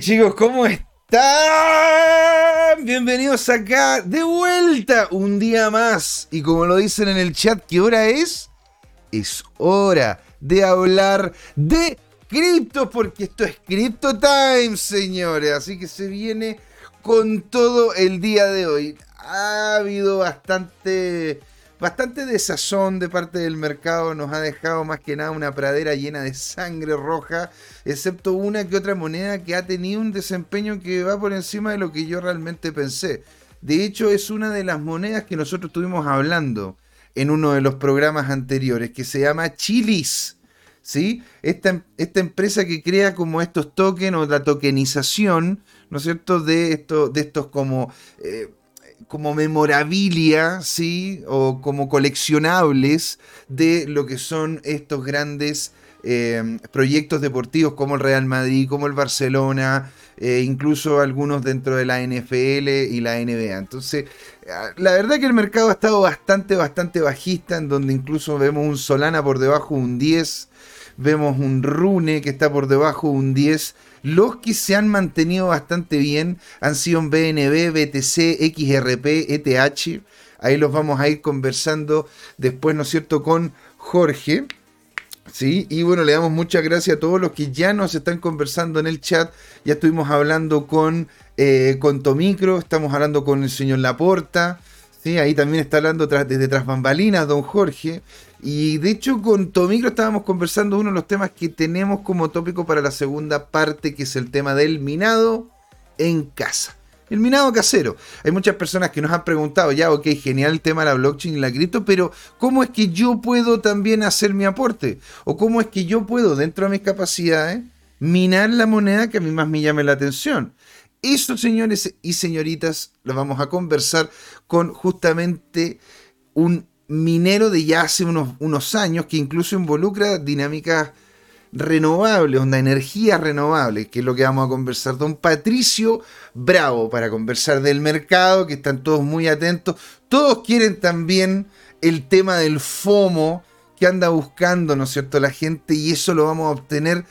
Chicos, ¿cómo están? Bienvenidos acá de vuelta un día más. Y como lo dicen en el chat, ¿qué hora es? Es hora de hablar de cripto, porque esto es Crypto Time, señores. Así que se viene con todo el día de hoy. Ha habido bastante bastante desazón de parte del mercado nos ha dejado más que nada una pradera llena de sangre roja, excepto una que otra moneda que ha tenido un desempeño que va por encima de lo que yo realmente pensé. De hecho, es una de las monedas que nosotros estuvimos hablando en uno de los programas anteriores, que se llama Chilis. ¿Sí? Esta, esta empresa que crea como estos tokens o la tokenización, ¿no es cierto?, de, esto, de estos como eh, como memorabilia, ¿sí? O como coleccionables de lo que son estos grandes eh, proyectos deportivos como el Real Madrid, como el Barcelona, eh, incluso algunos dentro de la NFL y la NBA. Entonces, ah, la verdad que el mercado ha estado bastante, bastante bajista, en donde incluso vemos un Solana por debajo de un 10, vemos un Rune que está por debajo de un 10 los que se han mantenido bastante bien han sido BNB, BTC, XRP, ETH. Ahí los vamos a ir conversando después, ¿no es cierto?, con Jorge. Sí, y bueno, le damos muchas gracias a todos los que ya nos están conversando en el chat. Ya estuvimos hablando con, eh, con Tomicro, estamos hablando con el señor Laporta. Sí, ahí también está hablando desde tras bambalinas, don Jorge. Y de hecho con Tomicro estábamos conversando uno de los temas que tenemos como tópico para la segunda parte, que es el tema del minado en casa. El minado casero. Hay muchas personas que nos han preguntado, ya, ok, genial el tema de la blockchain y la cripto, pero ¿cómo es que yo puedo también hacer mi aporte? ¿O cómo es que yo puedo, dentro de mis capacidades, minar la moneda que a mí más me llame la atención? Eso, señores y señoritas, lo vamos a conversar con justamente un minero de ya hace unos, unos años que incluso involucra dinámicas renovables, onda energía renovable, que es lo que vamos a conversar. Don Patricio Bravo, para conversar del mercado, que están todos muy atentos. Todos quieren también el tema del FOMO que anda buscando, ¿no es cierto?, la gente, y eso lo vamos a obtener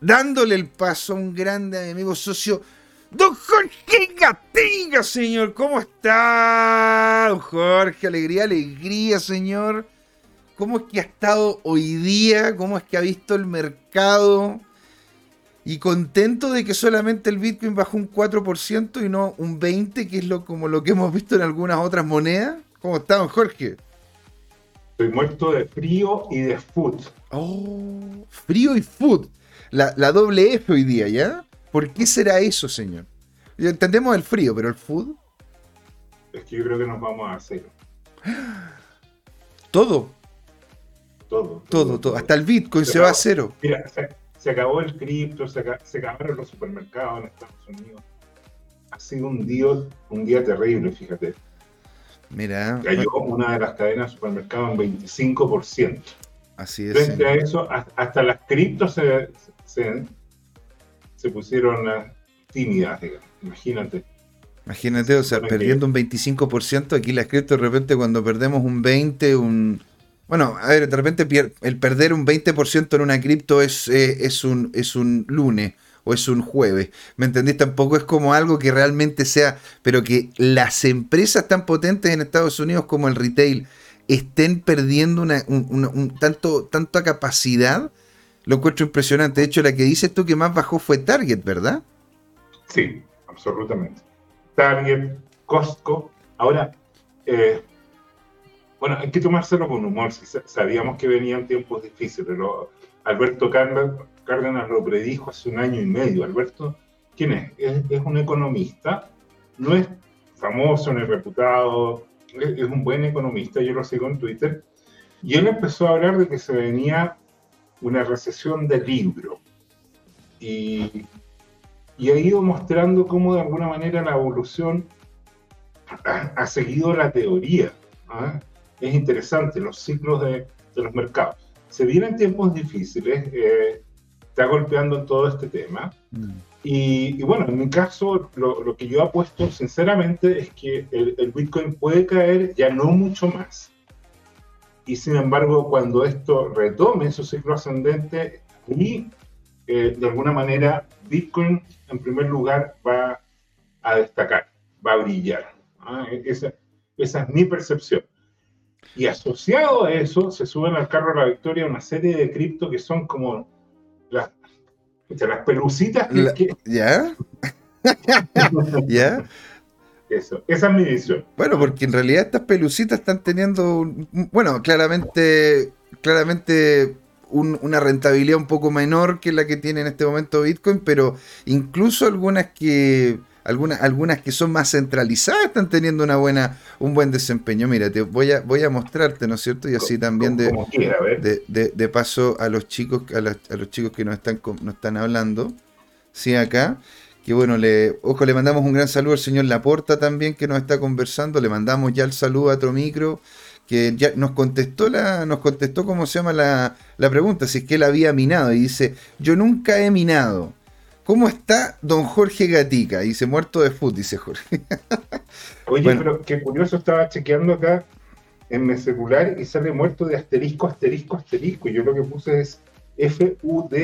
dándole el paso a un grande amigo socio Don Jorge Gatiga, señor, ¿cómo está? Don Jorge, alegría, alegría, señor. ¿Cómo es que ha estado hoy día? ¿Cómo es que ha visto el mercado? Y contento de que solamente el Bitcoin bajó un 4% y no un 20%, que es lo, como lo que hemos visto en algunas otras monedas. ¿Cómo está, don Jorge? Estoy muerto de frío y de food. Oh, frío y food. La, la doble F hoy día, ¿ya? ¿Por qué será eso, señor? Entendemos el frío, pero el food. Es que yo creo que nos vamos a cero. Todo. Todo. Todo, todo. Hasta el Bitcoin se, va a cero. Mira, se, acabó el cripto, se, acabaron los supermercados en Estados Unidos. Ha sido un día, un día terrible, fíjate. Mira. Cayó una de las cadenas de supermercados en 25%. Así es. Frente a eso, hasta las criptos se, se pusieron tímidas, imagínate. Imagínate, o sea, perdiendo un 25%, aquí la cripto de repente cuando perdemos un 20, un... Bueno, a ver, de repente el perder un 20% en una cripto es, eh, es, un, es un lunes o es un jueves. ¿Me entendés? Tampoco es como algo que realmente sea, pero que las empresas tan potentes en Estados Unidos como el retail estén perdiendo una, un, tanto, tanta capacidad lo encuentro impresionante. De hecho, la que dices tú que más bajó fue Target, ¿verdad? Sí, absolutamente. Target, Costco. Ahora, eh, bueno, hay que tomárselo con humor. Sabíamos que venían tiempos difíciles, pero Alberto Cárdenas lo predijo hace un año y medio. Alberto, ¿quién es? Es, un economista, no es famoso ni reputado, es, es un buen economista, yo lo sigo en Twitter, y él empezó a hablar de que se venía una recesión de libro. Y, y ha ido mostrando cómo de alguna manera la evolución ha, seguido la teoría. ¿ah? Es interesante los ciclos de, de, los mercados. Se vienen tiempos difíciles, eh, está golpeando en todo este tema. Mm. Y, bueno, en mi caso, lo, lo, que yo apuesto sinceramente es que el, el Bitcoin puede caer ya no mucho más y sin embargo, cuando esto retome su ciclo ascendente, y eh, de alguna manera Bitcoin en primer lugar va a destacar, va a brillar. ¿ah? Esa, esa es mi percepción. Y asociado a eso, se suben al carro de la victoria una serie de cripto que son como las, las pelucitas que... ¿Ya? ¿Ya? Eso, esa es mi visión. Bueno, porque en realidad estas pelucitas están teniendo, bueno, claramente, claramente una rentabilidad un poco menor que la que tiene en este momento Bitcoin, pero incluso algunas que algunas, algunas que son más centralizadas están teniendo una buena, un buen desempeño. Mira, te voy a, voy a mostrarte, ¿no es cierto? Y así también de, de, paso a los chicos, a, los chicos que nos están, nos están hablando. Sí, acá. Que bueno, le, ojo, le mandamos un gran saludo al señor Laporta también que nos está conversando. Le mandamos ya el saludo a otro micro que ya nos contestó la, nos contestó cómo se llama la, la pregunta, si es que él había minado, y dice, yo nunca he minado. ¿Cómo está don Jorge Gatica? Dice, muerto de foot, dice Jorge. Oye, pero qué curioso, estaba chequeando acá en mi celular y sale muerto de asterisco, asterisco, asterisco. Y yo lo que puse es FUD.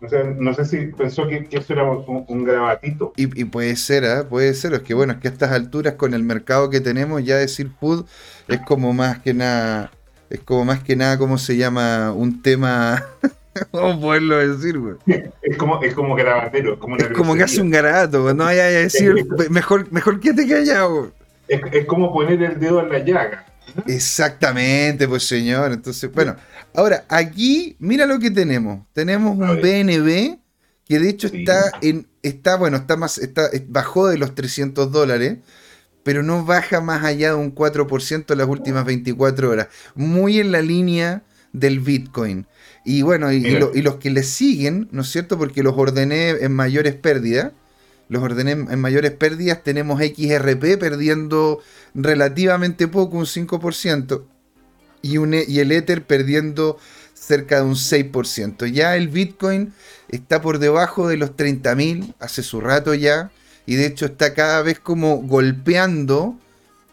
O sea, no sé si pensó que, eso era un, grabatito. Y, puede ser, ¿eh? puede ser. Es que bueno, es que a estas alturas con el mercado que tenemos, ya decir food es como más que nada, es como más que nada, ¿cómo se llama? Un tema ¿Cómo poderlo decir, güey? Es como, es como grabatero. Es como, es como que hace un garabato, no vaya a decir, mejor, mejor que te callado, güey. Es, es como poner el dedo en la llaga. Exactamente, pues señor. Entonces, bueno, ahora aquí, mira lo que tenemos. Tenemos un BNB que de hecho está en, está, bueno, está más, está, bajó de los 300 dólares, pero no baja más allá de un 4% en las últimas 24 horas. Muy en la línea del Bitcoin. Y bueno, y, los que le siguen, ¿no es cierto? Porque los ordené en mayores pérdidas. Los ordené en mayores pérdidas. Tenemos XRP perdiendo relativamente poco, un 5%. Y, un, e, y el Ether perdiendo cerca de un 6%. Ya el Bitcoin está por debajo de los 30.000 hace su rato ya. Y de hecho está cada vez como golpeando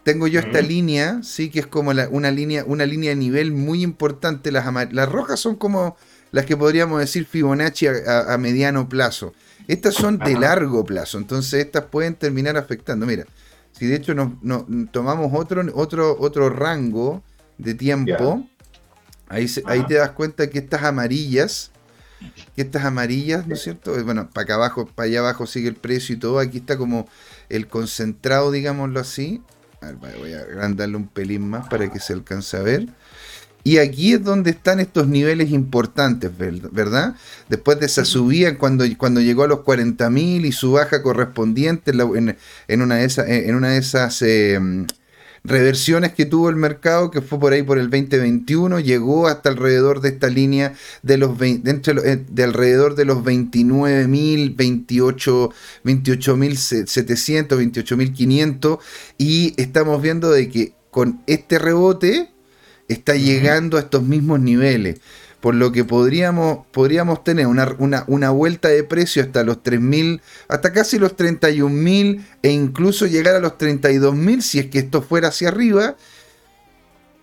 tengo yo esta línea, sí, que es como una, línea, una línea de nivel muy importante. Las, las rojas son como las que podríamos decir Fibonacci a, mediano plazo. Estas son de largo plazo, entonces estas pueden terminar afectando. Mira, si de hecho nos, tomamos otro, otro, otro rango de tiempo, ahí, ahí te das cuenta que estas amarillas, que estas amarillas, ¿no es cierto? Bueno, para acá abajo, para allá abajo sigue el precio y todo. Aquí está como el concentrado, digámoslo así voy a agrandarle un pelín más para que se alcance a ver. Y aquí es donde están estos niveles importantes, ¿verdad? Después de esa subida, cuando, cuando llegó a los 40.000 y su baja correspondiente en, una de esas, en una de esas em, reversiones que tuvo el mercado, que fue por ahí por el 2021, llegó hasta alrededor de esta línea de los eh, de, alrededor de los 29.000, 28, 28.700, 28.500 y estamos viendo de que con este rebote está llegando a estos mismos niveles por lo que podríamos, podríamos tener una, una, vuelta de precio hasta los 3.000, hasta casi los 31.000 e incluso llegar a los 32.000 si es que esto fuera hacia arriba.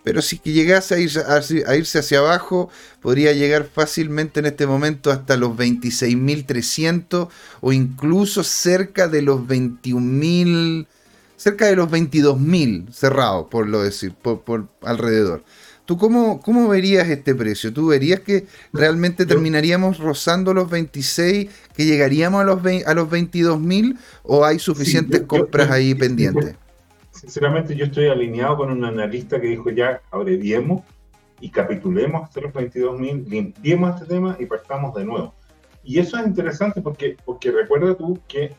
Pero si que llegase a, a, irse hacia abajo, podría llegar fácilmente en este momento hasta los 26.300 o incluso cerca de los 21.000, cerca de los 22.000 cerrados, por lo decir, por, por alrededor. ¿Tú cómo, cómo verías este precio? ¿Tú verías que realmente terminaríamos rozando los 26, que llegaríamos a los, a los 22 mil o hay suficientes compras ahí pendientes? Sinceramente yo estoy alineado con un analista que dijo ya abreviemos y capitulemos hasta los 22 mil, limpiemos este tema y partamos de nuevo. Y eso es interesante porque, porque recuerda tú que eh,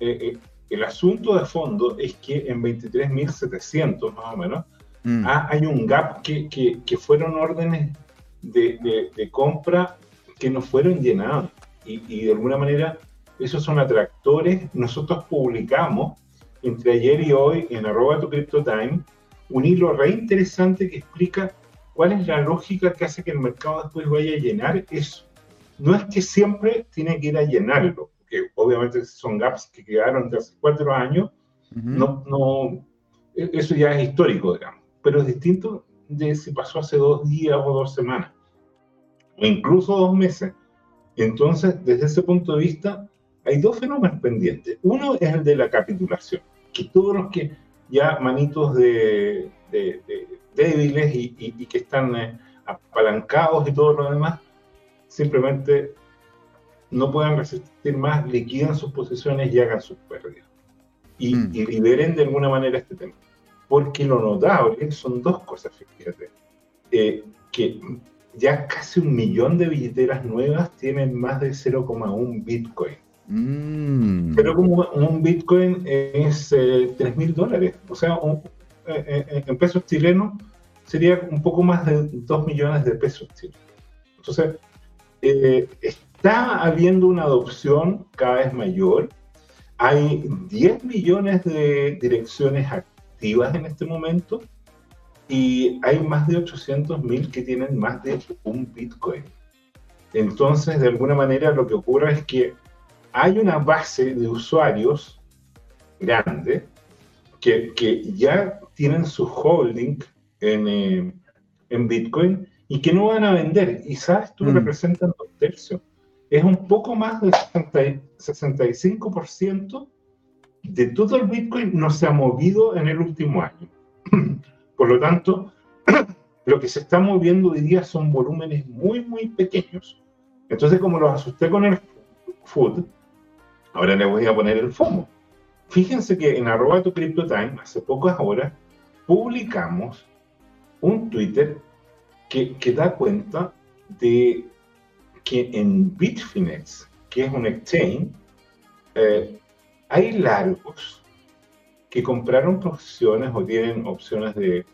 eh, el asunto de fondo es que en 23.700 más o menos, Mm. Ah, hay un gap que, que, fueron órdenes de, de, compra que no fueron llenados. Y, y, de alguna manera esos son atractores. Nosotros publicamos entre ayer y hoy en arroba tu time un hilo re interesante que explica cuál es la lógica que hace que el mercado después vaya a llenar eso. No es que siempre tiene que ir a llenarlo, porque obviamente son gaps que quedaron de hace cuatro años, no, no, e, eso ya es histórico, digamos pero es distinto de si pasó hace dos días o dos semanas, o incluso dos meses. Entonces, desde ese punto de vista, hay dos fenómenos pendientes. Uno es el de la capitulación, que todos los que ya manitos de, débiles y, que están eh, apalancados y todo lo demás, simplemente no puedan resistir más, liquiden sus posiciones y hagan sus pérdidas. Y, mm. y liberen de alguna manera este tema. Porque lo notable son dos cosas, fíjate. Eh, que ya casi un millón de billeteras nuevas tienen más de 0,1 Bitcoin. Mm. Pero como un Bitcoin es eh, 3 mil dólares, o sea, eh, eh, en pesos chilenos sería un poco más de 2 millones de pesos chilenos. Entonces, está habiendo una adopción cada vez mayor. Hay 10 millones de direcciones activas en este momento y hay más de 800 mil que tienen más de un Bitcoin. Entonces, de alguna manera, lo que ocurre es que hay una base de usuarios grande que, que ya tienen su holding en, eh, en, Bitcoin y que no van a vender. Y sabes, tú mm. representan dos tercios. Es un poco más del 65% de todo el Bitcoin no se ha movido en el último año. Por lo tanto, lo que se está moviendo hoy día son volúmenes muy, muy pequeños. Entonces, como los asusté con el food, ahora le voy a poner el FOMO. Fíjense que en arroba tu time, hace pocas horas, publicamos un Twitter que, que da cuenta de que en Bitfinex, que es un exchange, eh, hay largos que compraron posiciones o tienen opciones de,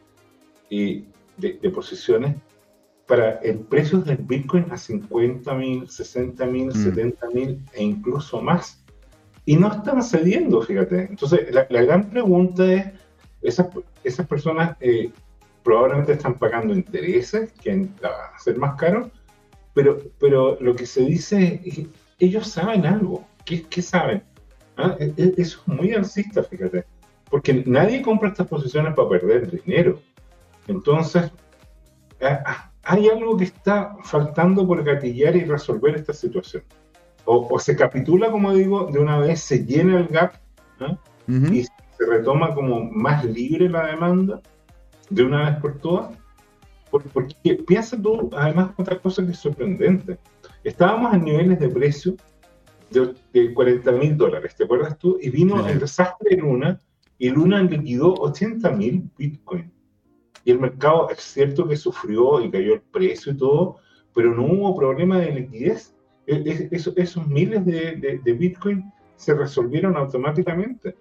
de, posiciones para el precio del Bitcoin a 50 mil, 60 mil, 70 mm. mil e incluso más. Y no están cediendo, fíjate. Entonces, la, gran pregunta es, esas, esas personas eh, probablemente están pagando intereses, que va a ser más caro, pero, pero lo que se dice es, ellos saben algo. ¿Qué, qué saben? ¿Ah? E, e, eso es muy alcista, fíjate porque nadie compra estas posiciones para perder dinero. Entonces, hay algo que está faltando por gatillar y resolver esta situación. O, se capitula, como digo, de una vez, se llena el gap y se retoma como más libre la demanda de una vez por todas. Porque, piensa tú, además, otra cosa que es sorprendente. Estábamos en niveles de precio de, 40 mil dólares, ¿te acuerdas tú? Y vino el desastre en una y Luna liquidó 80 mil Bitcoin. Y el mercado es cierto que sufrió y cayó el precio y todo, pero no hubo problema de liquidez. E, esos, miles de, de, Bitcoin se resolvieron automáticamente.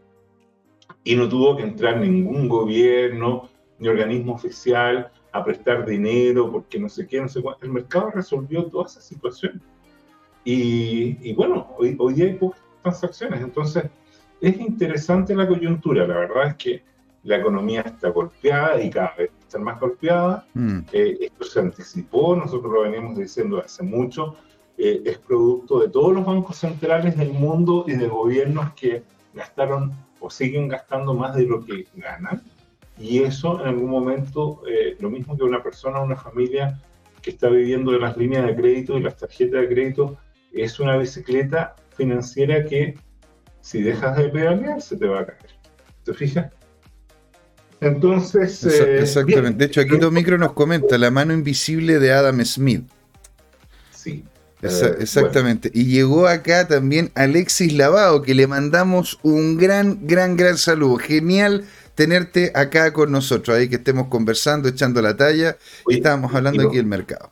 Y no tuvo que entrar ningún gobierno ni organismo oficial a prestar dinero porque no sé qué, no sé cuánto. El mercado resolvió toda esa situación. Y, y bueno, hoy, hoy día hay pocas transacciones. Entonces, es interesante la coyuntura, la verdad es que la economía está golpeada y cada vez está más golpeada. Mm. Eh, esto se anticipó, nosotros lo veníamos diciendo hace mucho, eh, es producto de todos los bancos centrales del mundo y de gobiernos que gastaron o siguen gastando más de lo que ganan. Y eso en algún momento, eh, lo mismo que una persona, una familia que está viviendo de las líneas de crédito y las tarjetas de crédito, es una bicicleta financiera que si dejas de pedalear, se te va a caer. ¿Te fijas? Entonces. Eh, exactamente. De hecho, aquí Micro nos comenta la mano invisible de Adam Smith. Sí. Eh, exactamente. Y llegó acá también Alexis Lavado, que le mandamos un gran, gran, gran saludo. Genial tenerte acá con nosotros, ahí que estemos conversando, echando la talla y estábamos hablando aquí del mercado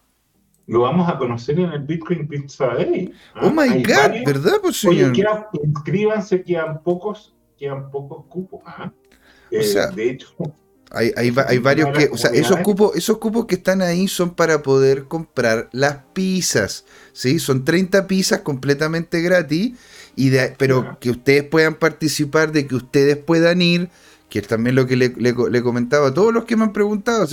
lo vamos a conocer en el Bitcoin Pizza Day. ¿ah? Oh my God, ¿verdad, pues señor? Oye, inscríbanse, quedan pocos, quedan pocos cupos. ¿ah? o eh, sea, de hecho, hay, hay, hay varios que, o sea, esos cupos, esos cupos que están ahí son para poder comprar las pizzas, ¿sí? Son 30 pizzas completamente gratis, y de, pero que ustedes puedan participar, de que ustedes puedan ir, que es también lo que le, le, comentaba a todos los que me han preguntado,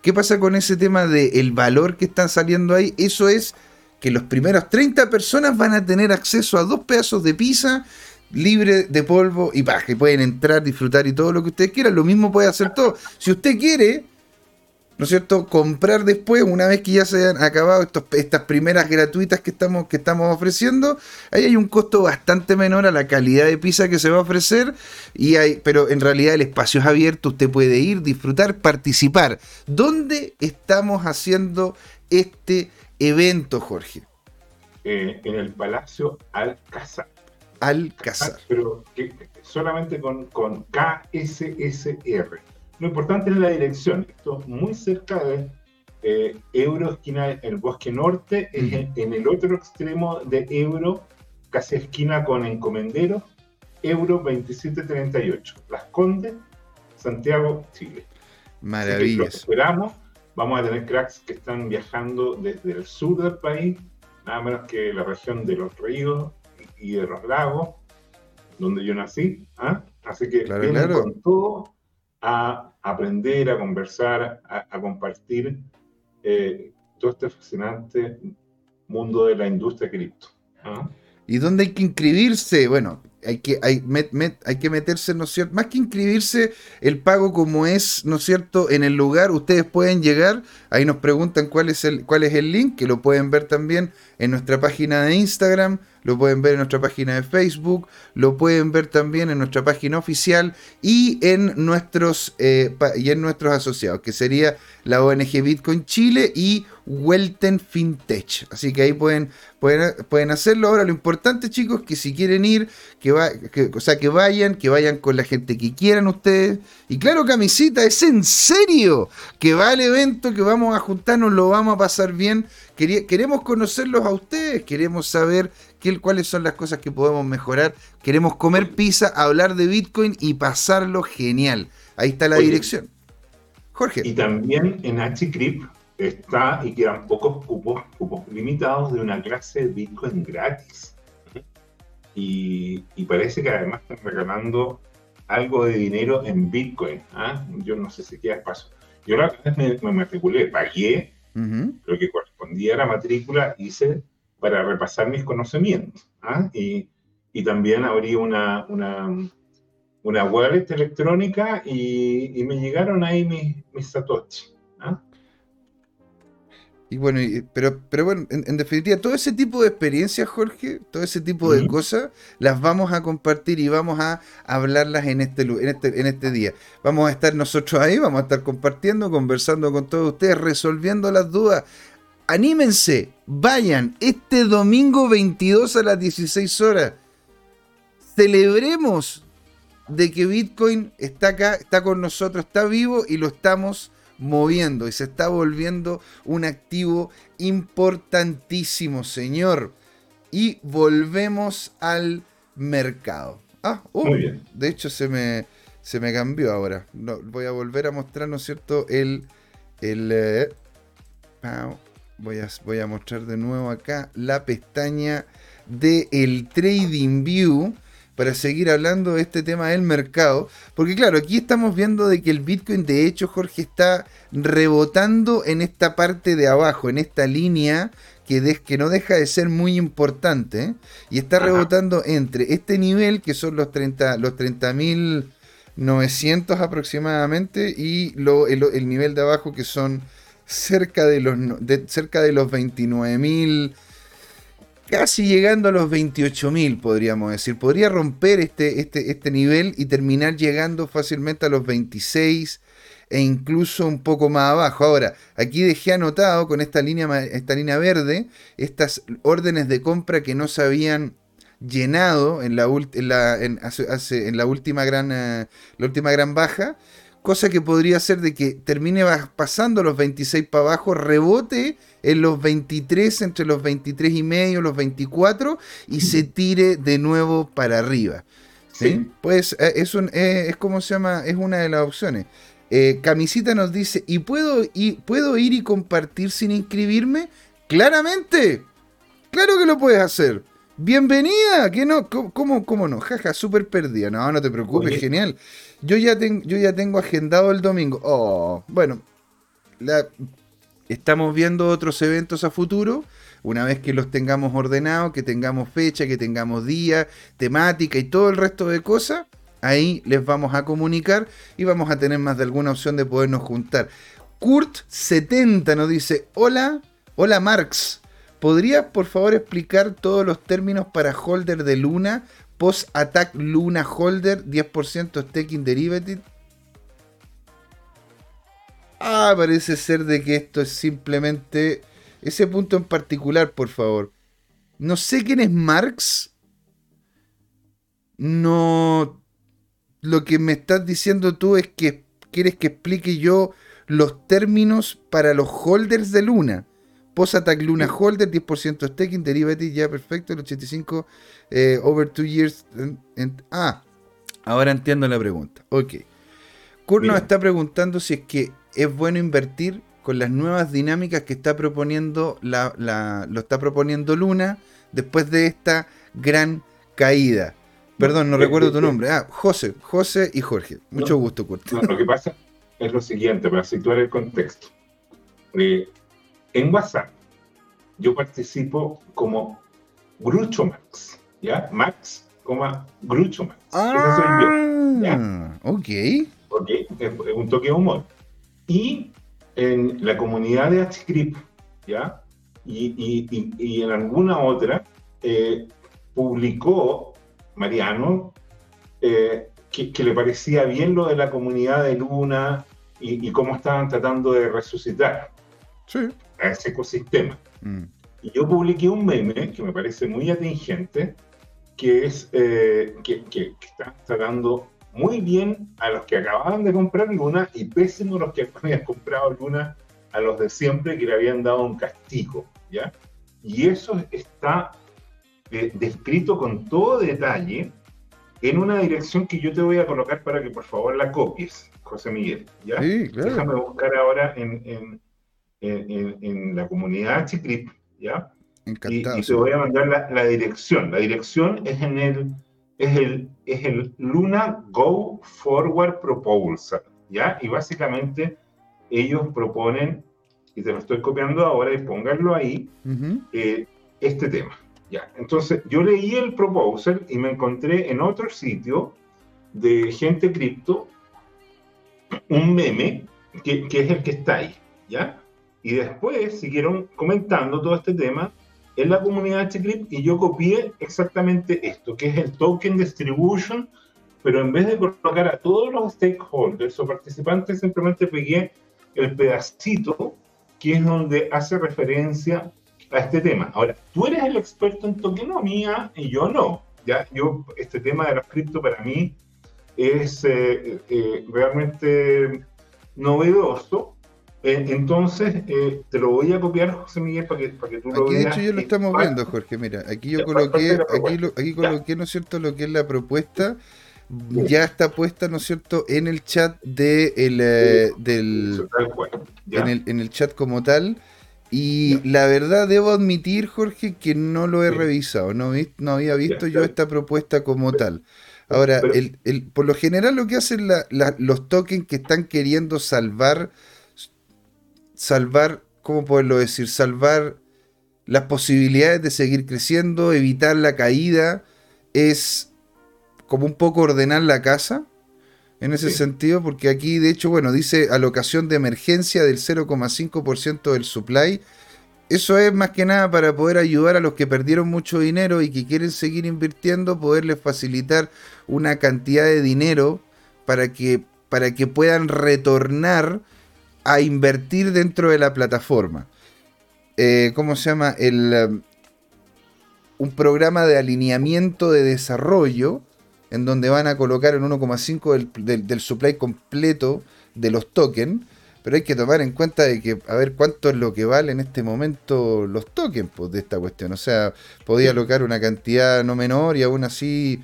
¿Qué pasa con ese tema del valor que están saliendo ahí? Eso es que los primeros 30 personas van a tener acceso a dos pedazos de pizza libre de polvo y paja. Y pueden entrar, disfrutar y todo lo que ustedes quieran. Lo mismo puede hacer todo. Si usted quiere, ¿no es cierto?, comprar después, una vez que ya se han acabado estas primeras gratuitas que estamos, que estamos ofreciendo, ahí hay un costo bastante menor a la calidad de pizza que se va a ofrecer, y hay, pero en realidad el espacio es abierto, usted puede ir, disfrutar, participar. ¿Dónde estamos haciendo este evento, Jorge? Eh, en el Palacio Alcázar. Alcázar. Pero solamente con, con KSSR. Lo importante es la dirección. Esto muy cerca de eh, Euro, esquina el Bosque Norte, en, el otro extremo de Euro, casi esquina con Encomendero, Euro 2738. Las Condes, Santiago, Chile. Maravilloso. esperamos. Vamos a tener cracks que están viajando desde el sur del país, nada menos que la región de los ríos y de los lagos, donde yo nací. ¿ah? Así que claro, con todo a aprender, a conversar, a, compartir eh, todo este fascinante mundo de la industria cripto. ¿ah? ¿Y dónde hay que inscribirse? Bueno, hay que, hay, hay que meterse, ¿no es cierto? Más que inscribirse, el pago como es, ¿no es cierto? En el lugar, ustedes pueden llegar, ahí nos preguntan cuál es el, cuál es el link, que lo pueden ver también en nuestra página de Instagram, lo pueden ver en nuestra página de Facebook, lo pueden ver también en nuestra página oficial y en nuestros, eh, y en nuestros asociados, que sería la ONG Bitcoin Chile y Welten FinTech. Así que ahí pueden, pueden, pueden hacerlo. Ahora lo importante, chicos, que si quieren ir, que, va, o sea, que vayan, que vayan con la gente que quieran ustedes. Y claro, camisita, es en serio que va al evento, que vamos a juntarnos, lo vamos a pasar bien. Queremos conocerlos a ustedes, queremos saber cuáles son las cosas que podemos mejorar. Queremos comer pizza, hablar de Bitcoin y pasarlo genial. Ahí está la dirección. Jorge. Y también en HCRIP está y quedan pocos cupos, cupos limitados de una clase de Bitcoin gratis. Y, parece que además están regalando algo de dinero en Bitcoin. ¿ah? Yo no sé si queda espacio. Yo la vez me, me matriculé, pagué lo que correspondía a la matrícula, hice para repasar mis conocimientos. ¿ah? Y, y, también abrí una, una, una wallet electrónica y, y, me llegaron ahí mis, mis satoshi. ¿ah? Y bueno, pero, pero bueno, en, definitiva, todo ese tipo de experiencias, Jorge, todo ese tipo de cosas, las vamos a compartir y vamos a hablarlas en este, en, este, en este día. Vamos a estar nosotros ahí, vamos a estar compartiendo, conversando con todos ustedes, resolviendo las dudas. Anímense, vayan este domingo 22 a las 16 horas. Celebremos de que Bitcoin está acá, está con nosotros, está vivo y lo estamos moviendo y se está volviendo un activo importantísimo, señor. Y volvemos al mercado. Ah, uh, Muy bien. de hecho se me, se me cambió ahora. No, voy a volver a mostrar, ¿no es cierto? El, el eh, voy, a, voy a mostrar de nuevo acá la pestaña de el Trading View para seguir hablando de este tema del mercado. Porque claro, aquí estamos viendo de que el Bitcoin, de hecho, Jorge, está rebotando en esta parte de abajo, en esta línea que, que no deja de ser muy importante. ¿eh? Y está rebotando entre este nivel, que son los 30 los 30.900 aproximadamente, y lo, el, nivel de abajo, que son cerca de los, cerca de los 29.000 casi llegando a los 28.000, podríamos decir. Podría romper este, este, este nivel y terminar llegando fácilmente a los 26 e incluso un poco más abajo. Ahora, aquí dejé anotado con esta línea, esta línea verde estas órdenes de compra que no se habían llenado en la, en la, en, la última gran eh, la última gran baja cosa que podría ser de que termine pasando los 26 para abajo, rebote en los 23, entre los 23 y medio, los 24, y se tire de nuevo para arriba. ¿sí? Pues eh, es, un, eh, es como se llama, es una de las opciones. Eh, Camisita nos dice, ¿y puedo, y puedo ir y compartir sin inscribirme? Claramente, claro que lo puedes hacer. Bienvenida, que no, ¿cómo, cómo no? Jaja, súper perdida. No, no te preocupes, genial. Yo ya, yo ya tengo agendado el domingo. Oh, bueno, estamos viendo otros eventos a futuro. Una vez que los tengamos ordenados, que tengamos fecha, que tengamos día, temática y todo el resto de cosas, ahí les vamos a comunicar y vamos a tener más de alguna opción de podernos juntar. Kurt70 nos dice, hola, hola Marx, ¿podrías por favor explicar todos los términos para holder de Luna, post-attack Luna holder, 10% staking derivative? Ah, parece ser de que esto es simplemente ese punto en particular, por favor. No sé quién es Marx. No. Lo que me estás diciendo tú es que quieres que explique yo los términos para los holders de Luna. Post-Attack Luna Holder, 10% staking, derivative, ya perfecto, el 85 eh, over 2 years. ah, ahora entiendo la pregunta. Ok. Kurt nos está preguntando si es que es bueno invertir con las nuevas dinámicas que está proponiendo la, lo está proponiendo Luna después de esta gran caída. Perdón, no eh, recuerdo tu eh, nombre. Ah, José, José y Jorge. Mucho gusto, Kurt. lo que pasa es lo siguiente, para situar el contexto. Eh, en WhatsApp, yo participo como Grucho Max, ¿ya? Max, como Grucho Max. Ah, soy yo, ¿ya? ok. Ok, es un toque de humor. Y en la comunidad de HCRIP, ¿ya? Y, y, y, en alguna otra, eh, publicó Mariano eh, que, que, le parecía bien lo de la comunidad de Luna, y, cómo estaban tratando de resucitar a ese ecosistema. Mm. Y yo publiqué un meme que me parece muy atingente, que es eh, que, que, está tratando muy bien a los que acababan de comprar Luna y pésimo a los que habían comprado Luna a los de siempre que le habían dado un castigo, ¿ya? Y eso está eh, descrito con todo detalle en una dirección que yo te voy a colocar para que por favor la copies. José Miguel. ¿ya? Déjame buscar ahora en, la comunidad Chicrip, ¿ya? Encantado. Y, te voy a mandar la, dirección. La dirección es en el, es el, es el Luna Go Forward Proposal, ¿ya? Y básicamente ellos proponen, y te lo estoy copiando ahora y pónganlo ahí, eh, este tema. ¿ya? Entonces, yo leí el proposal y me encontré en otro sitio de gente cripto un meme que, es el que está ahí, ¿ya? Y después siguieron comentando todo este tema en la comunidad Chiclip y yo copié exactamente esto, que es el token distribution, pero en vez de colocar a todos los stakeholders o participantes, simplemente pegué el pedacito que es donde hace referencia a este tema. Ahora, tú eres el experto en tokenomía y yo no. Ya, yo, este tema de los cripto para mí es eh, eh, realmente novedoso. Eh, entonces, te lo voy a copiar, José Miguel, para que, para que tú lo veas. De hecho, ya lo estamos viendo, Jorge. Mira, aquí yo coloqué, aquí, aquí coloqué, ¿no es cierto?, lo que es la propuesta. Ya está puesta, ¿no es cierto?, en el chat de el, del. En el, en el chat como tal. Y la verdad, debo admitir, Jorge, que no lo he revisado. No, no había visto yo esta propuesta como tal. Ahora, el, por lo general lo que hacen los tokens que están queriendo salvar, salvar, ¿cómo poderlo decir? Salvar las posibilidades de seguir creciendo, evitar la caída, es como un poco ordenar la casa en ese sentido, porque aquí de hecho, bueno, dice alocación de emergencia del 0,5% del supply eso es más que nada para poder ayudar a los que perdieron mucho dinero y que quieren seguir invirtiendo, poderles facilitar una cantidad de dinero para que, para que puedan retornar a invertir dentro de la plataforma. Eh, ¿Cómo se llama? El, um, un programa de alineamiento de desarrollo en donde van a colocar el 1,5 del, del supply completo de los tokens pero hay que tomar en cuenta de que, a ver, cuánto es lo que vale en este momento los tokens pues, de esta cuestión. O sea, podía alocar una cantidad no menor y aún así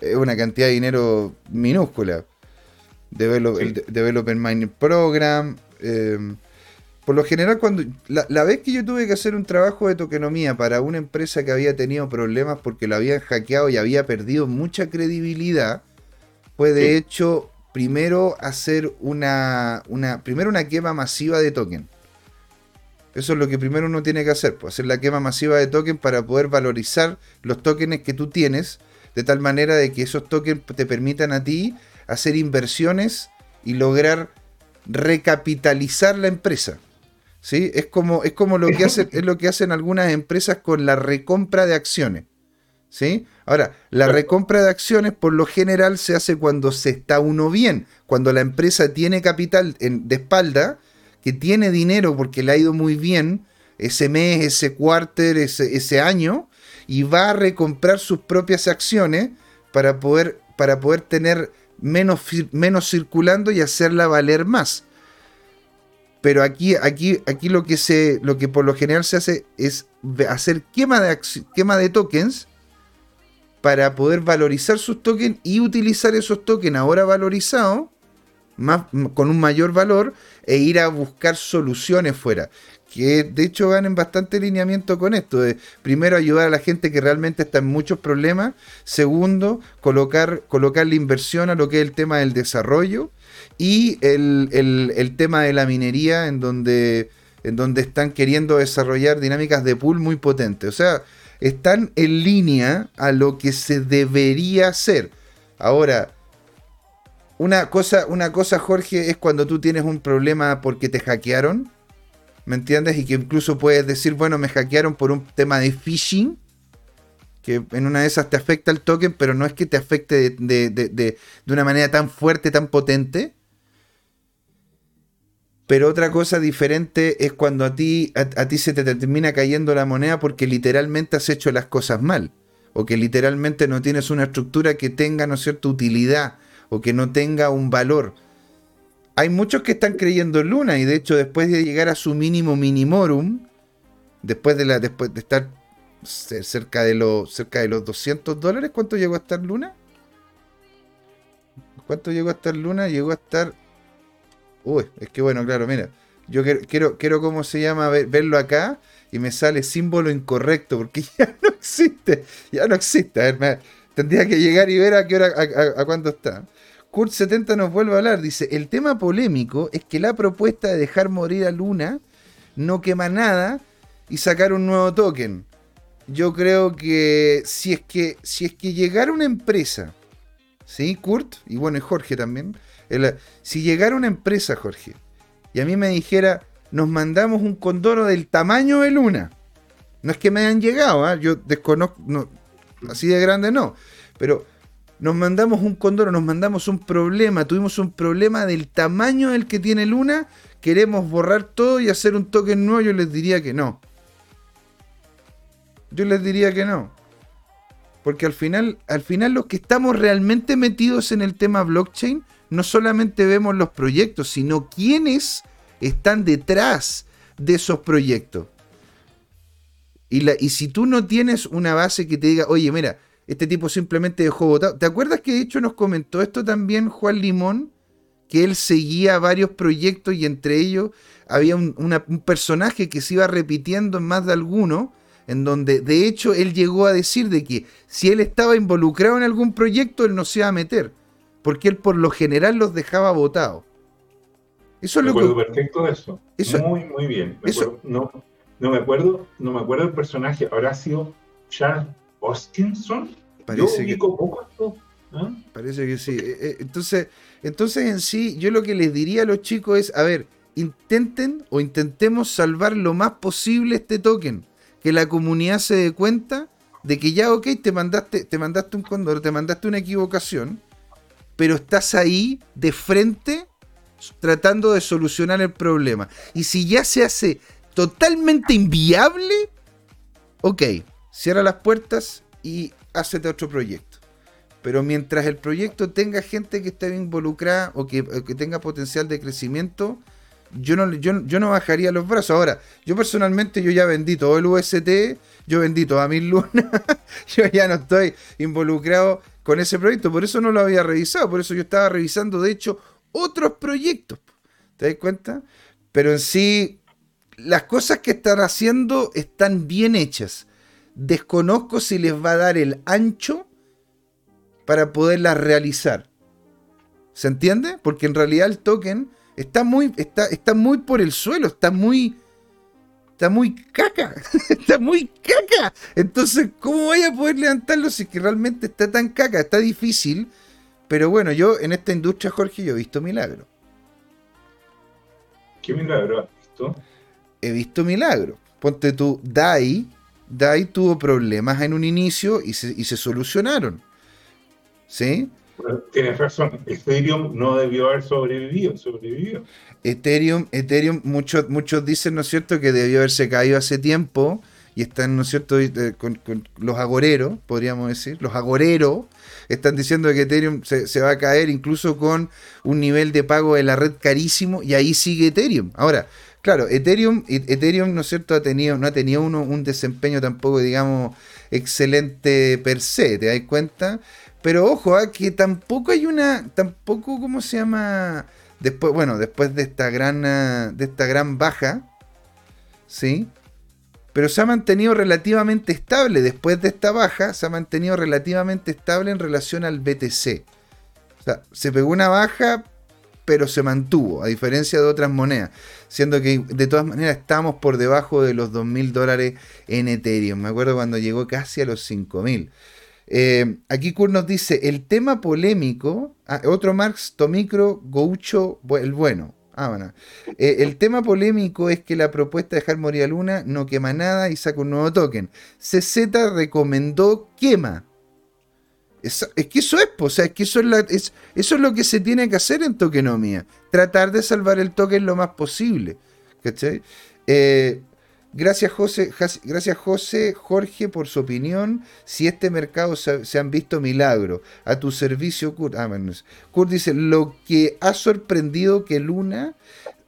es una cantidad de dinero minúscula. Develop, el Developer Mining Program. Em, por lo general, cuando la, vez que yo tuve que hacer un trabajo de tokenomía para una empresa que había tenido problemas porque la habían hackeado y había perdido mucha credibilidad, fue de hecho primero hacer una, una, primero una quema masiva de token. Eso es lo que primero uno tiene que hacer, pues, hacer la quema masiva de token para poder valorizar los tokens que tú tienes, de tal manera de que esos tokens te permitan a ti hacer inversiones y lograr recapitalizar la empresa. ¿Sí? Es como, es como lo que hacen, es lo que hacen algunas empresas con la recompra de acciones. ¿Sí? Ahora, la recompra de acciones por lo general se hace cuando se está uno bien, cuando la empresa tiene capital de espalda, que tiene dinero porque le ha ido muy bien ese mes, ese cuarter, ese, ese año, y va a recomprar sus propias acciones para poder, para poder tener menos, menos circulando y hacerla valer más. Pero aquí, aquí, aquí lo, que se, lo que por lo general se hace es hacer quema de, quema de tokens para poder valorizar sus tokens y utilizar esos tokens ahora valorizados con un mayor valor e ir a buscar soluciones fuera que de hecho van en bastante lineamiento con esto. De, primero, ayudar a la gente que realmente está en muchos problemas. Segundo, colocar, colocar la inversión a lo que es el tema del desarrollo. Y el, tema de la minería, en donde, en donde están queriendo desarrollar dinámicas de pool muy potentes. O sea, están en línea a lo que se debería hacer. Ahora, una cosa, una cosa, Jorge, es cuando tú tienes un problema porque te hackearon ¿me entiendes? Y que incluso puedes decir, bueno, me hackearon por un tema de phishing, que en una de esas te afecta el token, pero no es que te afecte de, una manera tan fuerte, tan potente. Pero otra cosa diferente es cuando a ti, a, ti se te termina cayendo la moneda porque literalmente has hecho las cosas mal. O que literalmente no tienes una estructura que tenga, ¿no es cierto?, utilidad. O que no tenga un valor hay muchos que están creyendo en Luna y de hecho después de llegar a su mínimo minimorum, después de, la, después de estar cerca de, los, cerca de los 200 dólares, ¿cuánto llegó a estar Luna? ¿Cuánto llegó a estar Luna? Llegó a estar... Uy, es que bueno, claro, mira. Yo quiero, quiero, quiero ¿cómo se llama? verlo acá y me sale símbolo incorrecto porque ya no existe. Ya no existe. A ver, tendría que llegar y ver a qué hora, a, a cuánto está. Kurt70 nos vuelve a hablar, dice, el tema polémico es que la propuesta de dejar morir a Luna no quema nada y sacar un nuevo token. Yo creo que si es que, si es que llegara una empresa, ¿sí? Kurt, y bueno, y Jorge también, si llegara una empresa, Jorge, y a mí me dijera, nos mandamos un condoro del tamaño de Luna, no es que me hayan llegado, ¿ah? yo desconozco, así de grande no, pero nos mandamos un condoro, nos mandamos un problema, tuvimos un problema del tamaño del que tiene Luna, queremos borrar todo y hacer un token nuevo, yo les diría que no. Yo les diría que no. Porque al final, al final los que estamos realmente metidos en el tema blockchain, no solamente vemos los proyectos, sino quiénes están detrás de esos proyectos. Y, la, y si tú no tienes una base que te diga, oye, mira, este tipo simplemente dejó votado. ¿Te acuerdas que de hecho nos comentó esto también Juan Limón? Que él seguía varios proyectos y entre ellos había un, personaje que se iba repitiendo en más de alguno, en donde de hecho él llegó a decir de que si él estaba involucrado en algún proyecto, él no se iba a meter, porque él por lo general los dejaba votados. Eso es lo que... perfecto de eso. Muy, muy bien. no, no me acuerdo, no me acuerdo el personaje. Habrá sido Charles Hoskinson. Parece que, ¿ah? Parece que sí. Eh, eh, entonces, entonces, en sí, yo lo que les diría a los chicos es, a ver, intenten o intentemos salvar lo más posible este token. Que la comunidad se dé cuenta de que ya, ok, te mandaste, te mandaste un condor, te mandaste una equivocación, pero estás ahí de frente tratando de solucionar el problema. Y si ya se hace totalmente inviable, ok, cierra las puertas y hacete otro proyecto. Pero mientras el proyecto tenga gente que esté involucrada o que, tenga potencial de crecimiento, yo no, yo, no bajaría los brazos. Ahora, yo personalmente yo ya vendí todo el UST, yo vendí toda mi luna, yo ya no estoy involucrado con ese proyecto, por eso no lo había revisado, por eso yo estaba revisando, de hecho, otros proyectos. ¿Te das cuenta? Pero en sí, las cosas que están haciendo están bien hechas desconozco si les va a dar el ancho para poderlas realizar. ¿Se entiende? Porque en realidad el token está muy, está, está muy por el suelo, está muy, está muy caca, está muy caca. Entonces, ¿cómo voy a poder levantarlo si que realmente está tan caca? Está difícil. Pero bueno, yo en esta industria, Jorge, yo he visto milagros. ¿Qué milagro has visto? He visto milagros. Ponte tú, DAI, DAI tuvo problemas en un inicio y se, y se solucionaron. ¿Sí? tienes razón, Ethereum no debió haber sobrevivido, sobrevivió. Ethereum, Ethereum muchos, muchos dicen, ¿no es cierto?, que debió haberse caído hace tiempo y están, ¿no es cierto?, eh, con, los agoreros, podríamos decir, los agoreros están diciendo que Ethereum se, va a caer incluso con un nivel de pago de la red carísimo y ahí sigue Ethereum. Ahora, claro, Ethereum, Ethereum ¿no es cierto?, ha tenido, no ha tenido uno, un desempeño tampoco, digamos, excelente per se, ¿te das cuenta? Pero ojo, ¿eh? que tampoco hay una, tampoco, ¿cómo se llama? Después, bueno, después de esta gran, ah, de esta gran baja, ¿sí? Pero se ha mantenido relativamente estable. Después de esta baja, se ha mantenido relativamente estable en relación al BTC. O sea, se pegó una baja, pero se mantuvo, a diferencia de otras monedas. Siendo que de todas maneras estamos por debajo de los 2.000 dólares en Ethereum. Me acuerdo cuando llegó casi a los 5.000. Eh, aquí Kurt nos dice, el tema polémico, ah, otro Marx, Tomicro, Goucho, el bueno. Ah, bueno. Eh, el tema polémico es que la propuesta de dejar morir a Luna no quema nada y saca un nuevo token. CZ recomendó quema. Es, que eso es, o sea, es que eso es, eso es lo que se tiene que hacer en tokenomía. Tratar de salvar el token lo más posible. ¿Cachai? Eh, Gracias José, gracias José Jorge por su opinión. Si este mercado se, han visto milagros. A tu servicio, Kurt. Ah, Kurt dice, lo que ha sorprendido que Luna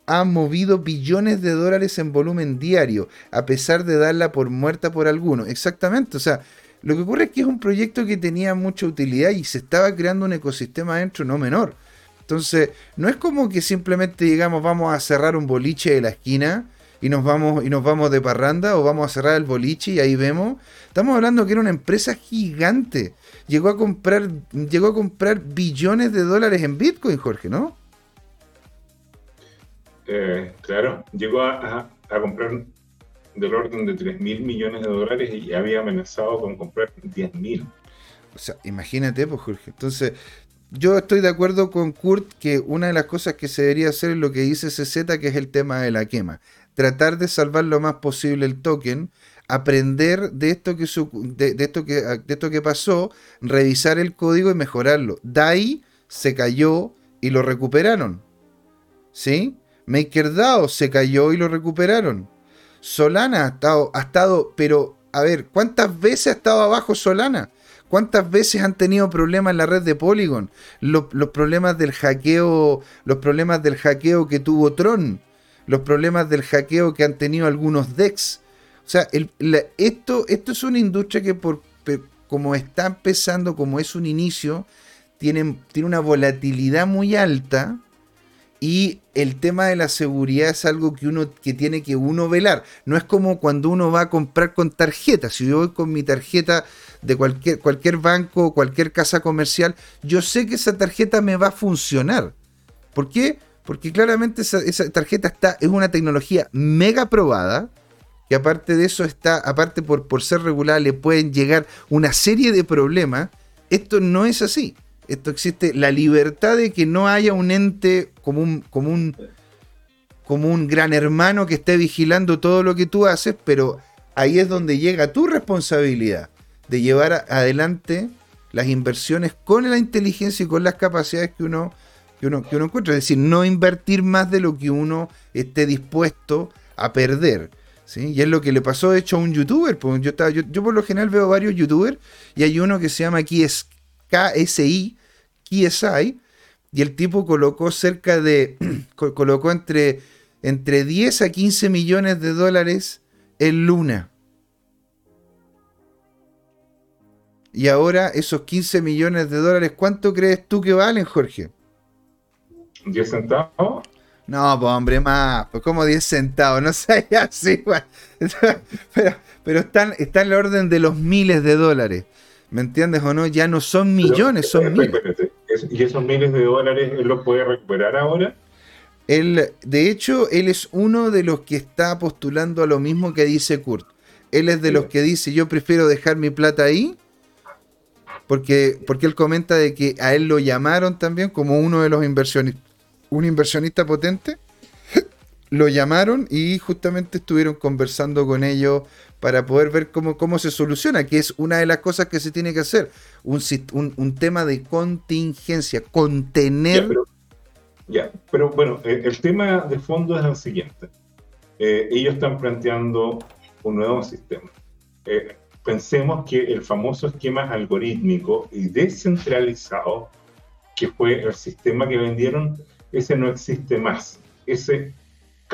ha movido billones de dólares en volumen diario, a pesar de darla por muerta por algunos. Exactamente, o sea, lo que ocurre es que es un proyecto que tenía mucha utilidad y se estaba creando un ecosistema adentro no menor. Entonces, no es como que simplemente digamos vamos a cerrar un boliche de la esquina y nos vamos y nos vamos de parranda o vamos a cerrar el boliche y ahí vemos. Estamos hablando que era una empresa gigante. Llegó a comprar llegó a comprar billones de dólares en Bitcoin, Jorge, ¿no? Eh, claro, llegó a, comprar del orden de 3 mil millones de dólares y había amenazado con comprar 10 mil. O sea, imagínate, pues Jorge. Entonces, yo estoy de acuerdo con Kurt que una de las cosas que se debería hacer es lo que dice CZ, que es el tema de la quema tratar de salvar lo más posible el token, aprender de esto que, de, esto que, de esto que pasó, revisar el código y mejorarlo. DAI se cayó y lo recuperaron. ¿Sí? MakerDAO se cayó y lo recuperaron. Solana ha estado, ha estado, pero a ver, ¿cuántas veces ha estado abajo Solana? ¿Cuántas veces han tenido problemas en la red de Polygon? Los, los, problemas del hackeo, los problemas del hackeo que tuvo Tron los problemas del hackeo que han tenido algunos DEX. O sea, esto, esto es una industria que por, como está empezando, como es un inicio, tiene, tiene una volatilidad muy alta y el tema de la seguridad es algo que uno que tiene que uno velar. No es como cuando uno va a comprar con tarjeta. Si yo voy con mi tarjeta de cualquier, cualquier banco o cualquier casa comercial, yo sé que esa tarjeta me va a funcionar. ¿Por qué? Porque claramente esa, tarjeta está, es una tecnología mega probada. Que aparte de eso está, aparte por, por ser regular, le pueden llegar una serie de problemas. Esto no es así. Esto existe la libertad de que no haya un ente como un, como un, gran hermano que esté vigilando todo lo que tú haces, pero ahí es donde llega tu responsabilidad de llevar adelante las inversiones con la inteligencia y con las capacidades que uno que uno, que uno encuentra. Es decir, no invertir más de lo que uno esté dispuesto a perder. ¿sí? Y es lo que le pasó, de hecho, a un youtuber. Pues yo, estaba, yo, por lo general veo varios youtubers y hay uno que se llama KSI, KSI, y el tipo colocó cerca de, colocó entre, entre 10 a 15 millones de dólares en Luna. Y ahora esos 15 millones de dólares, ¿cuánto crees tú que valen, Jorge? 10 centavos. No, pues hombre, más, pues como 10 centavos, no sé, así, pero, pero están, está en el orden de los miles de dólares. ¿Me entiendes o no? Ya no son millones, son miles. ¿Y esos miles de dólares él los puede recuperar ahora? Él, de hecho, él es uno de los que está postulando a lo mismo que dice Kurt. Él es de los que dice, yo prefiero dejar mi plata ahí porque, porque él comenta de que a él lo llamaron también como uno de los inversionistas un inversionista potente, lo llamaron y justamente estuvieron conversando con ellos para poder ver cómo, cómo se soluciona, que es una de las cosas que se tiene que hacer, un, un, tema de contingencia, contener... Ya, pero, bueno, eh, el, tema de fondo es el siguiente. Eh, ellos están planteando un nuevo sistema. Eh, pensemos que el famoso esquema algorítmico y descentralizado, que fue el sistema que vendieron, ese no existe más. Ese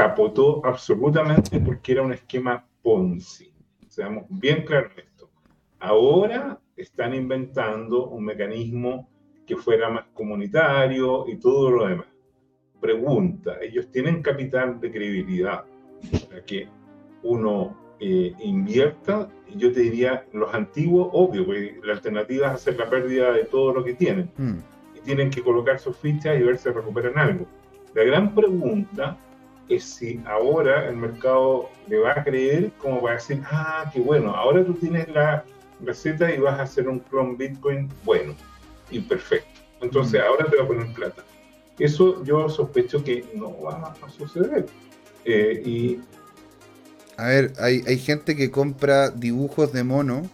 capotó absolutamente porque era un esquema Ponzi. Seamos bien claros en esto. Ahora están inventando un mecanismo que fuera más comunitario y todo lo demás. Pregunta, ellos tienen capital de credibilidad para que uno eh, invierta, yo te diría, los antiguos, obvio, porque la alternativa es hacer la pérdida de todo lo que tienen. Mm. Y tienen que colocar sus fichas y ver si recuperan algo. La gran pregunta es si ahora el mercado le va a creer como para decir, ah, qué bueno, ahora tú tienes la receta y vas a hacer un clon Bitcoin bueno y perfecto. Entonces mm. ahora te va a poner plata. Eso yo sospecho que no va a suceder. Eh, y a ver, hay, hay gente que compra dibujos de mono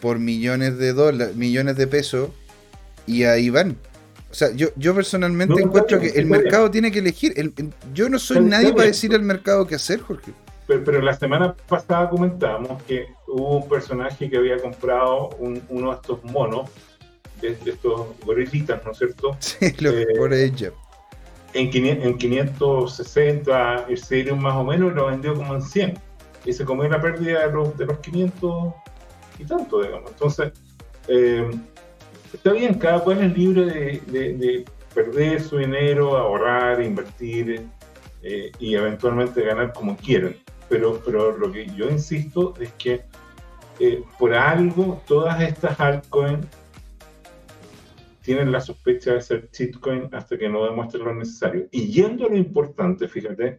por millones de dólares, millones de pesos, y ahí van. O sea, yo, yo personalmente encuentro que el mercado tiene que elegir. yo no soy nadie para decir al mercado qué hacer, Jorge. Pero, la semana pasada comentábamos que hubo un personaje que había comprado uno de estos monos, de, estos gorilitas, ¿no es cierto? Sí, lo eh, por ella en, 560 Ethereum más o menos lo vendió como en 100 y se comió la pérdida de los, de los 500 y tanto, digamos. Entonces, eh, está bien, cada cual es libre de, perder su dinero, ahorrar, invertir eh, y eventualmente ganar como quieran. Pero, pero lo que yo insisto es que eh, por algo todas estas altcoins tienen la sospecha de ser shitcoin hasta que no demuestren lo necesario. Y yendo a lo importante, fíjate,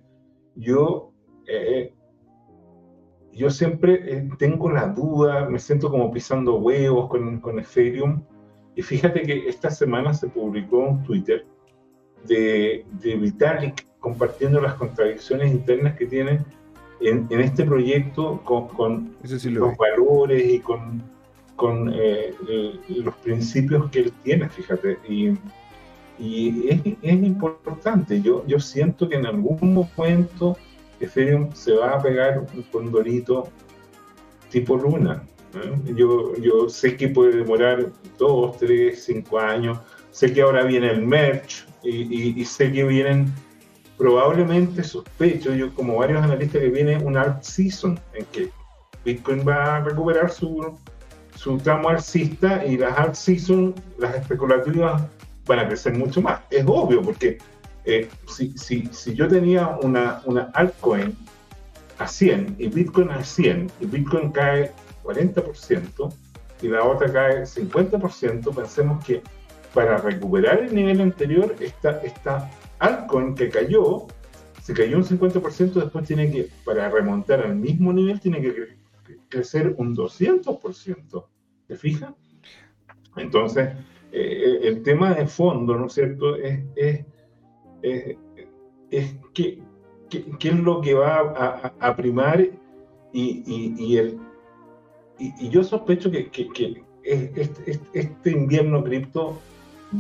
yo, eh, yo siempre eh, tengo la duda, me siento como pisando huevos con, con Ethereum. Y fíjate que esta semana se publicó un Twitter de, de Vitalik compartiendo las contradicciones internas que tiene en, en este proyecto con, con los valores y con con eh, los principios que él tiene, fíjate. Y, y es, es, importante. Yo, yo siento que en algún momento Ethereum se va a pegar un condorito tipo luna. Yo, yo sé que puede demorar dos, tres, cinco años. Sé que ahora viene el merch y, y, sé que vienen probablemente, sospecho yo como varios analistas, que viene un alt season en que Bitcoin va a recuperar su, su tramo alcista y las alt season, las especulativas, van a crecer mucho más. Es obvio, porque eh, si, si, si, yo tenía una, una altcoin a 100 y Bitcoin a 100 y Bitcoin cae 40% y la otra cae 50%, pensemos que para recuperar el nivel anterior, esta, esta altcoin que cayó, se cayó un 50%, después tiene que, para remontar al mismo nivel, tiene que crecer un 200%. ¿Te fijas? Entonces, eh, el tema de fondo, ¿no es cierto?, es, es, es, qué, es lo que va a, primar y, y, el, y, yo sospecho que, este, invierno cripto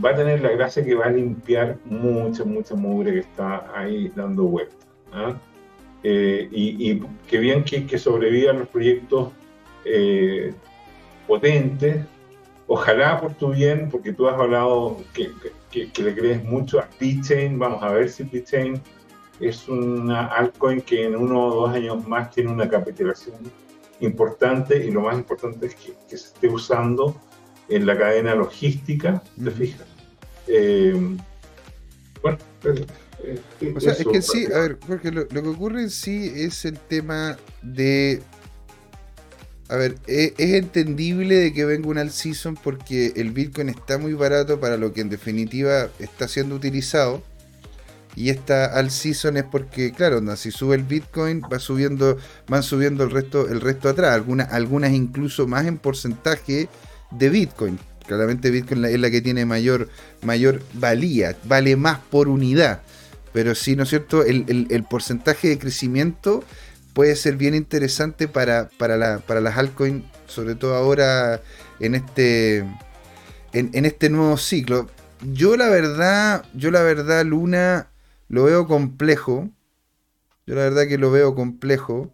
va a tener la gracia que va a limpiar mucha, mucha mugre que está ahí dando vueltas. ¿ah? Eh, y, y que bien que, que sobrevivan los proyectos eh, potentes. Ojalá por tu bien, porque tú has hablado que, que, le crees mucho a BitChain. Vamos a ver si BitChain es una altcoin que en uno o dos años más tiene una capitalización importante y lo más importante es que, se esté usando en la cadena logística, ¿te fijas? Eh, bueno, o sea, es que sí, a ver, porque lo, que ocurre en sí es el tema de. A ver, e, es, entendible de que venga un alt season porque el Bitcoin está muy barato para lo que en definitiva está siendo utilizado. Y esta alt season es porque, claro, si sube el Bitcoin, va subiendo, van subiendo el resto, el resto atrás. Algunas, algunas incluso más en porcentaje de Bitcoin. Claramente Bitcoin es la que tiene mayor, mayor valía, vale más por unidad. Pero sí, ¿no es cierto? El, porcentaje de crecimiento puede ser bien interesante para, para, la, las altcoins, sobre todo ahora en este, en, este nuevo ciclo. Yo la verdad, yo la verdad, Luna, lo veo complejo. Yo la verdad que lo veo complejo.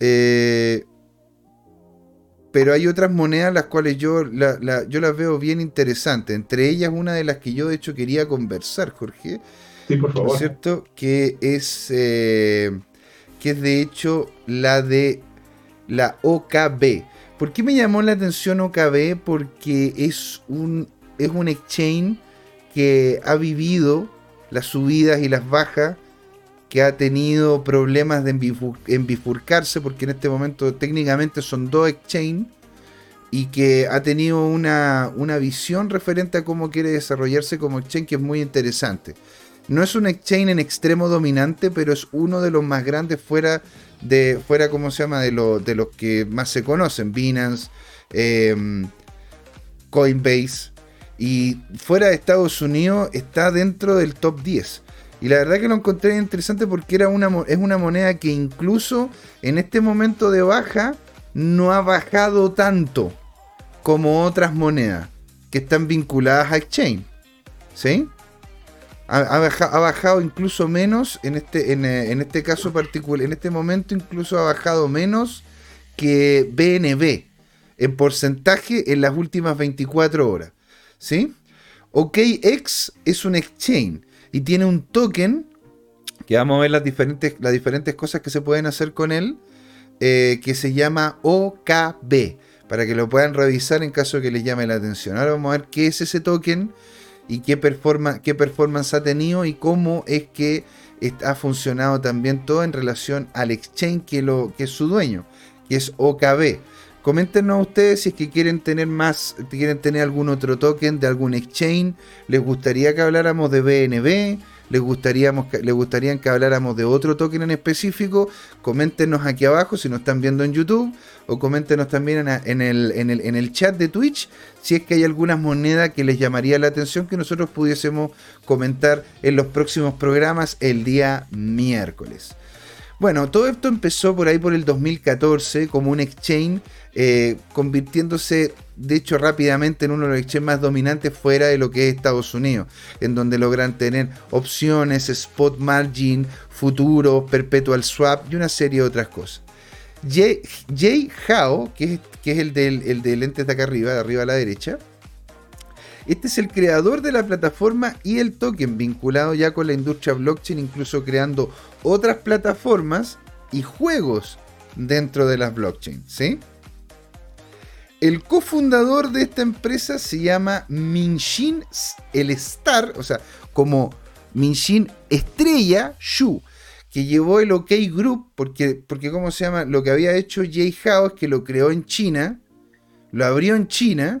Eh, pero hay otras monedas las cuales yo, yo las veo bien interesantes. Entre ellas una de las que yo de hecho quería conversar, Jorge. Sí, por favor. cierto? Que es, eh, que es de hecho la de la OKB. ¿Por qué me llamó la atención OKB? Porque es un, es un exchange que ha vivido las subidas y las bajas, que ha tenido problemas de en bifurcarse, porque en este momento técnicamente son dos exchange, y que ha tenido una, una visión referente a cómo quiere desarrollarse como exchange que es muy interesante. No es un exchange en extremo dominante, pero es uno de los más grandes fuera de, fuera, ¿cómo se llama? De, de los que más se conocen, Binance, em, Coinbase. Y fuera de Estados Unidos está dentro del top 10. Y la verdad que lo encontré interesante porque era una, es una moneda que incluso en este momento de baja no ha bajado tanto como otras monedas que están vinculadas a exchange. ¿Sí? Ha, bajado, incluso menos en este, eh, en, este caso particular, en este momento incluso ha bajado menos que BNB en porcentaje en las últimas 24 horas. ¿Sí? OKX es un exchange y tiene un token que vamos a ver las diferentes, las diferentes cosas que se pueden hacer con él, eh, que se llama OKB, para que lo puedan revisar en caso que les llame la atención. Ahora vamos a ver qué es ese token y qué, qué performance ha tenido y cómo es que ha funcionado también todo en relación al exchange que, lo, que es su dueño, que es OKB. Coméntenos ustedes si es que quieren tener más, quieren tener algún otro token de algún exchange, les gustaría que habláramos de BNB, les, gustaríamos, les gustaría que habláramos de otro token en específico, coméntenos aquí abajo si nos están viendo en YouTube. O coméntenos también en, el, en, el, en el chat de Twitch si es que hay alguna moneda que les llamaría la atención que nosotros pudiésemos comentar en los próximos programas el día miércoles. Bueno, todo esto empezó por ahí por el 2014 como un exchange, eh, convirtiéndose de hecho rápidamente en uno de los exchanges más dominantes fuera de lo que es Estados Unidos, en donde logran tener opciones, spot margin, futuro, perpetual swap y una serie de otras cosas. Jay, Hao, que es, que es el, del, el de lentes de acá arriba, de arriba a la derecha, este es el creador de la plataforma y el token, vinculado ya con la industria blockchain, incluso creando otras plataformas y juegos dentro de las blockchain, ¿sí? El cofundador de esta empresa se llama Minshin el Star, o sea, como Minshin Estrella Shu, que llevó el OK Group, porque, porque ¿cómo se llama? Lo que había hecho Jay Hao es que lo creó en China, lo abrió en China,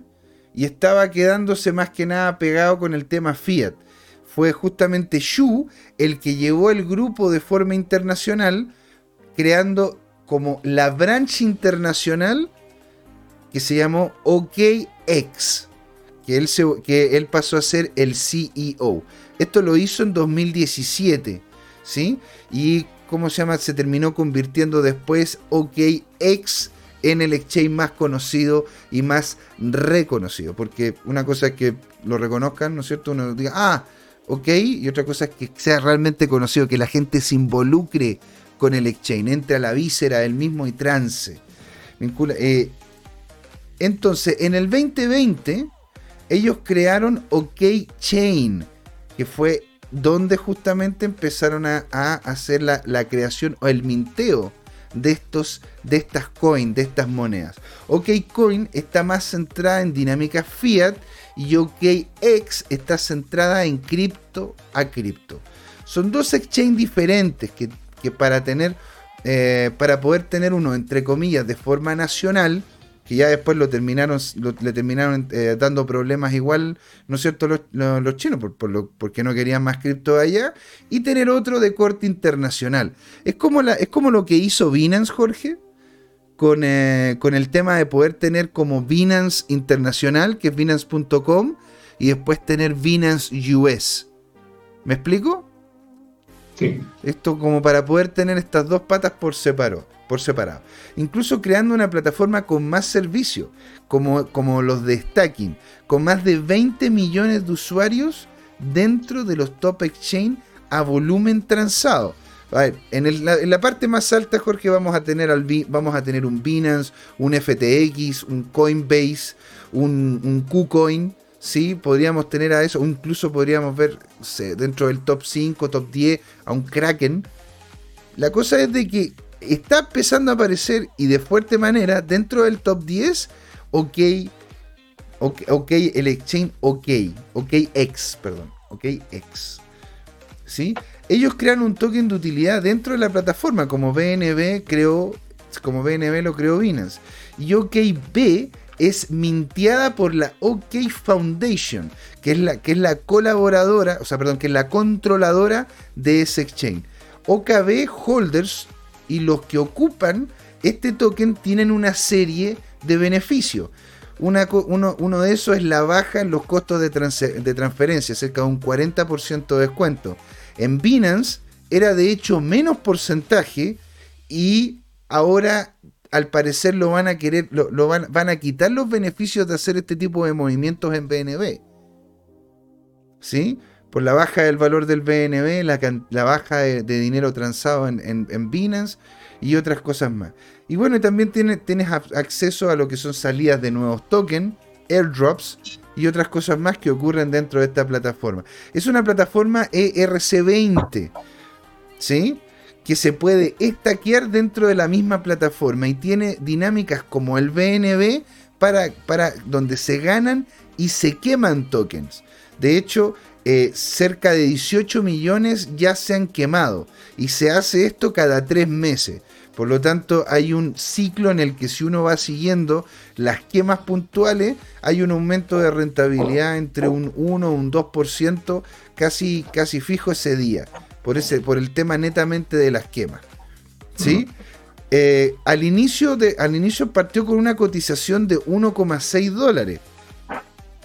y estaba quedándose más que nada pegado con el tema Fiat. Fue justamente Xu el que llevó el grupo de forma internacional, creando como la branch internacional que se llamó OKX, que él, que él pasó a ser el CEO. Esto lo hizo en 2017, ¿sí? Y, ¿cómo se llama? Se terminó convirtiendo después OKX en el exchange más conocido y más reconocido. Porque una cosa es que lo reconozcan, ¿no es cierto? Uno diga, ah, ok, y otra cosa es que sea realmente conocido, que la gente se involucre con el exchange, entre a la víscera del mismo y trance. Eh, entonces, en el 2020, ellos crearon OK Chain, que fue donde justamente empezaron a, hacer la, la creación o el minteo de, estos, de estas coins, de estas monedas. OKCoin está más centrada en dinámica fiat y OKX está centrada en cripto a cripto. Son dos exchanges diferentes que, para tener eh, para poder tener uno entre comillas de forma nacional que ya después lo terminaron, le terminaron eh, dando problemas igual, ¿no es cierto?, los, chinos, por, lo, porque no querían más cripto allá, y tener otro de corte internacional. Es como, es como lo que hizo Binance, Jorge, con, eh, con el tema de poder tener como Binance Internacional, que es Binance.com, y después tener Binance US. ¿Me explico? Esto como para poder tener estas dos patas por separado, por separado. Incluso creando una plataforma con más servicio, como, como los de Stacking, con más de 20 millones de usuarios dentro de los top exchange a volumen transado. En, la, parte más alta, Jorge, vamos a tener, al, vamos a tener un Binance, un FTX, un Coinbase, un, un KuCoin, ¿sí? Podríamos tener a eso, o incluso podríamos ver dentro del top 5, top 10, a un Kraken. La cosa es de que está empezando a aparecer y de fuerte manera dentro del top 10, ok, ok, okay el exchange OK, OKX, perdón, OKX. ¿Sí? Ellos crean un token de utilidad dentro de la plataforma, como BNB creó, como BNB lo creó Binance. Y OKB es mintiada por la OK Foundation, que es la, que es la colaboradora, o sea, perdón, que es la controladora de ese exchange. OKB holders y los que ocupan este token tienen una serie de beneficios. uno, de esos es la baja en los costos de, de transferencia, cerca de un 40% de descuento. En Binance era de hecho menos porcentaje y ahora al parecer lo van a querer, lo, van, a quitar los beneficios de hacer este tipo de movimientos en BNB. ¿Sí? Por la baja del valor del BNB, la, baja de, dinero transado en, Binance y otras cosas más. Y bueno, también tienes, tienes acceso a lo que son salidas de nuevos tokens, airdrops y otras cosas más que ocurren dentro de esta plataforma. Es una plataforma ERC20. ¿Sí? que se puede estaquear dentro de la misma plataforma y tiene dinámicas como el BNB para, para donde se ganan y se queman tokens. De hecho, eh, cerca de 18 millones ya se han quemado y se hace esto cada tres meses. Por lo tanto, hay un ciclo en el que si uno va siguiendo las quemas puntuales, hay un aumento de rentabilidad entre un 1 o un 2% casi, casi fijo ese día por, ese, por el tema netamente de las quemas. ¿Sí? Eh, al, inicio de, al inicio partió con una cotización de 1,6 dólares.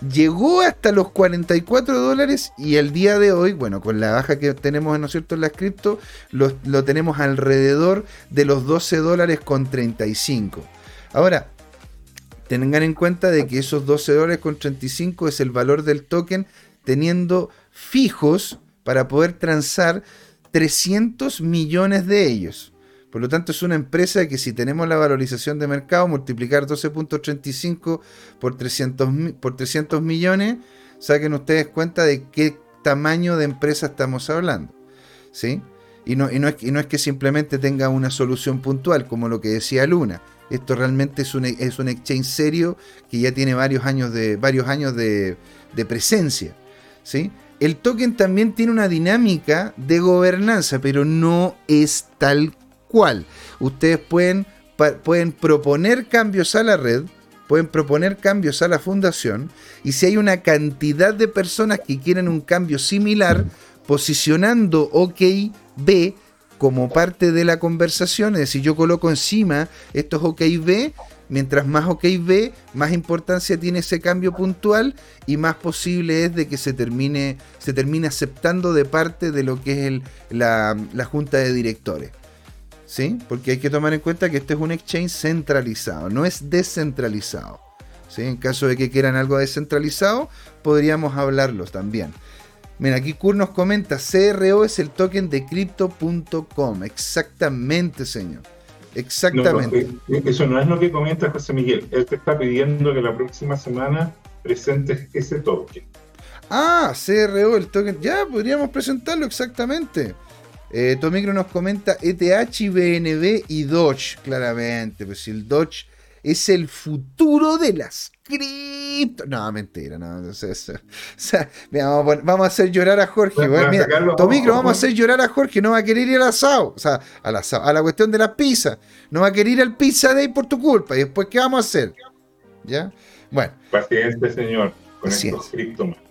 Llegó hasta los 44 dólares y el día de hoy, bueno, con la baja que tenemos, ¿no cierto?, en las cripto, lo, lo tenemos alrededor de los 12 dólares con 35. Ahora, tengan en cuenta de que esos 12 dólares con 35 es el valor del token teniendo fijos para poder transar 300 millones de ellos. Por lo tanto, es una empresa que si tenemos la valorización de mercado, multiplicar 12.35 por 300, por 300 millones, saquen ustedes cuenta de qué tamaño de empresa estamos hablando. ¿Sí? Y no, y no, es, no es que simplemente tenga una solución puntual, como lo que decía Luna. Esto realmente es un, es un exchange serio que ya tiene varios años de, varios años de, de presencia. ¿sí? el token también tiene una dinámica de gobernanza, pero no es tal cual. Ustedes pueden, pueden proponer cambios a la red, pueden proponer cambios a la fundación, y si hay una cantidad de personas que quieren un cambio similar, posicionando OKB como parte de la conversación, es decir, yo coloco encima estos OKB Mientras más OK ve, más importancia tiene ese cambio puntual y más posible es de que se termine, se termine aceptando de parte de lo que es la, junta de directores. ¿Sí? Porque hay que tomar en cuenta que este es un exchange centralizado, no es descentralizado. ¿Sí? En caso de que quieran algo descentralizado, podríamos hablarlos también. Mira, aquí Kur nos comenta, CRO es el token de crypto.com. Exactamente, señor. Exactamente. eso no es lo que comenta José Miguel. Él te está pidiendo que la próxima semana presentes ese token. Ah, CRO, el token. Ya, podríamos presentarlo exactamente. Eh, Tomicro nos comenta ETH, BNB y Doge, claramente. Pues si el Doge es el futuro de las cripto. No, mentira, no. O sea, vamos, a hacer llorar a Jorge. mira, Tomicro, vamos a hacer llorar a Jorge. No va a querer ir al asado. O sea, al asado, a la cuestión de las pizzas. No va a querer ir al pizza day por tu culpa. ¿Y después qué vamos a hacer? ¿Ya? Bueno. Paciencia, señor, con estos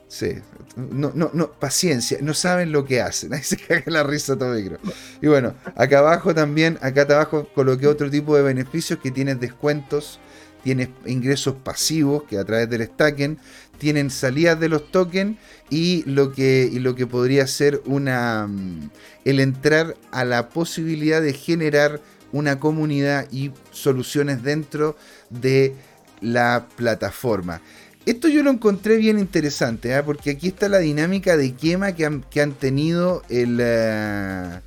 Sí, no, no, no, paciencia, no saben lo que hacen. Ahí se caga la risa Tomicro. Y bueno, acá abajo también, acá abajo coloqué otro tipo de beneficios que tienes descuentos tienes ingresos pasivos que a través del stacking tienen salidas de los tokens y lo que, y lo que podría ser una, mm, el entrar a la posibilidad de generar una comunidad y soluciones dentro de la plataforma. Esto yo lo encontré bien interesante, ¿ah? porque aquí está la dinámica de quema que han, tenido el... Eh,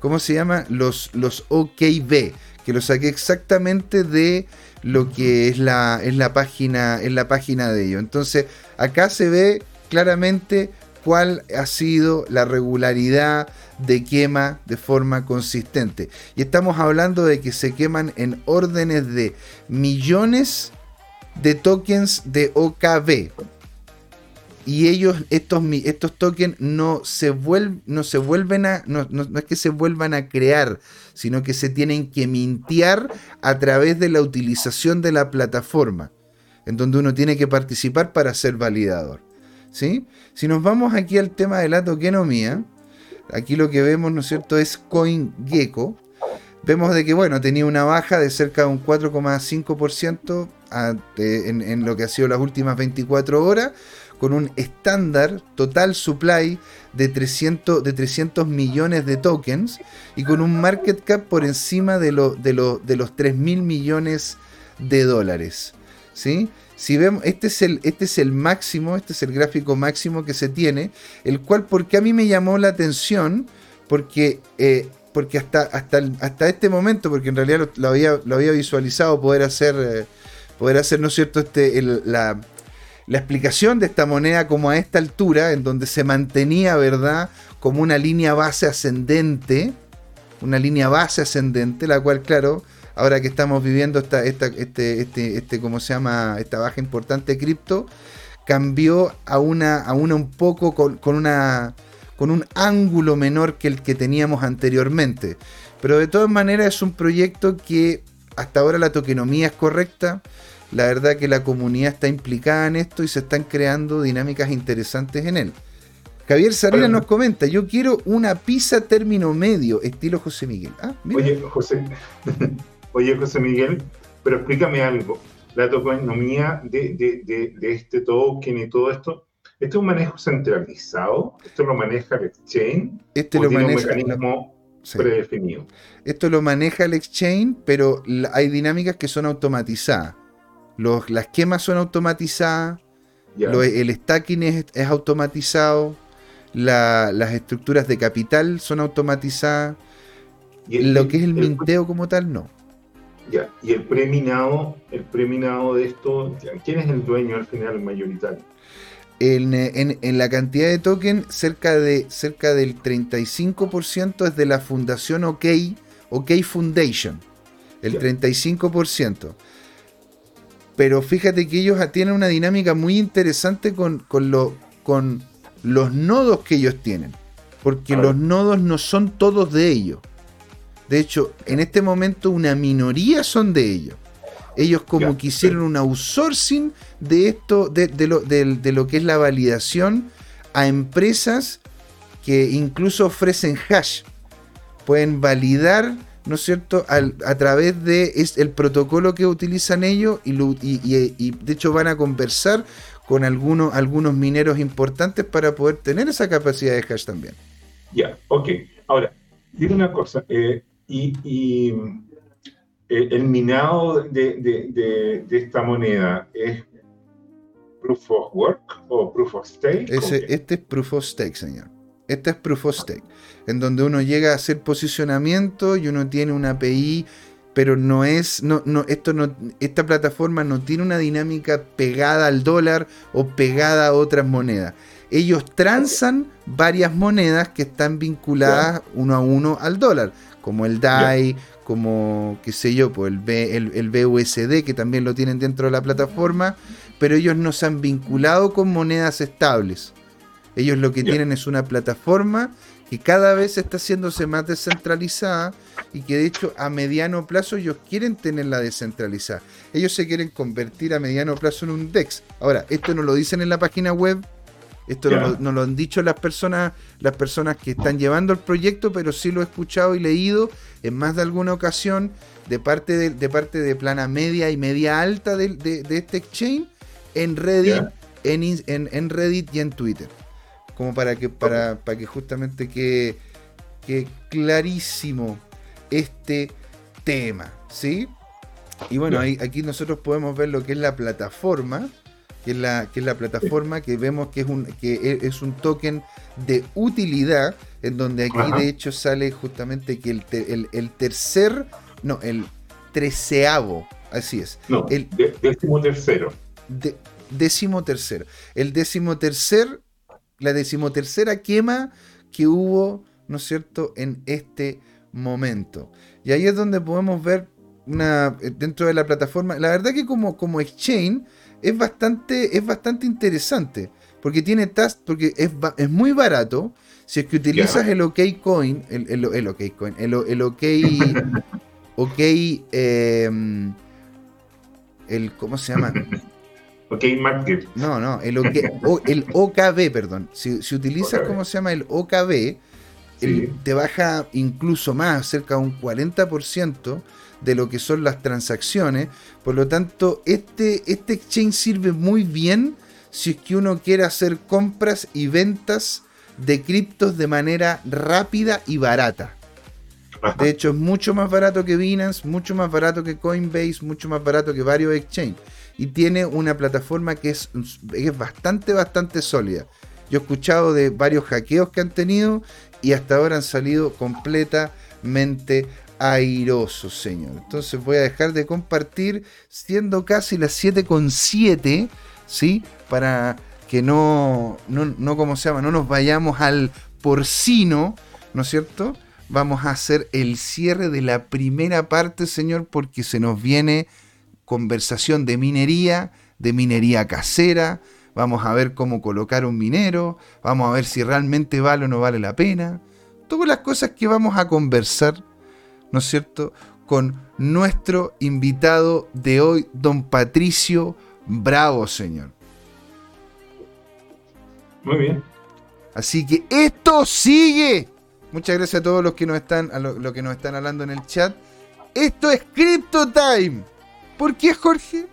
¿Cómo se llama? Los, los OKB, que lo saqué exactamente de lo que es la, es la, página, es la página de ellos. Entonces, acá se ve claramente cuál ha sido la regularidad de quema de forma consistente. Y estamos hablando de que se queman en órdenes de millones de tokens de OKB. Y ellos, estos, estos tokens no se, vuelven, no se vuelven a, no, es que se vuelvan a crear, sino que se tienen que mintear a través de la utilización de la plataforma, en donde uno tiene que participar para ser validador. ¿sí? Si nos vamos aquí al tema de la tokenomía, aquí lo que vemos, ¿no es cierto?, es CoinGecko. Vemos de que, bueno, tenía una baja de cerca de un 4,5% en, en lo que ha sido las últimas 24 horas, con un estándar total supply de 300, de 300 millones de tokens y con un market cap por encima de, lo, de, de los 3 mil millones de dólares. ¿sí? Si vemos, este es, el, este es el máximo, este es el gráfico máximo que se tiene, el cual, porque a mí me llamó la atención? Porque, eh, porque hasta, hasta, hasta este momento, porque en realidad lo, había, lo había visualizado poder hacer, eh, poder hacer, ¿no es cierto?, este, la, la explicación de esta moneda como a esta altura, en donde se mantenía, ¿verdad?, como una línea base ascendente, una línea base ascendente, la cual, claro, ahora que estamos viviendo esta, esta, este, este, este, ¿cómo se llama? Esta baja importante cripto, cambió a una, a una un poco con, una, con un ángulo menor que el que teníamos anteriormente. Pero de todas maneras es un proyecto que hasta ahora la tokenomía es correcta. La verdad que la comunidad está implicada en esto y se están creando dinámicas interesantes en él. Javier Sarina nos comenta, yo quiero una pizza término medio, estilo José Miguel. Ah, Oye, José, Oye, José Miguel, pero explícame algo. La tokenomía de, de, de, este token y todo esto, ¿esto es un manejo centralizado? ¿Esto lo maneja el exchange? Este lo maneja, un mecanismo predefinido? Esto lo maneja el exchange, pero hay dinámicas que son automatizadas. Los, las quemas son automatizadas, el stacking es, automatizado, las estructuras de capital son automatizadas, lo que es el minteo como tal no. Ya, y el preminado, el preminado de esto, ¿quién es el dueño al final mayoritario? En, en, la cantidad de token, cerca, de, cerca del 35% es de la fundación OK, OK Foundation. El 35%. Pero fíjate que ellos tienen una dinámica muy interesante con, con, lo, con los nodos que ellos tienen. Porque los nodos no son todos de ellos. De hecho, en este momento una minoría son de ellos. Ellos como que hicieron un outsourcing de esto, de, lo, de, lo, que es la validación a empresas que incluso ofrecen hash. Pueden validar, ¿no es cierto?, a través de el protocolo que utilizan ellos y, y, de hecho van a conversar con algunos, algunos mineros importantes para poder tener esa capacidad de hash también. Ya, ok. Ahora, digo una cosa. Eh, y, eh, el minado de, esta moneda es proof of work o proof of stake. este es proof of stake, señor. Este es proof of stake, en donde uno llega a hacer posicionamiento y uno tiene una API, pero no es, no, no, esto no, esta plataforma no tiene una dinámica pegada al dólar o pegada a otras monedas. Ellos transan varias monedas que están vinculadas uno a uno al dólar como el DAI, como, qué sé yo, pues el, el, BUSD, que también lo tienen dentro de la plataforma, pero ellos no se han vinculado con monedas estables. Ellos lo que tienen es una plataforma que cada vez está haciéndose más descentralizada y que de hecho a mediano plazo ellos quieren tenerla descentralizada. Ellos se quieren convertir a mediano plazo en un DEX. Ahora, esto no lo dicen en la página web, Esto no, lo han dicho las personas, las personas que están llevando el proyecto, pero sí lo he escuchado y leído en más de alguna ocasión de parte de, de parte de plana media y media alta de, este exchange en Reddit, en, en, Reddit y en Twitter. Como para que, para, para que justamente quede, que clarísimo este tema. ¿Sí? Y bueno, aquí nosotros podemos ver lo que es la plataforma que es la, que es la plataforma, que vemos que es un, que e, es un token de utilidad, en donde aquí de hecho sale justamente que el, el, tercer, no, el treceavo, así es. No, el décimo tercero. décimo tercero. El décimo tercer, la decimotercera quema que hubo, ¿no es cierto?, en este momento. Y ahí es donde podemos ver una, dentro de la plataforma, la verdad que como, como exchange, es bastante, es bastante interesante. Porque tiene tas, porque es, es, muy barato. Si es que utilizas el OK Coin, el, el, OK Coin, el, el OK. OK. Em, el, ¿Cómo se llama? OK Market. No, no, el, el OKB, perdón. Si, si utilizas, ¿cómo se llama? El OKB, te baja incluso más, cerca de un 40% de lo que son las transacciones. Por lo tanto, este, este exchange sirve muy bien si es que uno quiere hacer compras y ventas de criptos de manera rápida y barata. De hecho, es mucho más barato que Binance, mucho más barato que Coinbase, mucho más barato que varios exchanges. Y tiene una plataforma que es, es bastante, bastante sólida. Yo he escuchado de varios hackeos que han tenido y hasta ahora han salido completamente airoso, señor. Entonces voy a dejar de compartir, siendo casi las 7,7, ¿sí? Para que no, no, no, como se llama, no nos vayamos al porcino, ¿no es cierto? Vamos a hacer el cierre de la primera parte, señor, porque se nos viene conversación de minería, de minería casera. Vamos a ver cómo colocar un minero. Vamos a ver si realmente vale o no vale la pena. Todas las cosas que vamos a conversar ¿no es cierto?, con nuestro invitado de hoy, don Patricio Bravo, señor. Muy bien. Así que esto sigue. Muchas gracias a todos los que nos están, a lo, que nos están hablando en el chat. Esto es Crypto Time. ¿Por qué, Jorge?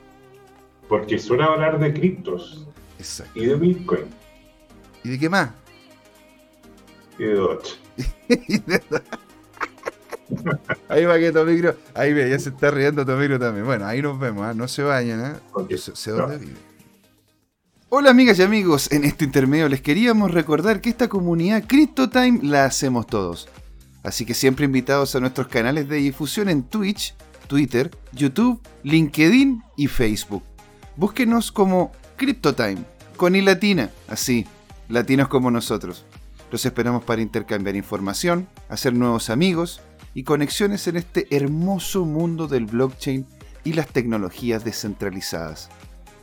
Porque suena hablar de criptos. Exacto. Y de Bitcoin. ¿Y de qué más? Y de Doge. Ahí va que micro Ahí ve, ya se está riendo micro también. Bueno, ahí nos vemos, ¿ah? no se vayan, ¿eh? Sé, dónde vive. Hola amigas y amigos, en este intermedio les queríamos recordar que esta comunidad CryptoTime la hacemos todos. Así que siempre invitados a nuestros canales de difusión en Twitch, Twitter, YouTube, LinkedIn y Facebook. Búsquenos como CryptoTime, con y latina, así, latinos como nosotros. Los esperamos para intercambiar información, hacer nuevos amigos y conexiones en este hermoso mundo del blockchain y las tecnologías descentralizadas.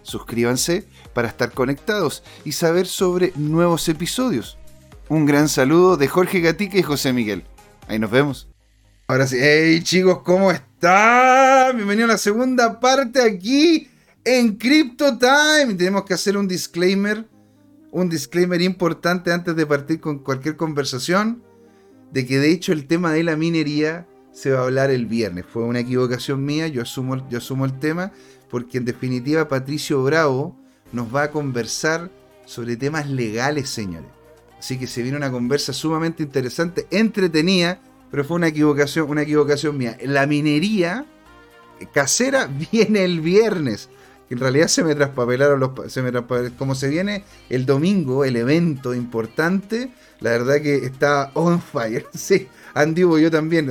Suscríbanse para estar conectados y saber sobre nuevos episodios. Un gran saludo de Jorge Gatica y José Miguel. Ahí nos vemos. Ahora sí, hey chicos, ¿cómo están? Bienvenido a la segunda parte aquí en Crypto Time. Tenemos que hacer un disclaimer, un disclaimer importante antes de partir con cualquier conversación de que de hecho el tema de la minería se va a hablar el viernes. Fue una equivocación mía, yo asumo, yo asumo el tema, porque en definitiva Patricio Bravo nos va a conversar sobre temas legales, señores. Así que se viene una conversa sumamente interesante, entretenida, pero fue una equivocación, una equivocación mía. La minería casera viene el viernes. En realidad se me traspapelaron los... Se me como se viene el domingo, el evento importante, la verdad que está on fire. Sí, Andy, yo también,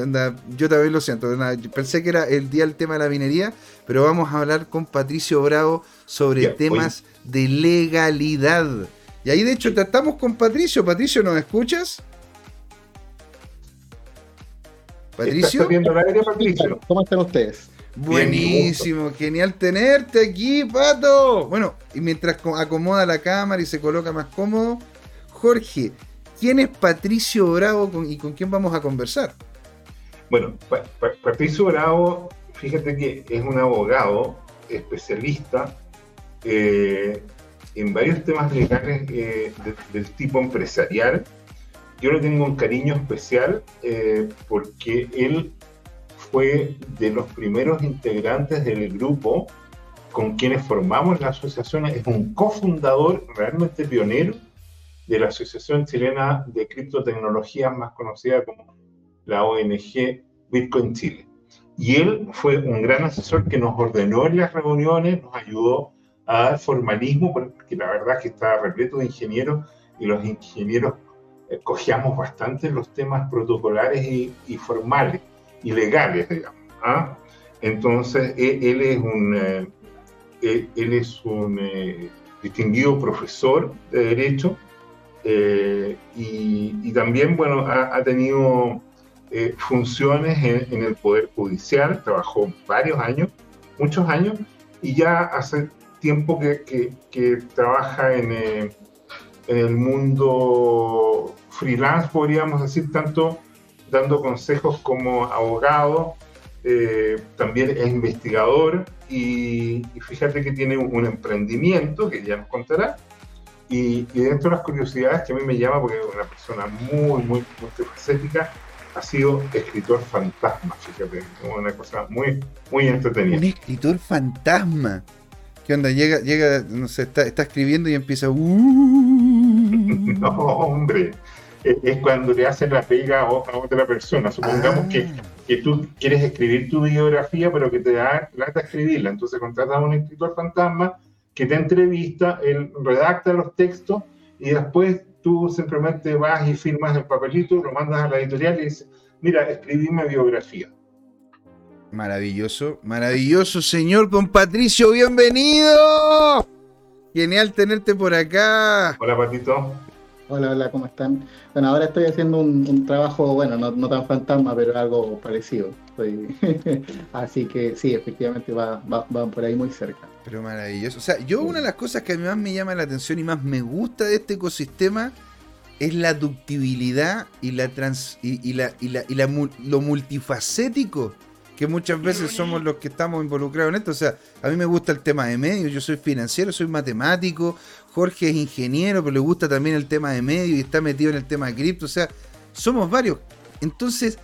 yo también lo siento. pensé que era el día del tema de la minería, pero vamos a hablar con Patricio Bravo sobre temas de legalidad. Y ahí de hecho tratamos con Patricio. Patricio, ¿nos escuchas? Patricio. Patricio? ¿Cómo están ustedes? Buenísimo, genial tenerte aquí, Pato. Bueno, y mientras acomoda la cámara y se coloca más cómodo, Jorge, ¿Quién es Patricio Bravo y con quién vamos a conversar? Bueno, Patricio Bravo, fíjate que es un abogado especialista eh, en varios temas legales eh, del tipo empresarial. Yo le tengo un cariño especial eh, porque él fue de los primeros integrantes del grupo con quienes formamos la asociación, es un cofundador realmente pionero de la Asociación Chilena de Criptotecnologías, más conocida como la ONG Bitcoin Chile. Y él fue un gran asesor que nos ordenó en las reuniones, nos ayudó a dar formalismo, porque la verdad es que estaba repleto de ingenieros y los ingenieros eh, cogíamos bastante los temas protocolares y, formales y legales, digamos. ¿ah? Entonces, e, él, es un, eh, e, es un eh, distinguido profesor de Derecho y, también, bueno, ha tenido eh, funciones en, el Poder Judicial, trabajó varios años, muchos años, y ya hace tiempo que, que, trabaja eh, en, el mundo freelance, podríamos decir, tanto dando consejos como abogado, eh, también es investigador y, fíjate que tiene un, emprendimiento que ya nos contará. Y, y, dentro de las curiosidades que a mí me llama, porque es una persona muy, muy multifacética, ha sido escritor fantasma, fíjate, una cosa muy, muy entretenida. Un escritor fantasma. ¿Qué onda? Llega, llega, no sé, está, está escribiendo y empieza. Uh". no, hombre. Es cuando le hacen la pega a otra persona. Supongamos que, ah. que, tú quieres escribir tu biografía, pero que te da plata escribirla. Entonces contratas a un escritor fantasma que te entrevista, él redacta los textos y después tú simplemente vas y firmas el papelito, lo mandas a la editorial y dices, mira, escribí mi biografía. Maravilloso, maravilloso, señor don Patricio, bienvenido. Genial tenerte por acá. Hola, Patito. Hola, hola, ¿cómo están? Bueno, ahora estoy haciendo un, trabajo, bueno, no, tan fantasma, pero algo parecido. Así que sí, efectivamente va, va, por ahí muy cerca. Pero maravilloso. O sea, yo una de las cosas que a mí más me llama la atención y más me gusta de este ecosistema es la ductibilidad y la trans y, la, y, la, y la, lo multifacético que muchas veces somos los que estamos involucrados en esto. O sea, a mí me gusta el tema de medios, yo soy financiero, soy matemático, Jorge es ingeniero, pero le gusta también el tema de medios y está metido en el tema de cripto. O sea, somos varios. Entonces,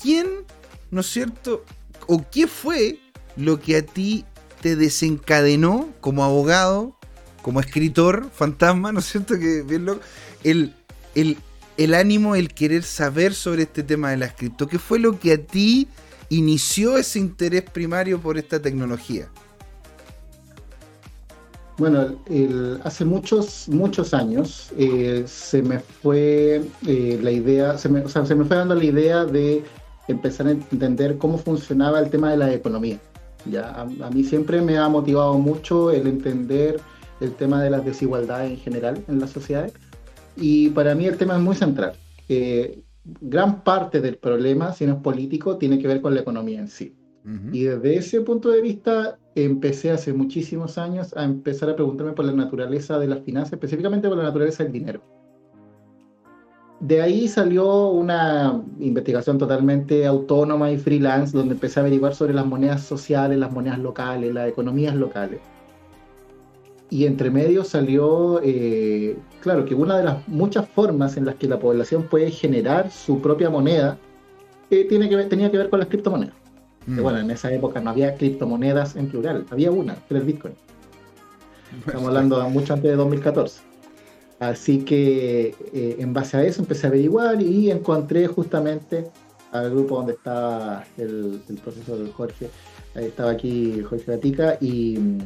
¿quién, no es cierto, o qué fue lo que a ti te desencadenó como abogado, como escritor, fantasma, ¿no es cierto? Que bien loco, el, el, el ánimo, el querer saber sobre este tema de la cripto. ¿Qué fue lo que a ti inició ese interés primario por esta tecnología? Bueno, hace muchos, muchos años eh, se me fue eh, la idea, se me, se me fue dando la idea de empezar a entender cómo funcionaba el tema de la economía. ¿ya? A, mí siempre me ha motivado mucho el entender el tema de las desigualdades en general en las sociedades y para mí el tema es muy central. Eh, gran parte del problema, si no es político, tiene que ver con la economía en sí. Y desde ese punto de vista empecé hace muchísimos años a empezar a preguntarme por la naturaleza de las finanzas, específicamente por la naturaleza del dinero. De ahí salió una investigación totalmente autónoma y freelance, donde empecé a averiguar sobre las monedas sociales, las monedas locales, las economías locales y entre medio salió, eh, claro, que una de las muchas formas en las que la población puede generar su propia moneda eh, tiene que tenía que ver con las criptomonedas. Mm. Bueno, en esa época no había criptomonedas en plural, había una, que era el Bitcoin. Estamos hablando mucho antes de 2014. Así que eh, en base a eso empecé a averiguar y encontré justamente al grupo donde estaba el, el profesor Jorge. Ahí estaba aquí Jorge Gatica y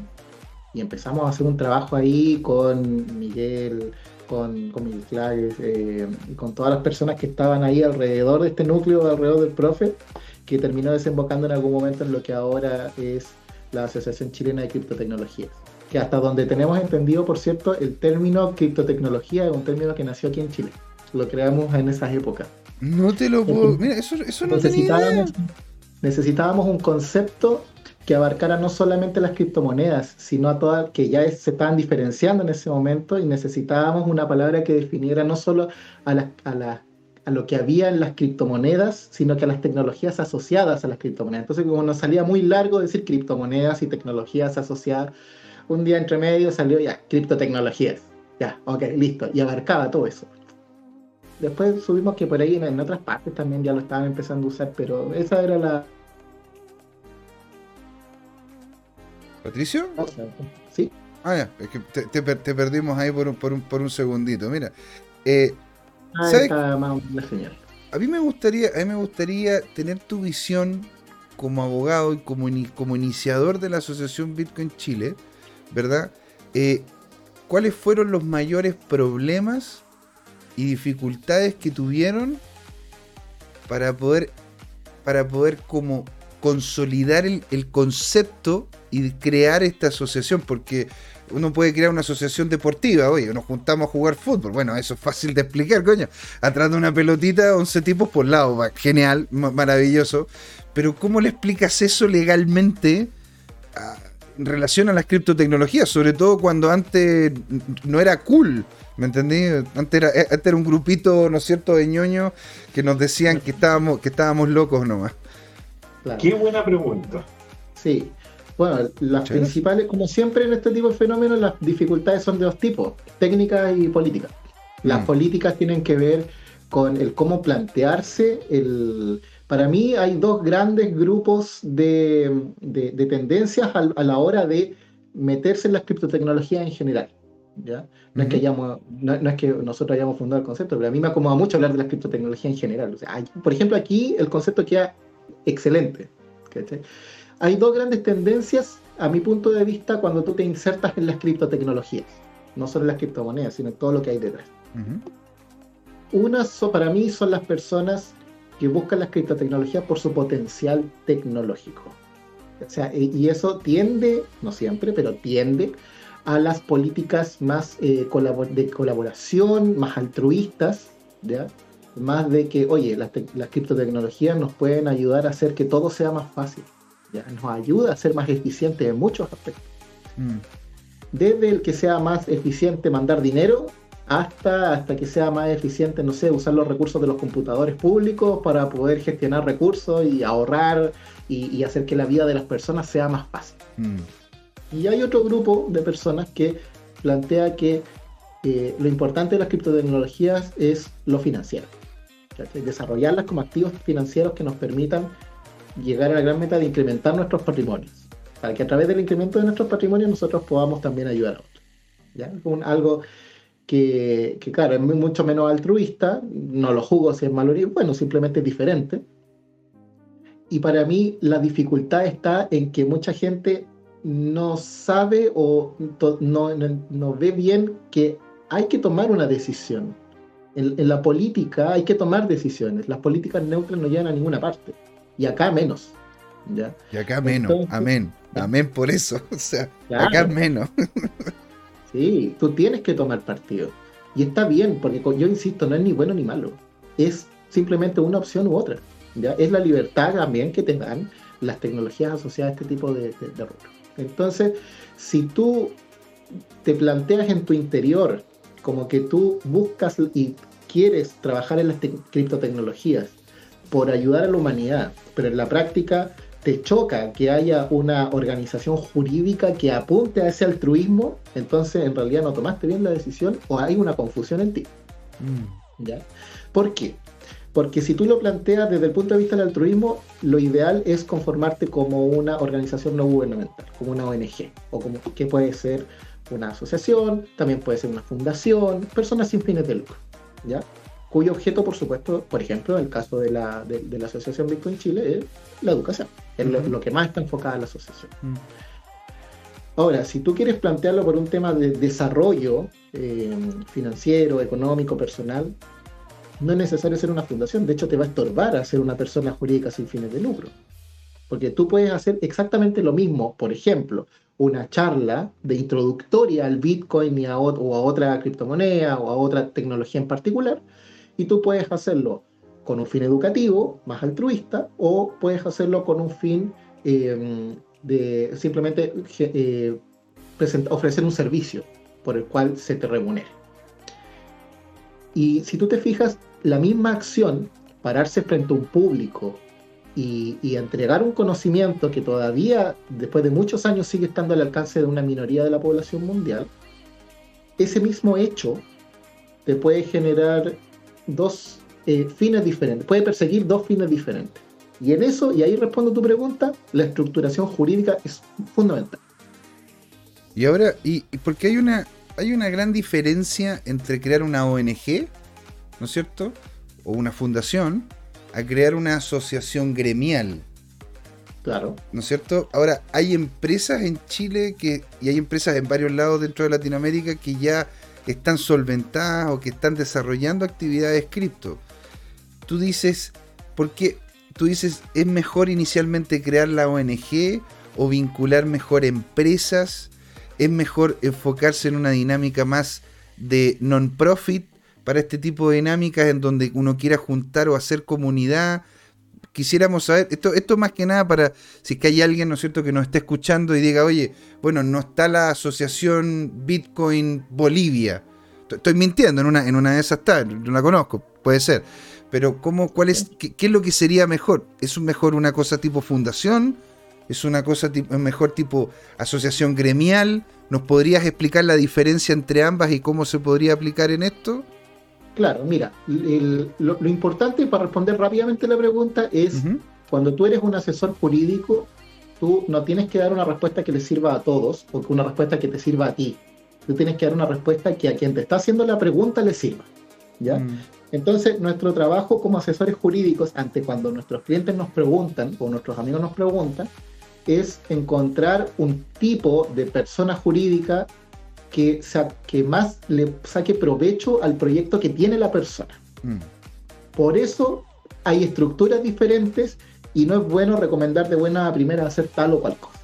y empezamos a hacer un trabajo ahí con Miguel, con, con Miguel Clagues, eh, y con todas las personas que estaban ahí alrededor de este núcleo, alrededor del profe, que terminó desembocando en algún momento en lo que ahora es la Asociación Chilena de Criptotecnologías. Que hasta donde tenemos entendido, por cierto, el término criptotecnología es un término que nació aquí en Chile. Lo creamos en esas épocas. No te lo puedo. Mira, eso, eso no necesitábamos, necesitábamos un concepto que abarcara no solamente las criptomonedas, sino a todas que ya se estaban diferenciando en ese momento y necesitábamos una palabra que definiera no solo a, a, a lo que había en las criptomonedas, sino que a las tecnologías asociadas a las criptomonedas. Entonces, como nos salía muy largo decir criptomonedas y tecnologías asociadas, un día entre medio salió ya, criptotecnologías. Ya, ok, listo. Y abarcaba todo eso. Después subimos que por ahí en, otras partes también ya lo estaban empezando a usar, pero esa era la... ¿Patricio? Sí. Ah, ya, es que te, perdimos ahí por un, por un, por un segundito. Mira, eh, ah, más la señal. A mí me gustaría, a mí me gustaría tener tu visión como abogado y como, como iniciador de la Asociación Bitcoin Chile, ¿verdad? Eh, ¿Cuáles fueron los mayores problemas y dificultades que tuvieron para poder, para poder como consolidar el, el concepto y crear esta asociación? Porque uno puede crear una asociación deportiva, oye, nos juntamos a jugar fútbol. Bueno, eso es fácil de explicar, coño. Atrás de una pelotita, 11 tipos por lado, genial, maravilloso. Pero ¿cómo le explicas eso legalmente en relación a las criptotecnologías? Sobre todo cuando antes no era cool. ¿Me entendí? Antes era, eh, era un grupito, ¿no es cierto?, de ñoños que nos decían que estábamos, que estábamos locos nomás. Qué buena pregunta. Sí, bueno, las principales, como siempre en este tipo de fenómenos, las dificultades son de dos tipos, técnicas y políticas. Las mm. políticas tienen que ver con el cómo plantearse el... Para mí hay dos grandes grupos de, tendencias a, la hora de meterse en las criptotecnologías en general. ¿ya? No, es que hayamos, no, es que nosotros hayamos fundado el concepto, pero a mí me acomoda mucho hablar de las criptotecnologías en general. O sea, por ejemplo, aquí el concepto queda excelente. ¿cachai? Hay dos grandes tendencias, a mi punto de vista, cuando tú te insertas en las criptotecnologías. No solo en las criptomonedas, sino en todo lo que hay detrás. Una, para mí, son las personas que buscan las criptotecnologías por su potencial tecnológico. O sea, y eso tiende, no siempre, pero tiende a las políticas más eh, de colaboración, más altruistas, ¿ya? más de que, oye, las, las criptotecnologías nos pueden ayudar a hacer que todo sea más fácil nos ayuda a ser más eficientes en muchos aspectos. Mm. Desde el que sea más eficiente mandar dinero hasta, hasta que sea más eficiente, no sé, usar los recursos de los computadores públicos para poder gestionar recursos y ahorrar y, hacer que la vida de las personas sea más fácil. Mm. Y hay otro grupo de personas que plantea que eh, lo importante de las criptotecnologías es lo financiero. Desarrollarlas como activos financieros que nos permitan llegar a la gran meta de incrementar nuestros patrimonios, para que a través del incremento de nuestros patrimonios nosotros podamos también ayudar a otros. ¿ya? algo que, que, claro, es mucho menos altruista, no lo juzgo si es malo bueno, simplemente es diferente. Y para mí la dificultad está en que mucha gente no sabe o no, no, ve bien que hay que tomar una decisión. En, en, la política hay que tomar decisiones. Las políticas neutras no llegan a ninguna parte y acá menos. ¿ya? Y acá menos, amén. Amén por eso. O sea, acá menos. sí, tú tienes que tomar partido. Y está bien, porque yo insisto, no es ni bueno ni malo. Es simplemente una opción u otra. ¿ya? Es la libertad también que te dan las tecnologías asociadas a este tipo de, de, Entonces, si tú te planteas en tu interior como que tú buscas y quieres trabajar en las criptotecnologías por ayudar a la humanidad, pero en la práctica te choca que haya una organización jurídica que apunte a ese altruismo, entonces en realidad no tomaste bien la decisión o hay una confusión en ti. Mm. ¿Ya? ¿Por qué? Porque si tú lo planteas desde el punto de vista del altruismo, lo ideal es conformarte como una organización no gubernamental, como una ONG, o como que puede ser una asociación, también puede ser una fundación, personas sin fines de lucro. ¿ya? Cuyo objeto, por supuesto, por ejemplo, en el caso de la, de, la Asociación Bitcoin Chile, es la educación, es lo, que más está enfocada en la asociación. Mm. Ahora, si tú quieres plantearlo por un tema de desarrollo eh, financiero, económico, personal, no es necesario ser una fundación, de hecho te va a estorbar a ser una persona jurídica sin fines de lucro. Porque tú puedes hacer exactamente lo mismo, por ejemplo, una charla de introductoria al Bitcoin a, o a otra criptomoneda o a otra tecnología en particular, y tú puedes hacerlo con un fin educativo, más altruista, o puedes hacerlo con un fin em, de simplemente eh, ofrecer un servicio por el cual se te remunere. Y si tú te fijas, la misma acción, pararse frente a un público y, entregar un conocimiento que todavía, después de muchos años, sigue estando al alcance de una minoría de la población mundial, ese mismo hecho te puede generar dos eh, fines diferentes, puede perseguir dos fines diferentes. Y en eso, y ahí respondo tu pregunta, la estructuración jurídica es fundamental. Y ahora, ¿y, por qué hay una, hay una gran diferencia entre crear una ONG, ¿no es cierto? O una fundación, a crear una asociación gremial. Claro. ¿No es cierto? Ahora, hay empresas en Chile que, y hay empresas en varios lados dentro de Latinoamérica que ya están solventadas o que están desarrollando actividades cripto. Tú dices, ¿por qué? Tú dices, ¿es mejor inicialmente crear la ONG o vincular mejor empresas? ¿Es mejor enfocarse en una dinámica más de non-profit para este tipo de dinámicas en donde uno quiera juntar o hacer comunidad. Quisiéramos saber, esto, esto más que nada para si es que hay alguien, ¿no es cierto?, que nos esté escuchando y diga, oye, bueno, no está la asociación Bitcoin Bolivia. Estoy mintiendo, en una, en una de esas está, no la conozco, puede ser. Pero ¿cómo, cuál es, qué, es lo que sería mejor? ¿Es mejor una cosa tipo fundación? ¿Es una cosa tipo, mejor tipo asociación gremial? ¿Nos podrías explicar la diferencia entre ambas y cómo se podría aplicar en esto? Claro, mira, lo, importante para responder rápidamente la pregunta es, cuando tú eres un asesor jurídico, tú no tienes que dar una respuesta que le sirva a todos o una respuesta que te sirva a ti. Tú tienes que dar una respuesta que a quien te está haciendo la pregunta le sirva. ¿ya? Mm. Entonces, nuestro trabajo como asesores jurídicos, ante cuando nuestros clientes nos preguntan o nuestros amigos nos preguntan, es encontrar un tipo de persona jurídica que, que más le saque provecho al proyecto que tiene la persona. Mm. Por eso hay estructuras diferentes y no es bueno recomendar de buena a primera hacer tal o cual cosa.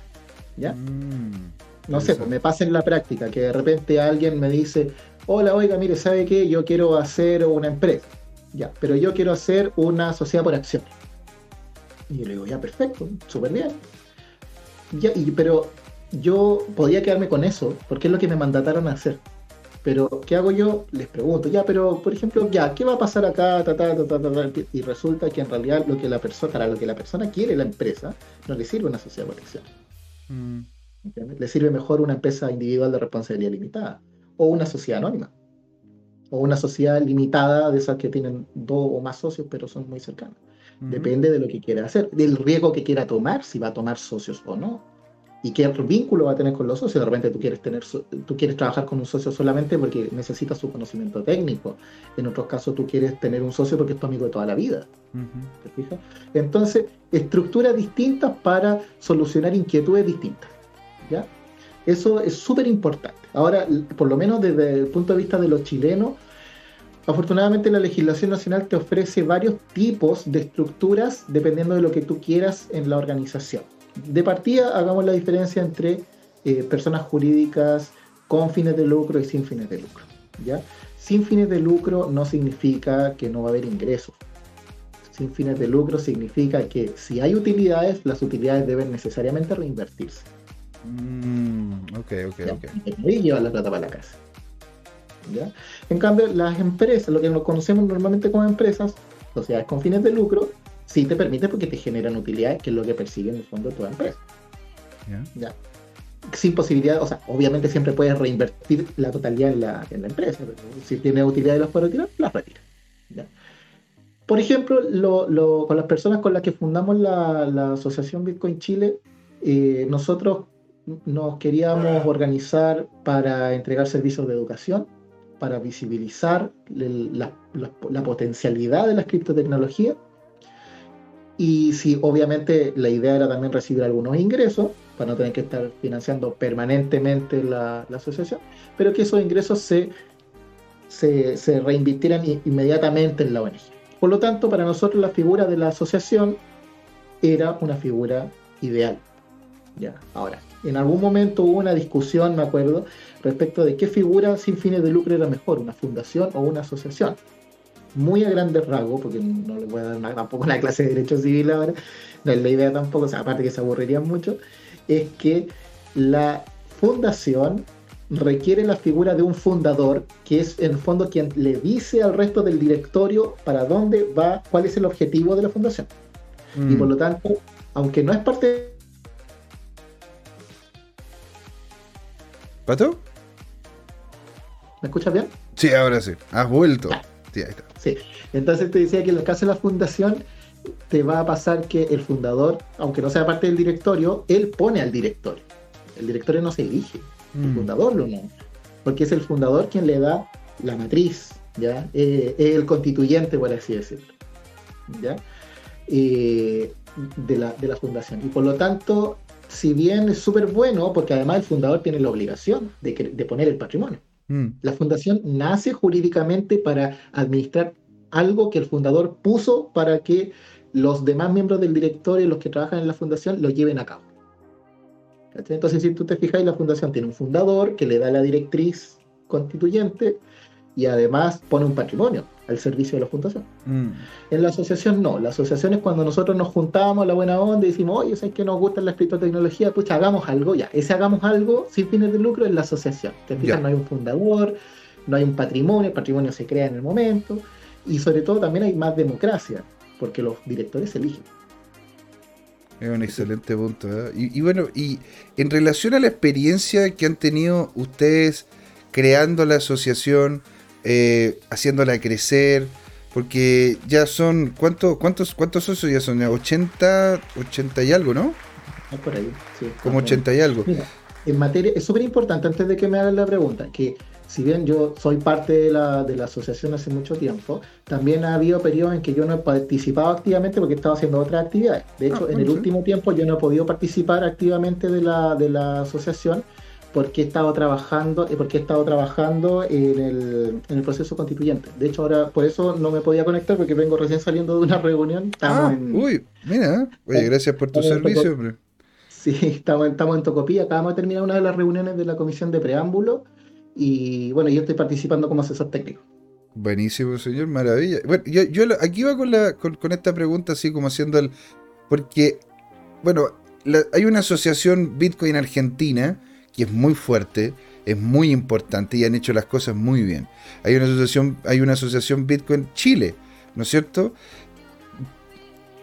¿Ya? Mm. no sé, pues me pasa en la práctica que de repente alguien me dice, hola, oiga, mire, ¿sabe qué? Yo quiero hacer una empresa. Ya, pero yo quiero hacer una sociedad por acciones. Y yo le digo, ya, perfecto, súper bien. Ya, y, pero yo podía quedarme con eso, porque es lo que me mandataron a hacer. Pero, ¿qué hago yo? Les pregunto, ya, pero, por ejemplo, ya, ¿qué va a pasar acá? y resulta que en realidad lo que la persona, para lo que la persona quiere la empresa, no le sirve una sociedad de acciones. Mm. Le sirve mejor una empresa individual de responsabilidad limitada, o una sociedad anónima, o una sociedad limitada de esas que tienen dos o más socios, pero son muy cercanos. Depende de lo que quiera hacer, del riesgo que quiera tomar, si va a tomar socios o no y qué vínculo va a tener con los socios. De repente tú quieres, tener, tú quieres trabajar con un socio solamente porque necesitas su conocimiento técnico. En otros casos tú quieres tener un socio porque es tu amigo de toda la vida. ¿Te fijas? Entonces, estructuras distintas para solucionar inquietudes distintas. ¿ya? Eso es súper importante. Ahora, por lo menos desde el punto de vista de los chilenos, Afortunadamente la legislación nacional te ofrece varios tipos de estructuras dependiendo de lo que tú quieras en la organización de partida hagamos la diferencia entre eh, personas jurídicas con fines de lucro y sin fines de lucro. ¿ya? Sin fines de lucro no significa que no va a haber ingresos. Sin fines de lucro significa que si hay utilidades, las utilidades deben necesariamente reinvertirse. Mm, ok, ok, ok. Y llevar la plata para la casa. ¿ya? En cambio, las empresas, lo que nos conocemos normalmente como empresas, sociedades con fines de lucro, sí te permite porque te generan utilidades, que es lo que persigue en el fondo toda empresa. ¿Ya? Sin posibilidad, o sea, obviamente siempre puedes reinvertir la totalidad en la, en la empresa, pero si tiene utilidades las puedes retirar, las retira. Por ejemplo, lo, con las personas con las que fundamos la, la Asociación Bitcoin Chile, eh, nosotros nos queríamos organizar para entregar servicios de educación, para visibilizar la, la potencialidad de las criptotecnologías y si obviamente la idea era también recibir algunos ingresos, para no tener que estar financiando permanentemente la, asociación, pero que esos ingresos se, se, reinvirtieran inmediatamente en la ONG. Por lo tanto, para nosotros la figura de la asociación era una figura ideal. Ya, ahora, en algún momento hubo una discusión, me acuerdo, respecto de qué figura sin fines de lucro era mejor, una fundación o una asociación muy a grandes rasgos, porque no le voy a dar tampoco una clase de derecho civil ahora, no es la idea tampoco, o sea, aparte que se aburrirían mucho, es que la fundación requiere la figura de un fundador, que es en el fondo quien le dice al resto del directorio para dónde va, cuál es el objetivo de la fundación. Y por lo tanto, aunque no es parte ¿Pato? ¿Me escuchas bien? Sí, ahora sí. Has vuelto. Sí, ahí está. Sí. Entonces te decía que en el caso de la fundación te va a pasar que el fundador, aunque no sea parte del directorio, él pone al directorio. El directorio no se elige, el Mm. fundador lo nombra. Porque es el fundador quien le da la matriz, ¿ya? Eh, es el constituyente, por así decirlo. ¿Ya? Eh, de, la, de la fundación. Y por lo tanto, si bien es súper bueno, porque además el fundador tiene la obligación de, que- de poner el patrimonio. Mm. La fundación nace jurídicamente para administrar algo que el fundador puso para que los demás miembros del directorio los que trabajan en la fundación lo lleven a cabo. Entonces, si tú te fijas, la fundación tiene un fundador que le da la directriz constituyente y además pone un patrimonio al servicio de la fundación. Mm. En la asociación no, la asociación es cuando nosotros nos juntamos a la buena onda y decimos, oye, ¿sabes que nos gusta la criptotecnología? Pucha, hagamos algo, ya. Ese hagamos algo sin fines de lucro en la asociación. Te fijas, no hay un fundador, no hay un patrimonio, el patrimonio se crea en el momento y sobre todo también hay más democracia, porque los directores se eligen. Es un excelente punto. ¿eh? Y, y bueno, y en relación a la experiencia que han tenido ustedes creando la asociación, eh, haciéndola crecer, porque ya son, ¿cuántos, cuántos, cuántos socios ya son? 80, 80 y algo, ¿no? Es por ahí, sí. Como Más o menos. 80 y algo. Mira, en materia, es súper importante antes de que me hagan la pregunta, que si bien yo soy parte de la, de la asociación hace mucho tiempo, también ha habido periodos en que yo no he participado activamente porque estaba haciendo otras actividades. De hecho, Ah, en el sí. último tiempo yo no he podido participar activamente de la, de la asociación porque he estado trabajando, eh, porque he estado trabajando en el, en el proceso constituyente. De hecho, ahora por eso no me podía conectar porque vengo recién saliendo de una reunión. Estamos Ah, en, uy, mira. Oye, gracias por tu servicio, hombre. Sí, estamos, estamos en Tocopilla, acabamos de terminar una de las reuniones de la comisión de preámbulo y bueno, yo estoy participando como asesor técnico. Buenísimo, señor, maravilla. Bueno, yo, yo aquí va con, la, con, con esta pregunta, así como haciendo el. Porque, bueno, la- hay una asociación Bitcoin Argentina que es muy fuerte, es muy importante y han hecho las cosas muy bien. Hay una asociación, hay una asociación Bitcoin Chile, ¿no es cierto?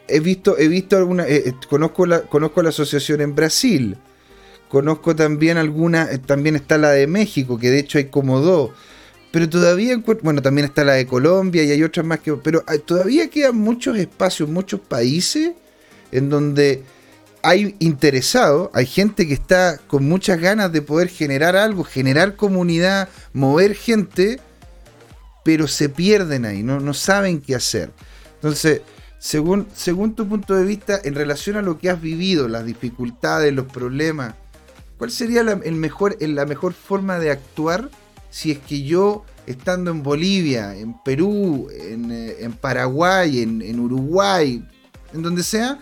He visto, he visto alguna, eh, eh, conozco la, conozco la asociación en Brasil, conozco también alguna, eh, también está la de México, que de hecho hay como dos. Pero todavía bueno, también está la de Colombia y hay otras más que, pero hay- todavía quedan muchos espacios, muchos países en donde hay interesados, hay gente que está con muchas ganas de poder generar algo, generar comunidad, mover gente, pero se pierden ahí, no, no saben qué hacer. Entonces, según, según tu punto de vista, en relación a lo que has vivido, las dificultades, los problemas, ¿cuál sería la, el mejor, la mejor forma de actuar si es que yo, estando en Bolivia, en Perú, en, eh, Paraguay, en Uruguay, en donde sea,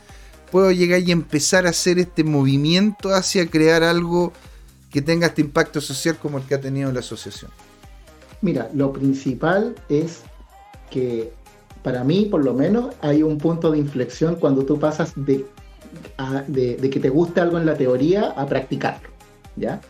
puedo llegar y empezar a hacer este movimiento hacia crear algo que tenga este impacto social como el que ha tenido la asociación? Mira, lo principal es que para mí, por lo menos, hay un punto de inflexión cuando tú pasas de, de que te guste algo en la teoría a practicarlo, ¿ya?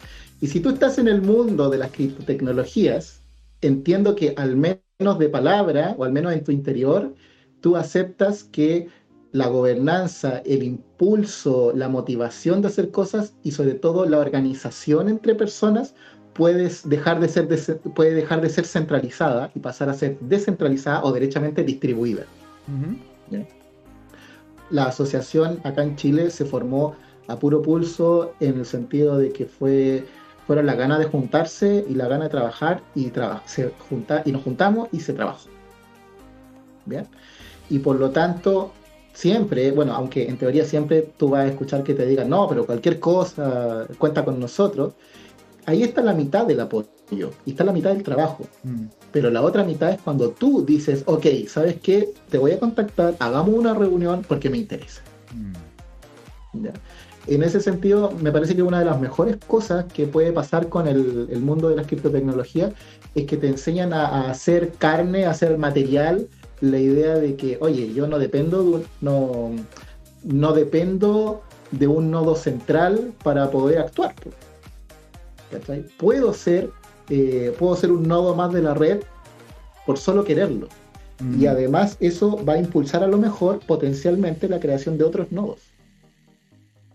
Y si tú estás en el mundo de las criptotecnologías, entiendo que al menos de palabra, o al menos en tu interior, tú aceptas que la gobernanza, el impulso, la motivación de hacer cosas y sobre todo la organización entre personas puedes dejar de ser puede dejar de ser centralizada y pasar a ser descentralizada o derechamente distribuida. La asociación acá en Chile se formó a puro pulso en el sentido de que fue fueron la gana de juntarse y la gana de trabajar y traba- se junta y nos juntamos y se trabajó. ¿Bien? Y por lo tanto, siempre, bueno, aunque en teoría siempre tú vas a escuchar que te digan, no, pero cualquier cosa cuenta con nosotros, ahí está la mitad del apoyo y está la mitad del trabajo. Mm. Pero la otra mitad es cuando tú dices, ok, ¿sabes qué? Te voy a contactar, hagamos una reunión porque me interesa. Mm. ¿ya? En ese sentido, me parece que una de las mejores cosas que puede pasar con el, el mundo de las criptotecnologías es que te enseñan a, a hacer carne, a hacer material, la idea de que, oye, yo no dependo de un, no, no dependo de un nodo central para poder actuar. ¿Cachai? Puedo ser, eh, puedo ser un nodo más de la red por solo quererlo. Y además eso va a impulsar a lo mejor potencialmente la creación de otros nodos.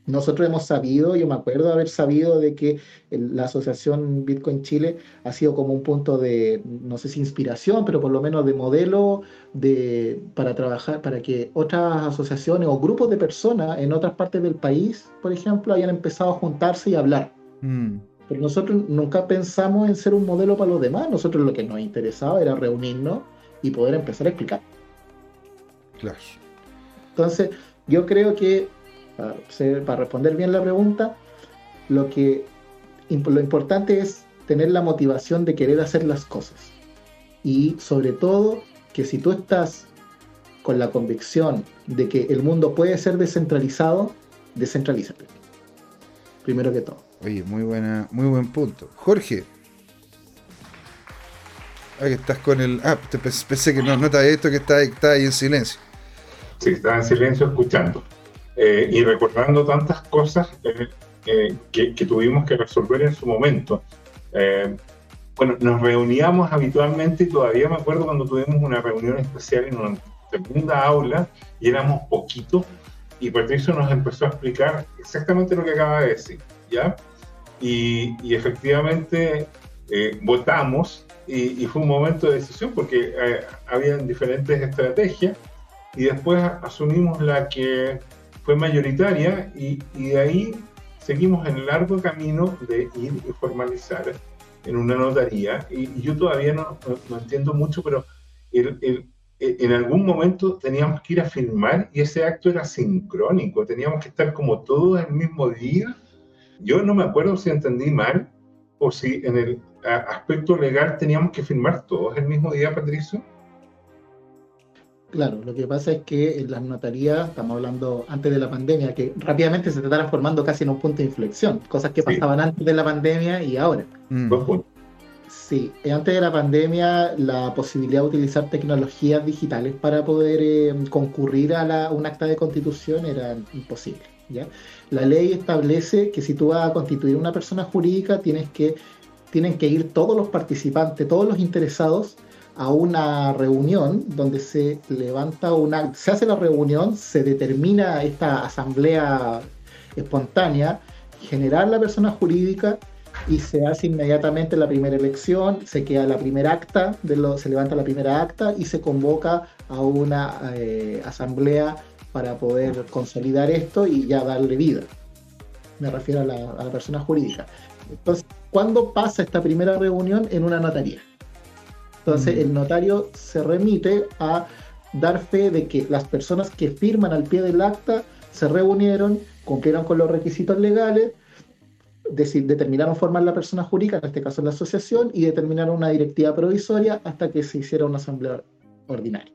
Nosotros hemos sabido, yo me acuerdo de haber sabido de que la asociación Bitcoin Chile ha sido como un punto de, no sé si inspiración, pero por lo menos de modelo de, para trabajar, para que otras asociaciones o grupos de personas en otras partes del país, por ejemplo, hayan empezado a juntarse y hablar. Mm. Pero nosotros nunca pensamos en ser un modelo para los demás. Nosotros lo que nos interesaba era reunirnos y poder empezar a explicar. Claro. Entonces, yo creo que para, responder bien la pregunta, lo que lo importante es tener la motivación de querer hacer las cosas. Y sobre todo, que si tú estás con la convicción de que el mundo puede ser descentralizado, descentralízate. Primero que todo. Oye, muy buena, muy buen punto. Jorge. Ah, que estás con el. Ah, pensé que no, no te había visto que está ahí en silencio. Sí, estaba en silencio escuchando. Eh, y recordando tantas cosas eh, eh, que, tuvimos que resolver en su momento. bueno, nos reuníamos habitualmente y todavía me acuerdo cuando tuvimos una reunión especial en una segunda aula y éramos poquitos y Patricio nos empezó a explicar exactamente lo que acaba de decir, ¿ya? Y, y efectivamente votamos y, y, fue un momento de decisión porque habían diferentes estrategias y después asumimos la que fue mayoritaria y, de ahí seguimos el largo camino de ir y formalizar en una notaría. Y, yo todavía no, no, entiendo mucho, pero el, en algún momento teníamos que ir a firmar y ese acto era sincrónico, teníamos que estar como todos el mismo día. Yo no me acuerdo si entendí mal o si en el aspecto legal teníamos que firmar todos el mismo día, Patricio. Claro, lo que pasa es que en las notarías, estamos hablando antes de la pandemia, que rápidamente se está transformando casi en un punto de inflexión, cosas que pasaban antes de la pandemia y ahora. Mm. Sí, antes de la pandemia la posibilidad de utilizar tecnologías digitales para poder eh, concurrir a un acta de constitución era imposible. ¿ya? La ley establece que si tú vas a constituir una persona jurídica tienes que, tienen que ir todos los participantes, todos los interesados a una reunión donde se levanta una, se hace la reunión, se determina esta asamblea espontánea, generar la persona jurídica y se hace inmediatamente la primera elección, se queda la primera acta, de lo, se levanta la primera acta y se convoca a una eh, asamblea para poder consolidar esto y ya darle vida. Me refiero a la, a la persona jurídica. Entonces, ¿cuándo pasa esta primera reunión en una notaría? Entonces, mm. el notario se remite a dar fe de que las personas que firman al pie del acta se reunieron, cumplieron con los requisitos legales, determinaron formar la persona jurídica, en este caso la asociación, y determinaron una directiva provisoria hasta que se hiciera una asamblea ordinaria.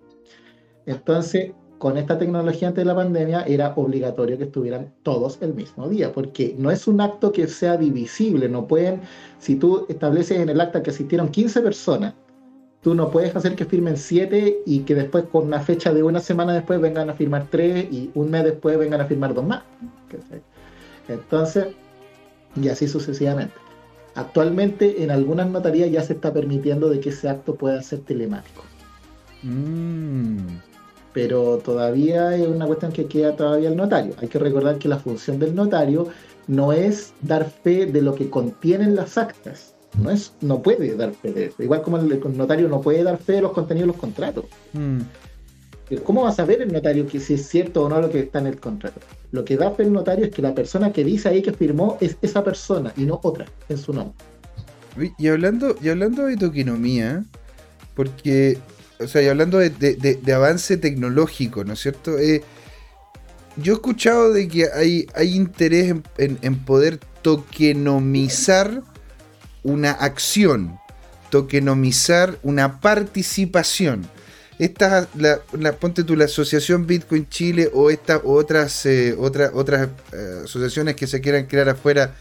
Entonces, con esta tecnología antes de la pandemia era obligatorio que estuvieran todos el mismo día, porque no es un acto que sea divisible, no pueden, si tú estableces en el acta que asistieron 15 personas, tú no puedes hacer que firmen siete y que después con una fecha de una semana después vengan a firmar tres y un mes después vengan a firmar dos más. Entonces, y así sucesivamente. Actualmente en algunas notarías ya se está permitiendo de que ese acto pueda ser telemático. Mm. Pero todavía es una cuestión que queda todavía el notario. Hay que recordar que la función del notario no es dar fe de lo que contienen las actas, no, es, no puede dar fe de eso. Igual como el, notario no puede dar fe de los contenidos de los contratos. Mm. ¿Cómo va a saber el notario que si es cierto o no lo que está en el contrato? Lo que da fe el notario es que la persona que dice ahí que firmó es esa persona y no otra en su nombre. Y hablando, y hablando de toquinomía, porque, o sea, y hablando de, avance tecnológico, ¿no es cierto? Eh, yo he escuchado de que hay, hay interés en poder tokenomizar una acción, tokenomizar una participación. Esta, la, ponte tú, la Asociación Bitcoin Chile o estas otras, eh, otras, otras eh, asociaciones que se quieran crear afuera.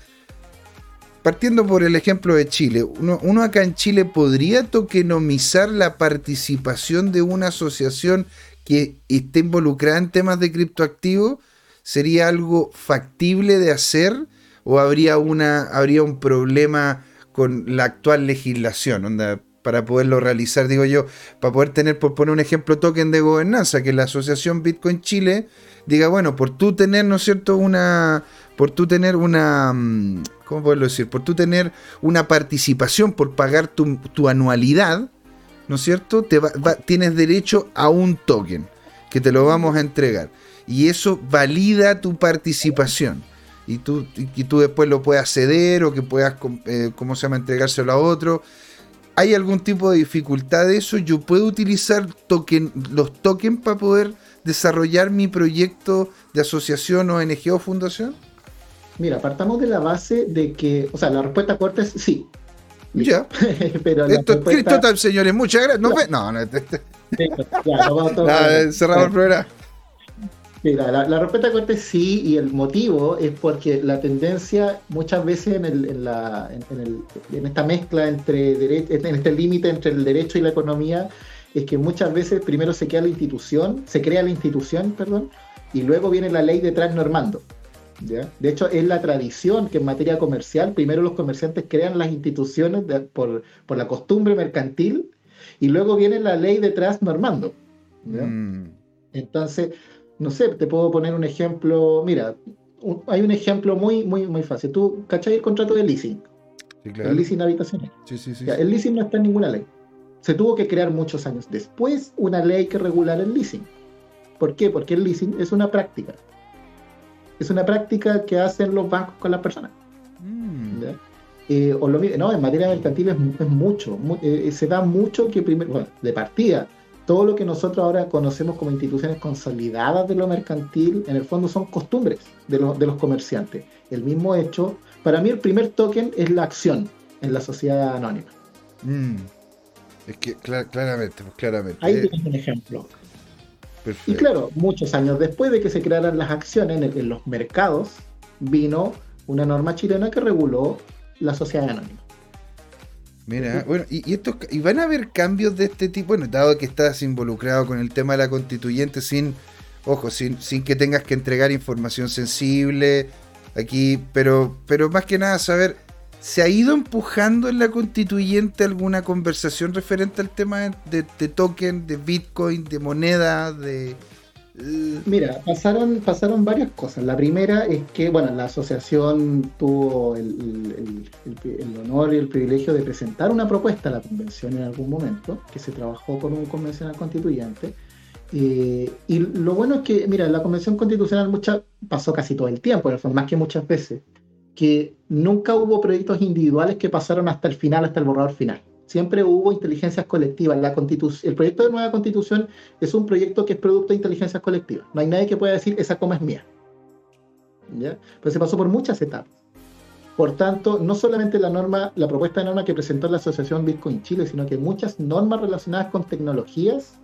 Partiendo por el ejemplo de Chile, uno, uno acá en Chile podría tokenomizar la participación de una asociación que esté involucrada en temas de criptoactivos. ¿Sería algo factible de hacer? ¿O habría, una, habría un problema con la actual legislación, para poderlo realizar, digo yo, para poder tener, por poner un ejemplo, token de gobernanza, que la Asociación Bitcoin Chile diga, bueno, por tú tener, ¿no es cierto?, una, por tú tener una, mm, ¿cómo puedo decir? Por tú tener una participación, por pagar tu, anualidad, ¿no es cierto?, te tienes derecho a un token que te lo vamos a entregar. Y eso valida tu participación y tú, y tú después lo puedas ceder o que puedas, eh, ¿cómo se llama?, entregárselo a otro. ¿Hay algún tipo de dificultad de eso? ¿Yo puedo utilizar token, los tokens para poder desarrollar mi proyecto de asociación, ONG o fundación? Mira, partamos de la base de que, o sea, la respuesta corta es sí. Ya. Pero Esto es señores. Muchas gracias. ¿No, no, no, este- cerramos el programa. Mira, la, respuesta corta es sí, y el motivo es porque la tendencia muchas veces en, el, en, la, en, el, en esta mezcla entre en este límite entre el derecho y la economía, es que muchas veces primero se crea la institución, se crea la institución, perdón, y luego viene la ley detrás normando. ¿ya? De hecho, es la tradición que en materia comercial, primero los comerciantes crean las instituciones por, por, la costumbre mercantil, y luego viene la ley detrás normando. Mm. Entonces, no sé, te puedo poner un ejemplo. Mira, hay un ejemplo muy, muy, muy fácil. Tú, ¿cachai el contrato de leasing? Sí, claro. El leasing habitacional. Sí, sí, sí, el leasing no está en ninguna ley. Se tuvo que crear muchos años después una ley que regulara el leasing. ¿Por qué? Porque el leasing es una práctica. Es una práctica que hacen los bancos con las personas. Mm. Eh, o lo, no, en materia mercantil es, mucho. Eh, se da mucho que primero, bueno, de partida, todo lo que nosotros ahora conocemos como instituciones consolidadas de lo mercantil, en el fondo son costumbres de, de los comerciantes. El mismo hecho, para mí el primer token es la acción en la sociedad anónima. Mm. Es que claramente, pues claramente. Ahí tienes un ejemplo. Perfecto. Y claro, muchos años después de que se crearan las acciones en los mercados, vino una norma chilena que reguló la sociedad anónima. Mira, bueno, y, esto, y van a haber cambios de este tipo, bueno, dado que estás involucrado con el tema de la constituyente sin, ojo, sin, sin que tengas que entregar información sensible aquí, pero, pero más que nada saber, ¿se ha ido empujando en la constituyente alguna conversación referente al tema de, de token, de Bitcoin, de moneda, de, Mira, pasaron, pasaron varias cosas. La primera es que, bueno, la asociación tuvo el, honor y el privilegio de presentar una propuesta a la convención en algún momento, que se trabajó con un convencional constituyente. Eh, y lo bueno es que, mira, la convención constitucional mucha, pasó casi todo el tiempo, más que muchas veces, que nunca hubo proyectos individuales que pasaron hasta el final, hasta el borrador final siempre hubo inteligencias colectivas. El proyecto de nueva constitución es un proyecto que es producto de inteligencias colectivas. No hay nadie que pueda decir esa coma es mía. ¿Ya? Pero se pasó por muchas etapas. Por tanto, no solamente la norma, la propuesta de norma que presentó la Asociación Bitcoin Chile, sino que muchas normas relacionadas con tecnologías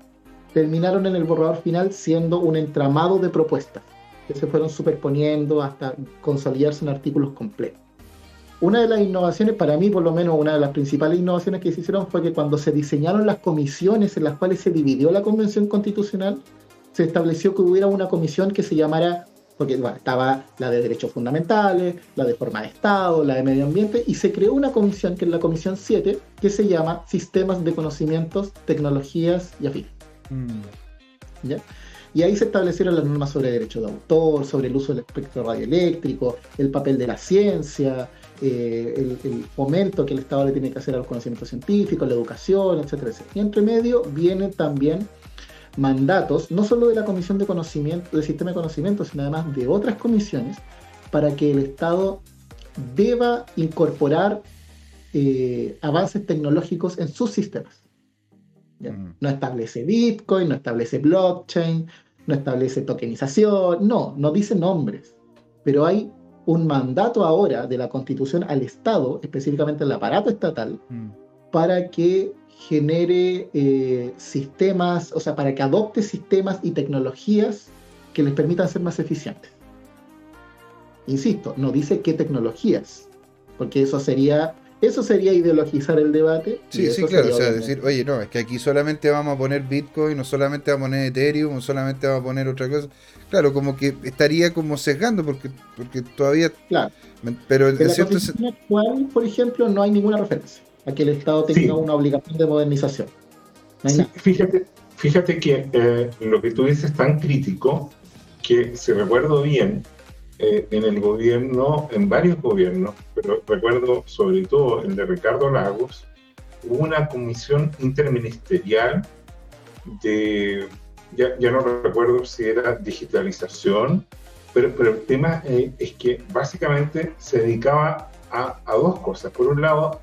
terminaron en el borrador final siendo un entramado de propuestas que se fueron superponiendo hasta consolidarse en artículos completos. Una de las innovaciones, para mí por lo menos una de las principales innovaciones que se hicieron fue que cuando se diseñaron las comisiones en las cuales se dividió la Convención Constitucional, se estableció que hubiera una comisión que se llamara, porque estaba la de Derechos Fundamentales, la de Forma de Estado, la de Medio Ambiente, y se creó una comisión, que es la Comisión 7, que se llama Sistemas de Conocimientos, Tecnologías y Afines. Mm. Y ahí se establecieron las normas sobre derecho de autor, sobre el uso del espectro radioeléctrico, el papel de la ciencia, eh, el, fomento que el Estado le tiene que hacer a los conocimientos científicos, la educación, etcétera, etcétera. Y entre medio vienen también mandatos, no solo de la Comisión de Conocimiento, del Sistema de Conocimiento, sino además de otras comisiones, para que el Estado deba incorporar eh, avances tecnológicos en sus sistemas. No establece Bitcoin, no establece blockchain, no establece tokenización, no, no dice nombres, pero hay un mandato ahora de la Constitución al Estado, específicamente al aparato estatal, mm. para que genere eh, sistemas, o sea, para que adopte sistemas y tecnologías que les permitan ser más eficientes. Insisto, no dice qué tecnologías, porque eso sería eso sería ideologizar el debate. Sí, sí, claro. O sea, decir, oye, no, es que aquí solamente vamos a poner Bitcoin, no solamente vamos a poner Ethereum, no solamente vamos a poner otra cosa. Claro, como que estaría como sesgando porque, porque todavía. Claro. Pero en, la cierto actual, por ejemplo, no hay ninguna referencia. a que el Estado tenga una obligación de modernización. fíjate, fíjate que eh, lo que tú dices es tan crítico que si recuerdo bien, eh, en el gobierno, en varios gobiernos, pero recuerdo sobre todo el de Ricardo Lagos, hubo una comisión interministerial de, ya, ya no recuerdo si era digitalización, pero, pero el tema eh, es que básicamente se dedicaba a, a, dos cosas. Por un lado,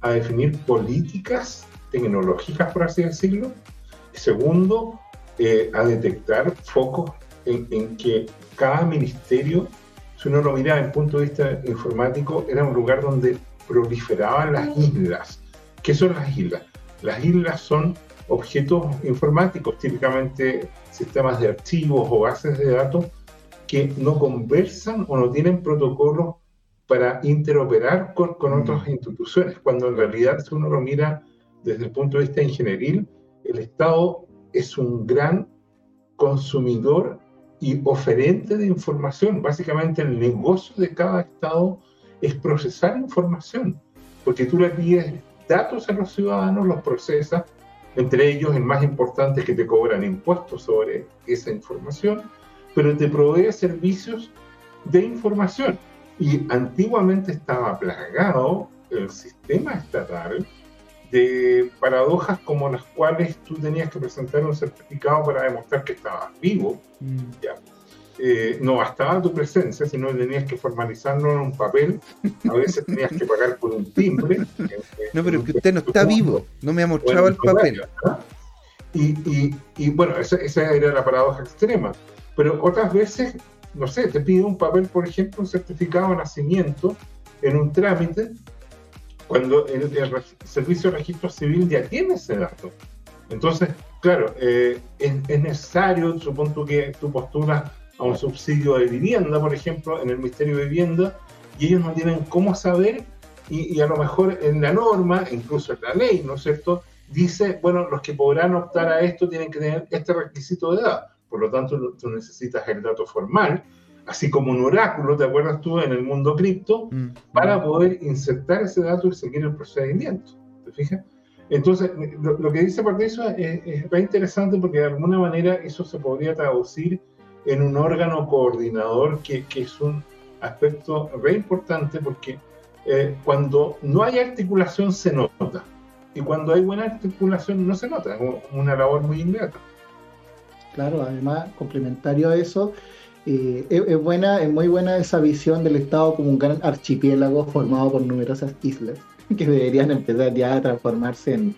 a definir políticas tecnológicas, por así decirlo. Segundo, eh, a detectar focos en, en, que cada ministerio, si uno lo mira desde el punto de vista informático, era un lugar donde proliferaban las islas. ¿Qué son las islas? Las islas son objetos informáticos, típicamente sistemas de archivos o bases de datos que no conversan o no tienen protocolos para interoperar con, con otras instituciones, cuando en realidad si uno lo mira desde el punto de vista ingenieril, el Estado es un gran consumidor y oferente de información. Básicamente el negocio de cada Estado es procesar información, porque tú le pides datos a los ciudadanos, los procesas, entre ellos el más importante es que te cobran impuestos sobre esa información, pero te provee servicios de información. Y antiguamente estaba plagado el sistema estatal de paradojas como las cuales tú tenías que presentar un certificado para demostrar que estabas vivo. Mm. ¿ya? Eh, no bastaba tu presencia, sino que tenías que formalizarlo en un papel. A veces tenías que pagar por un timbre. no, pero es que usted no está vivo, no me ha mostrado el papel. Y, y, y, bueno, esa, esa, era la paradoja extrema. Pero otras veces, no sé, te pide un papel, por ejemplo, un certificado de nacimiento en un trámite, cuando el, el Servicio de Registro Civil ya tiene ese dato. Entonces, claro, eh, es, es, necesario, supongo que tú postulas a un subsidio de vivienda, por ejemplo, en el Ministerio de Vivienda, y ellos no tienen cómo saber, y, y, a lo mejor en la norma, incluso en la ley, ¿no es cierto?, dice, bueno, los que podrán optar a esto tienen que tener este requisito de edad. Por lo tanto, tú necesitas el dato formal, así como un oráculo, ¿te acuerdas tú?, en el mundo cripto, mm. para poder insertar ese dato y seguir el procedimiento. ¿Te fijas? Entonces, lo, lo que dice Patricio es, es, es interesante porque de alguna manera eso se podría traducir en un órgano coordinador que, que es un aspecto re importante porque eh, cuando no hay articulación se nota y cuando hay buena articulación no se nota, es una labor muy ingrata. Claro, además, complementario a eso, eh, es, buena, es muy buena esa visión del Estado como un gran archipiélago formado por numerosas islas que deberían empezar ya a transformarse en,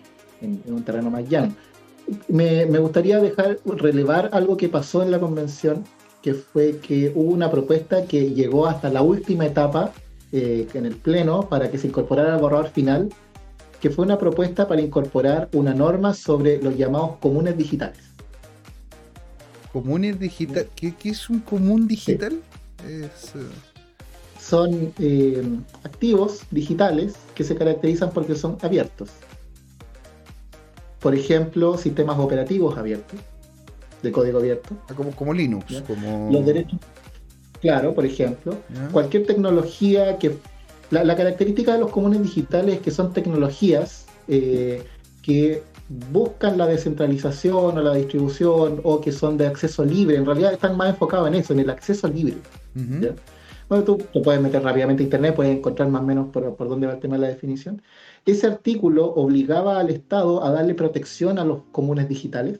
un terreno más llano me, me, gustaría dejar relevar algo que pasó en la convención, que fue que hubo una propuesta que llegó hasta la última etapa eh, en el Pleno para que se incorporara al borrador final, que fue una propuesta para incorporar una norma sobre los llamados comunes digitales. ¿Comunes digitales? ¿Qué, ¿Qué, es un común digital? Sí. Es, uh... Son eh, activos digitales que se caracterizan porque son abiertos por ejemplo, sistemas operativos abiertos, de código abierto. Ah, como, como Linux. Como... Los derechos. Claro, por ejemplo. ¿Ya? Cualquier tecnología que. La, la, característica de los comunes digitales es que son tecnologías eh, que buscan la descentralización o la distribución o que son de acceso libre. En realidad están más enfocados en eso, en el acceso libre. Uh -huh. Bueno, tú puedes meter rápidamente internet, puedes encontrar más o menos por, por dónde va el tema de la definición ese artículo obligaba al Estado a darle protección a los comunes digitales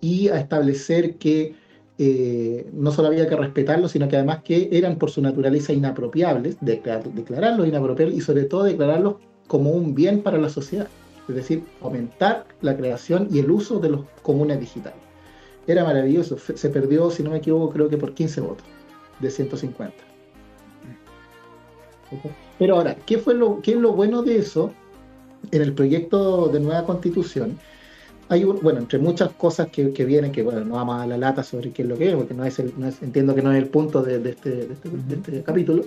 y a establecer que eh, no solo había que respetarlos, sino que además que eran por su naturaleza inapropiables, declar, declararlos inapropiables y sobre todo declararlos como un bien para la sociedad, es decir, aumentar la creación y el uso de los comunes digitales. Era maravilloso, se perdió, si no me equivoco, creo que por 15 votos de 150. ¿Okay? Pero ahora, ¿qué, fue lo, ¿qué es lo bueno de eso? En el proyecto de nueva constitución, hay un, bueno, entre muchas cosas que, que, vienen, que bueno, no vamos a la lata sobre qué es lo que es, porque no es, el, no es entiendo que no es el punto de, de, este, de, este, de este, capítulo.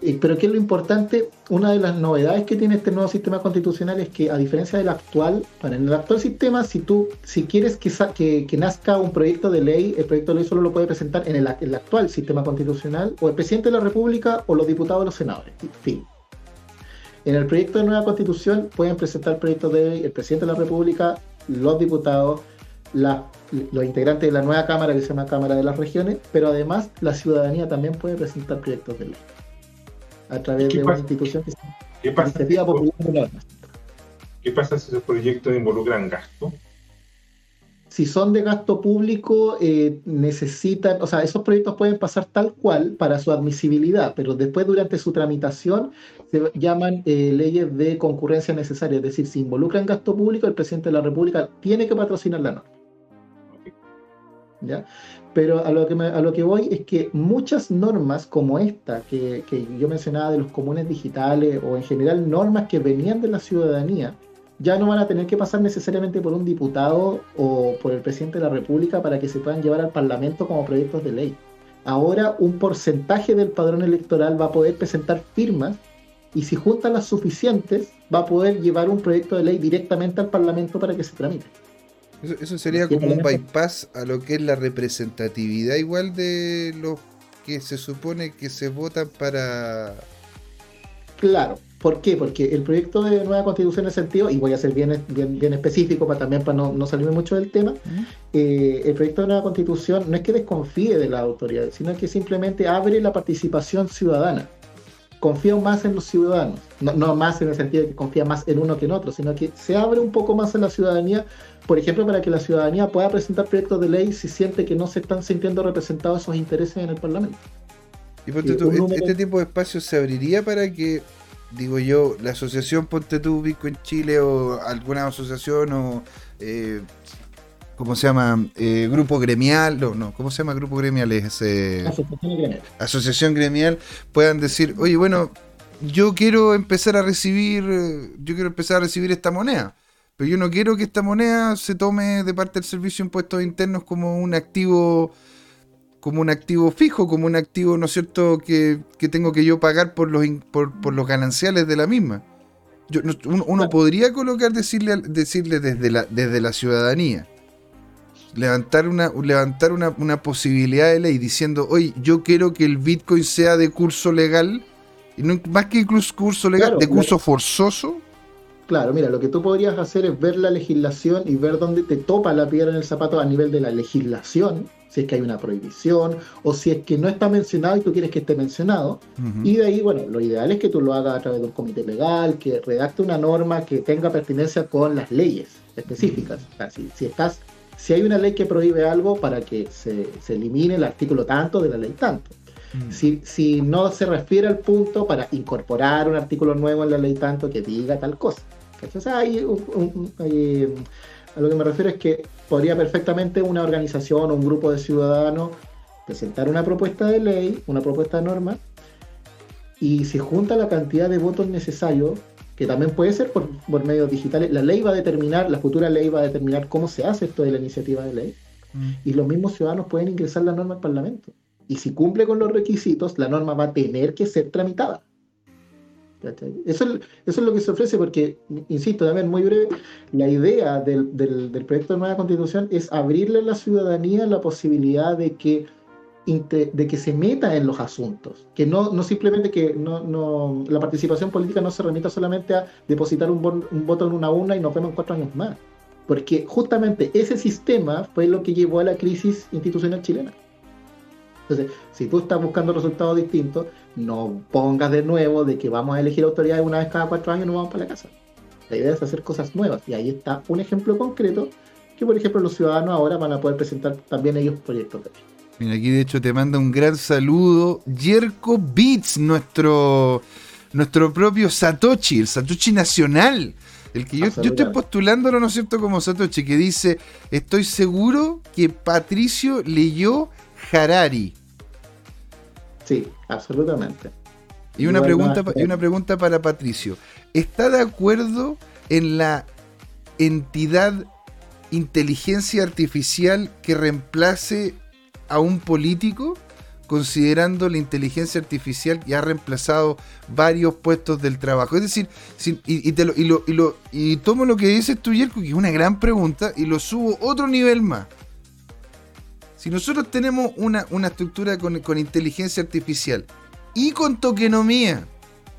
Eh, pero ¿qué es lo importante? Una de las novedades que tiene este nuevo sistema constitucional es que, a diferencia del actual, bueno, en el actual sistema, si tú si quieres que, nazca un proyecto de ley, el proyecto de ley solo lo puede presentar en el, el, actual sistema constitucional o el presidente de la República o los diputados o los senadores. Fin. En el proyecto de nueva constitución pueden presentar proyectos de ley el presidente de la República, los diputados, los integrantes de la nueva Cámara que se llama Cámara de las Regiones, pero además la ciudadanía también puede presentar proyectos de ley a través de una institución que se ¿Qué pasa, ¿Qué pasa si esos proyectos involucran gasto? Si son de gasto público, eh, necesitan, o sea, esos proyectos pueden pasar tal cual para su admisibilidad, pero después durante su tramitación se llaman eh, leyes de concurrencia necesaria, es decir, si involucran gasto público, el presidente de la República tiene que patrocinar la norma. ¿Ya? Pero a lo, que a lo que voy es que muchas normas como esta que, que yo mencionaba de los comunes digitales o en general normas que venían de la ciudadanía, ya no van a tener que pasar necesariamente por un diputado o por el presidente de la República para que se puedan llevar al Parlamento como proyectos de ley. Ahora un porcentaje del padrón electoral va a poder presentar firmas y si juntan las suficientes va a poder llevar un proyecto de ley directamente al Parlamento para que se tramite. Eso, sería como un bypass a lo que es la representatividad igual de los que se supone que se votan para... Claro, ¿por qué? Porque el proyecto de nueva constitución en ese sentido, y voy a ser bien, bien, específico para también para no, no salirme mucho del tema, eh, el proyecto de nueva constitución no es que desconfíe de la autoridad, sino que simplemente abre la participación ciudadana confía más en los ciudadanos, no, más en el sentido de que confía más en uno que en otro, sino que se abre un poco más en la ciudadanía, por ejemplo, para que la ciudadanía pueda presentar proyectos de ley si siente que no se están sintiendo representados esos intereses en el Parlamento. Y Ponte tú, este, este tipo de espacios se abriría para que, digo yo, la asociación Ponte tú Bitcoin Chile o alguna asociación o eh, ¿cómo se llama? Eh, grupo gremial, no, no, ¿cómo se llama grupo gremial? Es, eh, asociación gremial. Asociación gremial, puedan decir, oye, bueno, yo quiero empezar a recibir, yo quiero empezar a recibir esta moneda, pero yo no quiero que esta moneda se tome de parte del servicio de impuestos internos como un activo como un activo fijo, como un activo, ¿no es cierto?, que, tengo que yo pagar por los, por, los gananciales de la misma. Yo, uno, podría colocar, decirle, decirle desde, la, desde la ciudadanía, levantar una, levantar una, posibilidad de ley diciendo, oye, yo quiero que el Bitcoin sea de curso legal, y no, más que incluso curso legal, de curso forzoso. Claro, mira, lo que tú podrías hacer es ver la legislación y ver dónde te topa la piedra en el zapato a nivel de la legislación, si es que hay una prohibición o si es que no está mencionado y tú quieres que esté mencionado. Y de ahí, bueno, lo ideal es que tú lo hagas a través de un comité legal, que redacte una norma que tenga pertinencia con las leyes específicas. si estás si hay una ley que prohíbe algo para que se, elimine el artículo tanto de la ley tanto. Mm. Si, no se refiere al punto para incorporar un artículo nuevo en la ley tanto que diga tal cosa. Entonces, hay a lo que me refiero es que podría perfectamente una organización o un grupo de ciudadanos presentar una propuesta de ley, una propuesta de norma, y se junta la cantidad de votos necesarios que también puede ser por, medios digitales. La ley va a determinar, la futura ley va a determinar cómo se hace esto de la iniciativa de ley. Mm. Y los mismos ciudadanos pueden ingresar la norma al Parlamento. Y si cumple con los requisitos, la norma va a tener que ser tramitada. Eso es, eso es lo que se ofrece porque, insisto, también muy breve, la idea del, del, del proyecto de nueva constitución es abrirle a la ciudadanía la posibilidad de que de que se meta en los asuntos, que no, no simplemente que no, no, la participación política no se remita solamente a depositar un, un voto en una urna y nos vemos en cuatro años más, porque justamente ese sistema fue lo que llevó a la crisis institucional chilena. Entonces, si tú estás buscando resultados distintos, no pongas de nuevo de que vamos a elegir autoridades una vez cada cuatro años y nos vamos para la casa. La idea es hacer cosas nuevas y ahí está un ejemplo concreto que, por ejemplo, los ciudadanos ahora van a poder presentar también ellos proyectos de ley. Mira, aquí de hecho te manda un gran saludo. Jerko Beats, nuestro, nuestro propio Satoshi, el Satoshi nacional. El que yo, yo estoy postulándolo, ¿no es cierto?, como Satoshi, que dice: Estoy seguro que Patricio leyó Harari. Sí, absolutamente. Y una, pregunta, y una pregunta para Patricio. ¿Está de acuerdo en la entidad inteligencia artificial que reemplace a un político considerando la inteligencia artificial que ha reemplazado varios puestos del trabajo. Es decir, y, lo, tomo lo que dices tú, Yerko, que es una gran pregunta, y lo subo otro nivel más. Si nosotros tenemos una, una estructura con, con, inteligencia artificial y con tokenomía,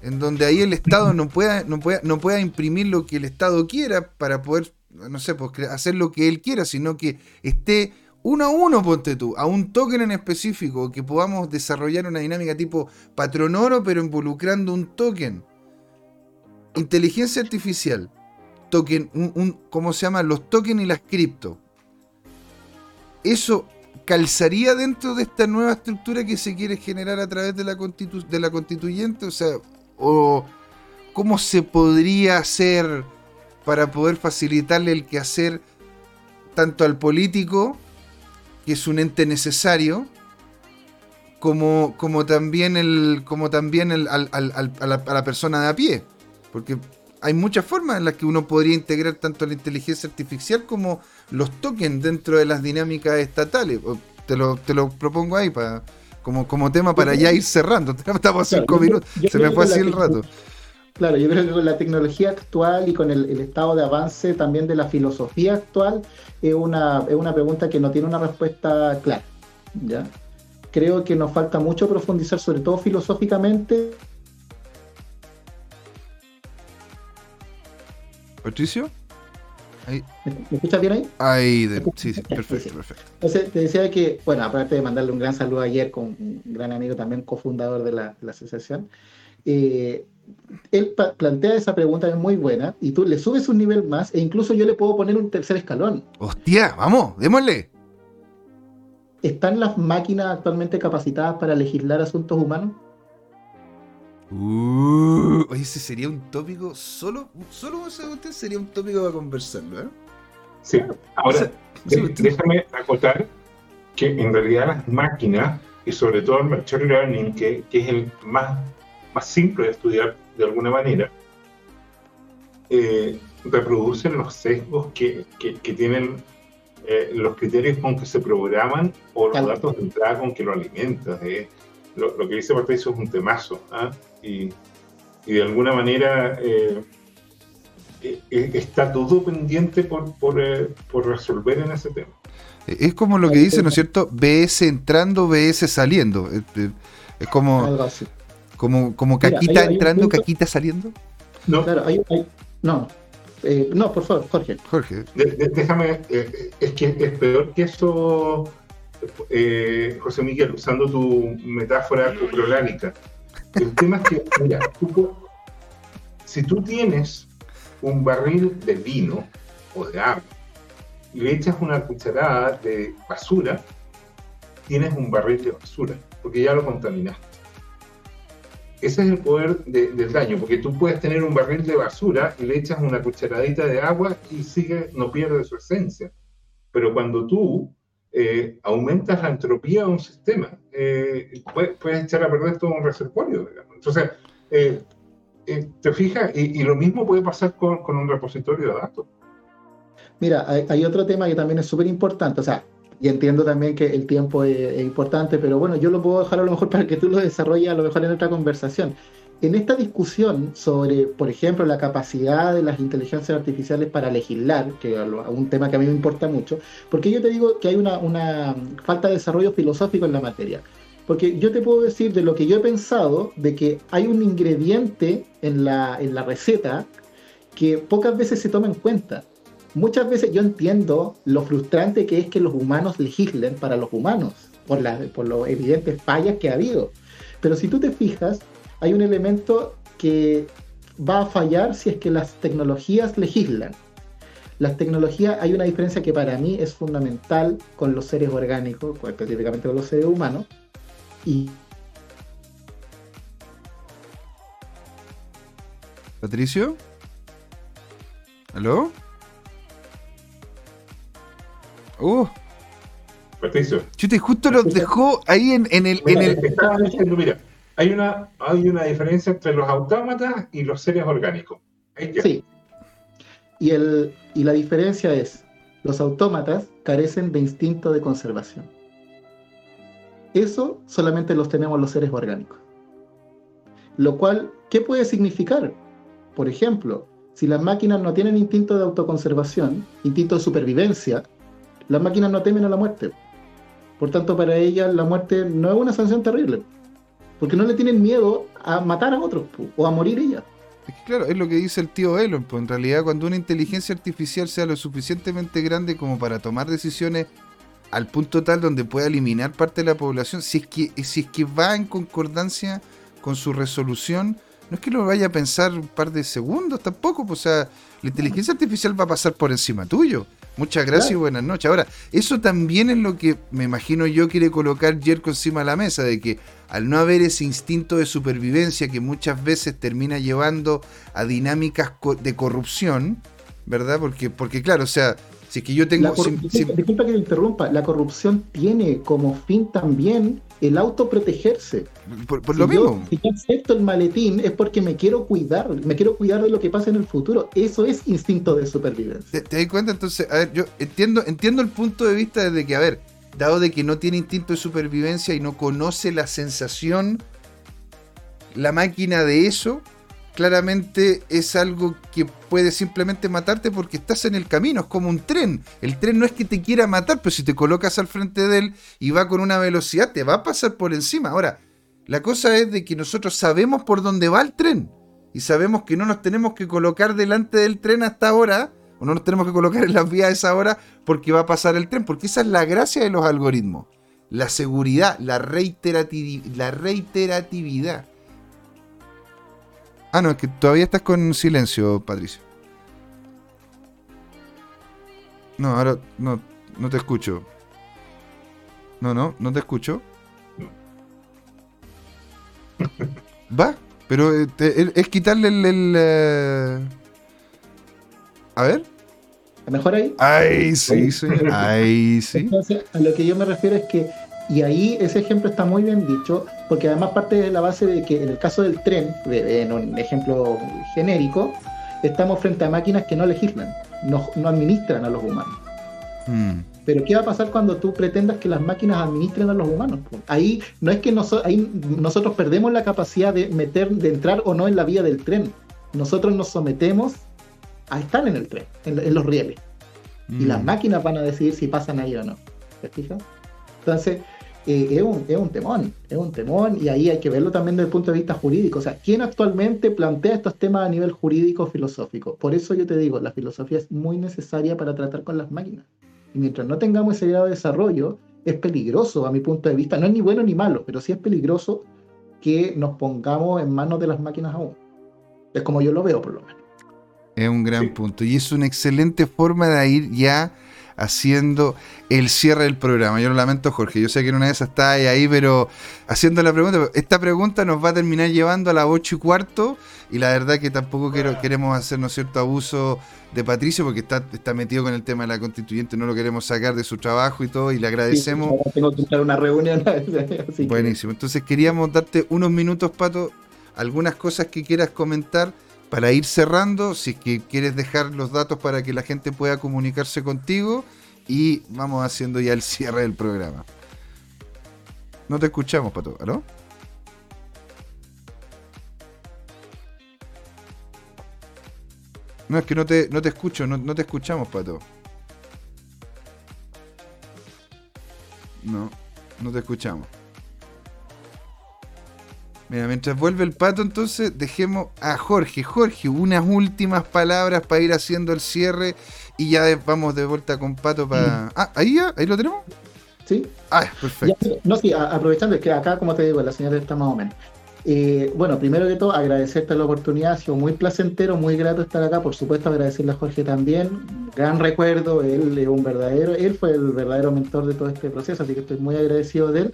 en donde ahí el Estado no pueda, no pueda, no pueda imprimir lo que el Estado quiera para poder, no sé, pues, hacer lo que él quiera, sino que esté uno a uno, ponte tú, a un token en específico, que podamos desarrollar una dinámica tipo patronoro, pero involucrando un token. Inteligencia artificial, token, un, ¿cómo se llama? Los tokens y las cripto. Eso calzaría dentro de esta nueva estructura que se quiere generar a través de la, de la constituyente, o sea, o cómo se podría hacer para poder facilitarle el quehacer tanto al político que es un ente necesario, como, como también, el, como también el, a, la, persona de a pie. Porque hay muchas formas en las que uno podría integrar tanto la inteligencia artificial como los tokens dentro de las dinámicas estatales. Te lo, te lo propongo ahí para, como, como tema para ya ir cerrando. Estamos a cinco minutos, se me fue así el rato. Claro, yo creo que con la tecnología actual y con el, estado de avance también de la filosofía actual, es una, es una pregunta que no tiene una respuesta clara. ¿ya? Creo que nos falta mucho profundizar, sobre todo filosóficamente. Patricio. ¿Me, escuchas bien ahí? Ahí, sí, sí, perfecto, perfecto. Entonces, te decía que, bueno, aparte de mandarle un gran saludo ayer con un gran amigo también, cofundador de la, la asociación, eh, él plantea esa pregunta es muy buena y tú le subes un nivel más e incluso yo le puedo poner un tercer escalón. Hostia, vamos, démosle. ¿Están las máquinas actualmente capacitadas para legislar asuntos humanos? Uh, oye, ese sería un tópico, solo, solo ese sería un tópico para conversarlo, ¿eh? Sí, ahora, déjame acotar que en realidad las máquinas, y sobre todo el machine learning, que, que es el más más simple de estudiar de alguna manera, eh, reproducen los sesgos que, que, tienen eh, los criterios con que se programan o los datos de entrada con que lo alimentas. Eh. Lo, que dice Patricio es un temazo. ¿ah? Y, y, de alguna manera está todo pendiente por, por, por resolver en ese tema. Es como lo que dice, ¿no es cierto? BS entrando, BS saliendo. Es como como, como caquita entrando, caquita saliendo. No, claro, hay, no. Eh, no, por favor, Jorge. Jorge. déjame, eh, es que es peor que eso, eh, José Miguel, usando tu metáfora cuprolánica. El tema es que, mira, si tú tienes un barril de vino o de agua y le echas una cucharada de basura, tienes un barril de basura, porque ya lo contaminaste. Ese es el poder del daño, porque tú puedes tener un barril de basura y le echas una cucharadita de agua y sigue, no pierde su esencia. Pero cuando tú eh, aumentas la entropía de un sistema, eh, puedes, echar a perder todo un reservorio. Entonces, eh, te fijas, y, lo mismo puede pasar con, un repositorio de datos. Mira, hay, hay otro tema que también es súper importante. O sea, y entiendo también que el tiempo es, importante, pero bueno, yo lo puedo dejar a lo mejor para que tú lo desarrolles a lo mejor en otra conversación. En esta discusión sobre, por ejemplo, la capacidad de las inteligencias artificiales para legislar, que es un tema que a mí me importa mucho, porque yo te digo que hay una, una falta de desarrollo filosófico en la materia. Porque yo te puedo decir de lo que yo he pensado, de que hay un ingrediente en la, en la receta que pocas veces se toma en cuenta muchas veces yo entiendo lo frustrante que es que los humanos legislen para los humanos, por, las por las evidentes fallas que ha habido. Pero si tú te fijas, hay un elemento que va a fallar si es que las tecnologías legislan. Las tecnologías, hay una diferencia que para mí es fundamental con los seres orgánicos, específicamente con los seres humanos, y Patricio, ¿aló? Uh. Patricio. Chute, justo lo dejó ahí en, el. en el... Diciendo, mira, hay una, hay una diferencia entre los autómatas y los seres orgánicos. Sí. Y, el, y la diferencia es: los autómatas carecen de instinto de conservación. Eso solamente los tenemos los seres orgánicos. Lo cual, ¿qué puede significar? Por ejemplo, si las máquinas no tienen instinto de autoconservación, instinto de supervivencia, las máquinas no temen a la muerte. Por tanto, para ellas la muerte no es una sanción terrible. porque no le tienen miedo a matar a otros o a morir ella. Es que claro, es lo que dice el tío Elon, pues en realidad cuando una inteligencia artificial sea lo suficientemente grande como para tomar decisiones al punto tal donde pueda eliminar parte de la población, si es que, si es que va en concordancia con su resolución, no es que lo vaya a pensar un par de segundos tampoco, pues, o sea, la inteligencia artificial va a pasar por encima tuyo. Muchas gracias y buenas noches. Ahora, eso también es lo que me imagino yo quiere colocar Jerko encima de la mesa, de que al no haber ese instinto de supervivencia que muchas veces termina llevando a dinámicas de corrupción, ¿verdad? Porque, porque claro, o sea, si es que yo tengo... disculpa, que te interrumpa, la corrupción tiene como fin también el autoprotegerse. Por, por lo mismo. si yo acepto el maletín es porque me quiero cuidar, me quiero cuidar de lo que pasa en el futuro. Eso es instinto de supervivencia. ¿Te, das cuenta? Entonces, a ver, yo entiendo, entiendo el punto de vista desde que, a ver, dado de que no tiene instinto de supervivencia y no conoce la sensación, la máquina de eso, claramente es algo que puede simplemente matarte porque estás en el camino, es como un tren. El tren no es que te quiera matar, pero si te colocas al frente de él y va con una velocidad, te va a pasar por encima. Ahora, la cosa es de que nosotros sabemos por dónde va el tren y sabemos que no nos tenemos que colocar delante del tren hasta ahora, o no nos tenemos que colocar en las vías a esa hora porque va a pasar el tren, porque esa es la gracia de los algoritmos. La seguridad, la, la reiteratividad. Ah, no, es que todavía estás con silencio, Patricio. No, ahora no, no te escucho. No, no, no te escucho. Va, pero eh, es quitarle el... Eh, a ver. ¿Mejor ahí? Ay, sí, sí. Ay, sí. Entonces, a lo que yo me refiero es que y ahí ese ejemplo está muy bien dicho, porque además parte de la base de que en el caso del tren, en un ejemplo genérico, estamos frente a máquinas que no legislan, no, administran a los humanos. Mm. Pero ¿qué va a pasar cuando tú pretendas que las máquinas administren a los humanos? Ahí no es que ahí nosotros perdemos la capacidad de meter, de entrar o no en la vía del tren. Nosotros nos sometemos a estar en el tren, en, los rieles. Y las mm. máquinas van a decidir si pasan ahí o no. ¿Te fijas? Entonces, eh, es, un, es un temón, es un temón y ahí hay que verlo también desde el punto de vista jurídico. O sea, ¿quién actualmente plantea estos temas a nivel jurídico filosófico? Por eso yo te digo, la filosofía es muy necesaria para tratar con las máquinas. Y mientras no tengamos ese grado de desarrollo, es peligroso a mi punto de vista. No es ni bueno ni malo, pero sí es peligroso que nos pongamos en manos de las máquinas aún. Es como yo lo veo, por lo menos. Es un gran punto. Y es una excelente forma de ir ya haciendo el cierre del programa. Yo lo lamento, Jorge. Yo sé que en una de esas está ahí, pero haciendo la pregunta. Esta pregunta nos va a terminar llevando a las ocho y cuarto. Y la verdad que tampoco quiero, queremos hacer cierto abuso de Patricio porque está, está metido con el tema de la constituyente. No lo queremos sacar de su trabajo y todo. Y le agradecemos. tengo que entrar a una reunión. Buenísimo. Entonces queríamos darte unos minutos, Pato. Algunas cosas que quieras comentar para ir cerrando, si es que quieres dejar los datos para que la gente pueda comunicarse contigo y vamos haciendo ya el cierre del programa. No te escuchamos, Pato, ¿aló? No, es que no te, no te escucho, no, no te escuchamos, Pato. No, no te escuchamos. Mira, mientras vuelve el pato, entonces dejemos a Jorge. Jorge, unas últimas palabras para ir haciendo el cierre y ya vamos de vuelta con pato para. Mm. Ah, ahí ya, ahí lo tenemos. Sí. Ah, perfecto. no, sí, aprovechando que acá, como te digo, la señal está más o menos. Eh, bueno, primero que todo, agradecerte la oportunidad, ha sido muy placentero, muy grato estar acá. Por supuesto, agradecerle a Jorge también. Gran recuerdo, él es un verdadero, él fue el verdadero mentor de todo este proceso, así que estoy muy agradecido de él.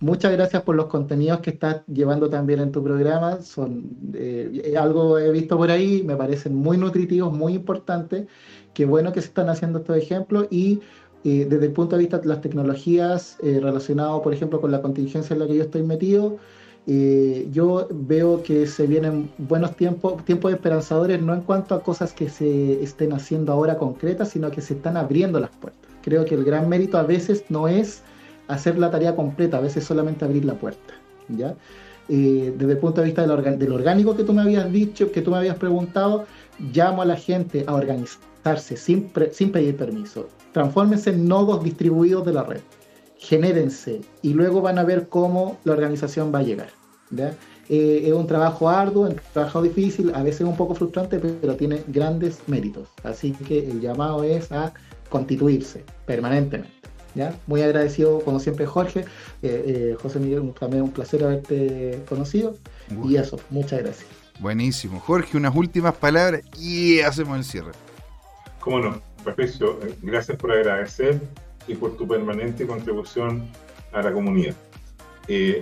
Muchas gracias por los contenidos que estás llevando también en tu programa. Son eh, algo he visto por ahí, me parecen muy nutritivos, muy importantes. Qué bueno que se están haciendo estos ejemplos y eh, desde el punto de vista de las tecnologías eh, relacionadas, por ejemplo, con la contingencia en la que yo estoy metido, eh, yo veo que se vienen buenos tiempos, tiempos esperanzadores, no en cuanto a cosas que se estén haciendo ahora concretas, sino que se están abriendo las puertas. Creo que el gran mérito a veces no es hacer la tarea completa, a veces solamente abrir la puerta. ¿ya? Eh, desde el punto de vista del, del, orgánico que tú me habías dicho, que tú me habías preguntado, llamo a la gente a organizarse sin, pedir permiso. Transfórmense en nodos distribuidos de la red. Genérense y luego van a ver cómo la organización va a llegar. Eh, es un trabajo arduo, un trabajo difícil, a veces un poco frustrante, pero tiene grandes méritos. Así que el llamado es a constituirse permanentemente. ¿Ya? Muy agradecido, como siempre, Jorge. Eh, eh, José Miguel, también un placer haberte conocido. Y eso, muchas gracias. Buenísimo. Jorge, unas últimas palabras y hacemos el cierre. Cómo no, Perfecto. Gracias por agradecer y por tu permanente contribución a la comunidad.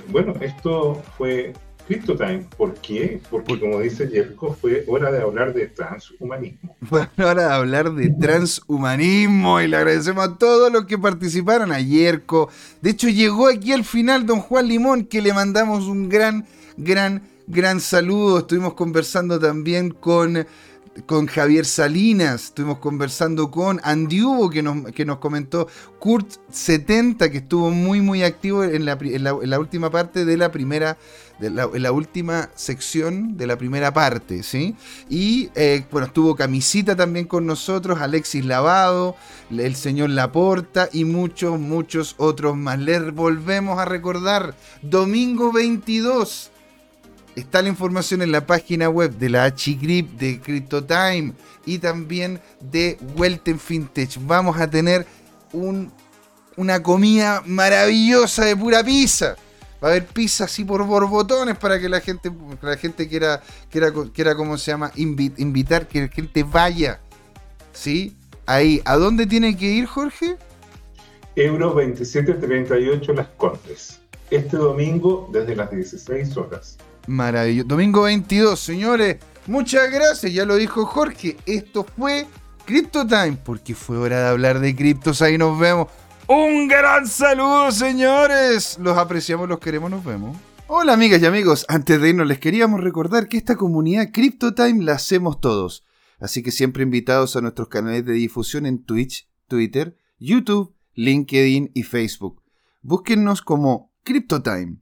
bueno, esto fue CryptoTime. ¿Por qué? Porque como dice Jerko, fue hora de hablar de transhumanismo. Fue hora de hablar de transhumanismo y le agradecemos a todos los que participaron, a Yerko. De hecho, llegó aquí al final don Juan Limón, que le mandamos un gran, gran, gran saludo. Estuvimos conversando también con con Javier Salinas, estuvimos conversando con Andy Hugo, que nos, que nos comentó Kurt70, que estuvo muy, muy activo en la, en la, última parte de la primera, de la, en la última sección de la primera parte, ¿sí? Y, eh, bueno, estuvo Camisita también con nosotros, Alexis Lavado, el señor Laporta y muchos, muchos otros más. Les volvemos a recordar, domingo 22 Está la información en la página web de la H-Grip, de CryptoTime y también de Welten Fintech. Vamos a tener un, una comida maravillosa de pura pizza. Va a haber pizza así por borbotones para que la gente, la gente quiera, quiera, quiera, ¿cómo se llama? invitar, que la gente vaya. ¿Sí? Ahí. ¿A dónde tiene que ir, Jorge? Euro 2738 Las Condes. Este domingo desde las 16 horas. Maravilloso. Domingo 22, señores. Muchas gracias, ya lo dijo Jorge. Esto fue Crypto Time, porque fue hora de hablar de criptos. Ahí nos vemos. Un gran saludo, señores. Los apreciamos, los queremos, nos vemos. Hola, amigas y amigos. Antes de irnos, les queríamos recordar que esta comunidad Crypto Time la hacemos todos. Así que siempre invitados a nuestros canales de difusión en Twitch, Twitter, YouTube, LinkedIn y Facebook. Búsquennos como CryptoTime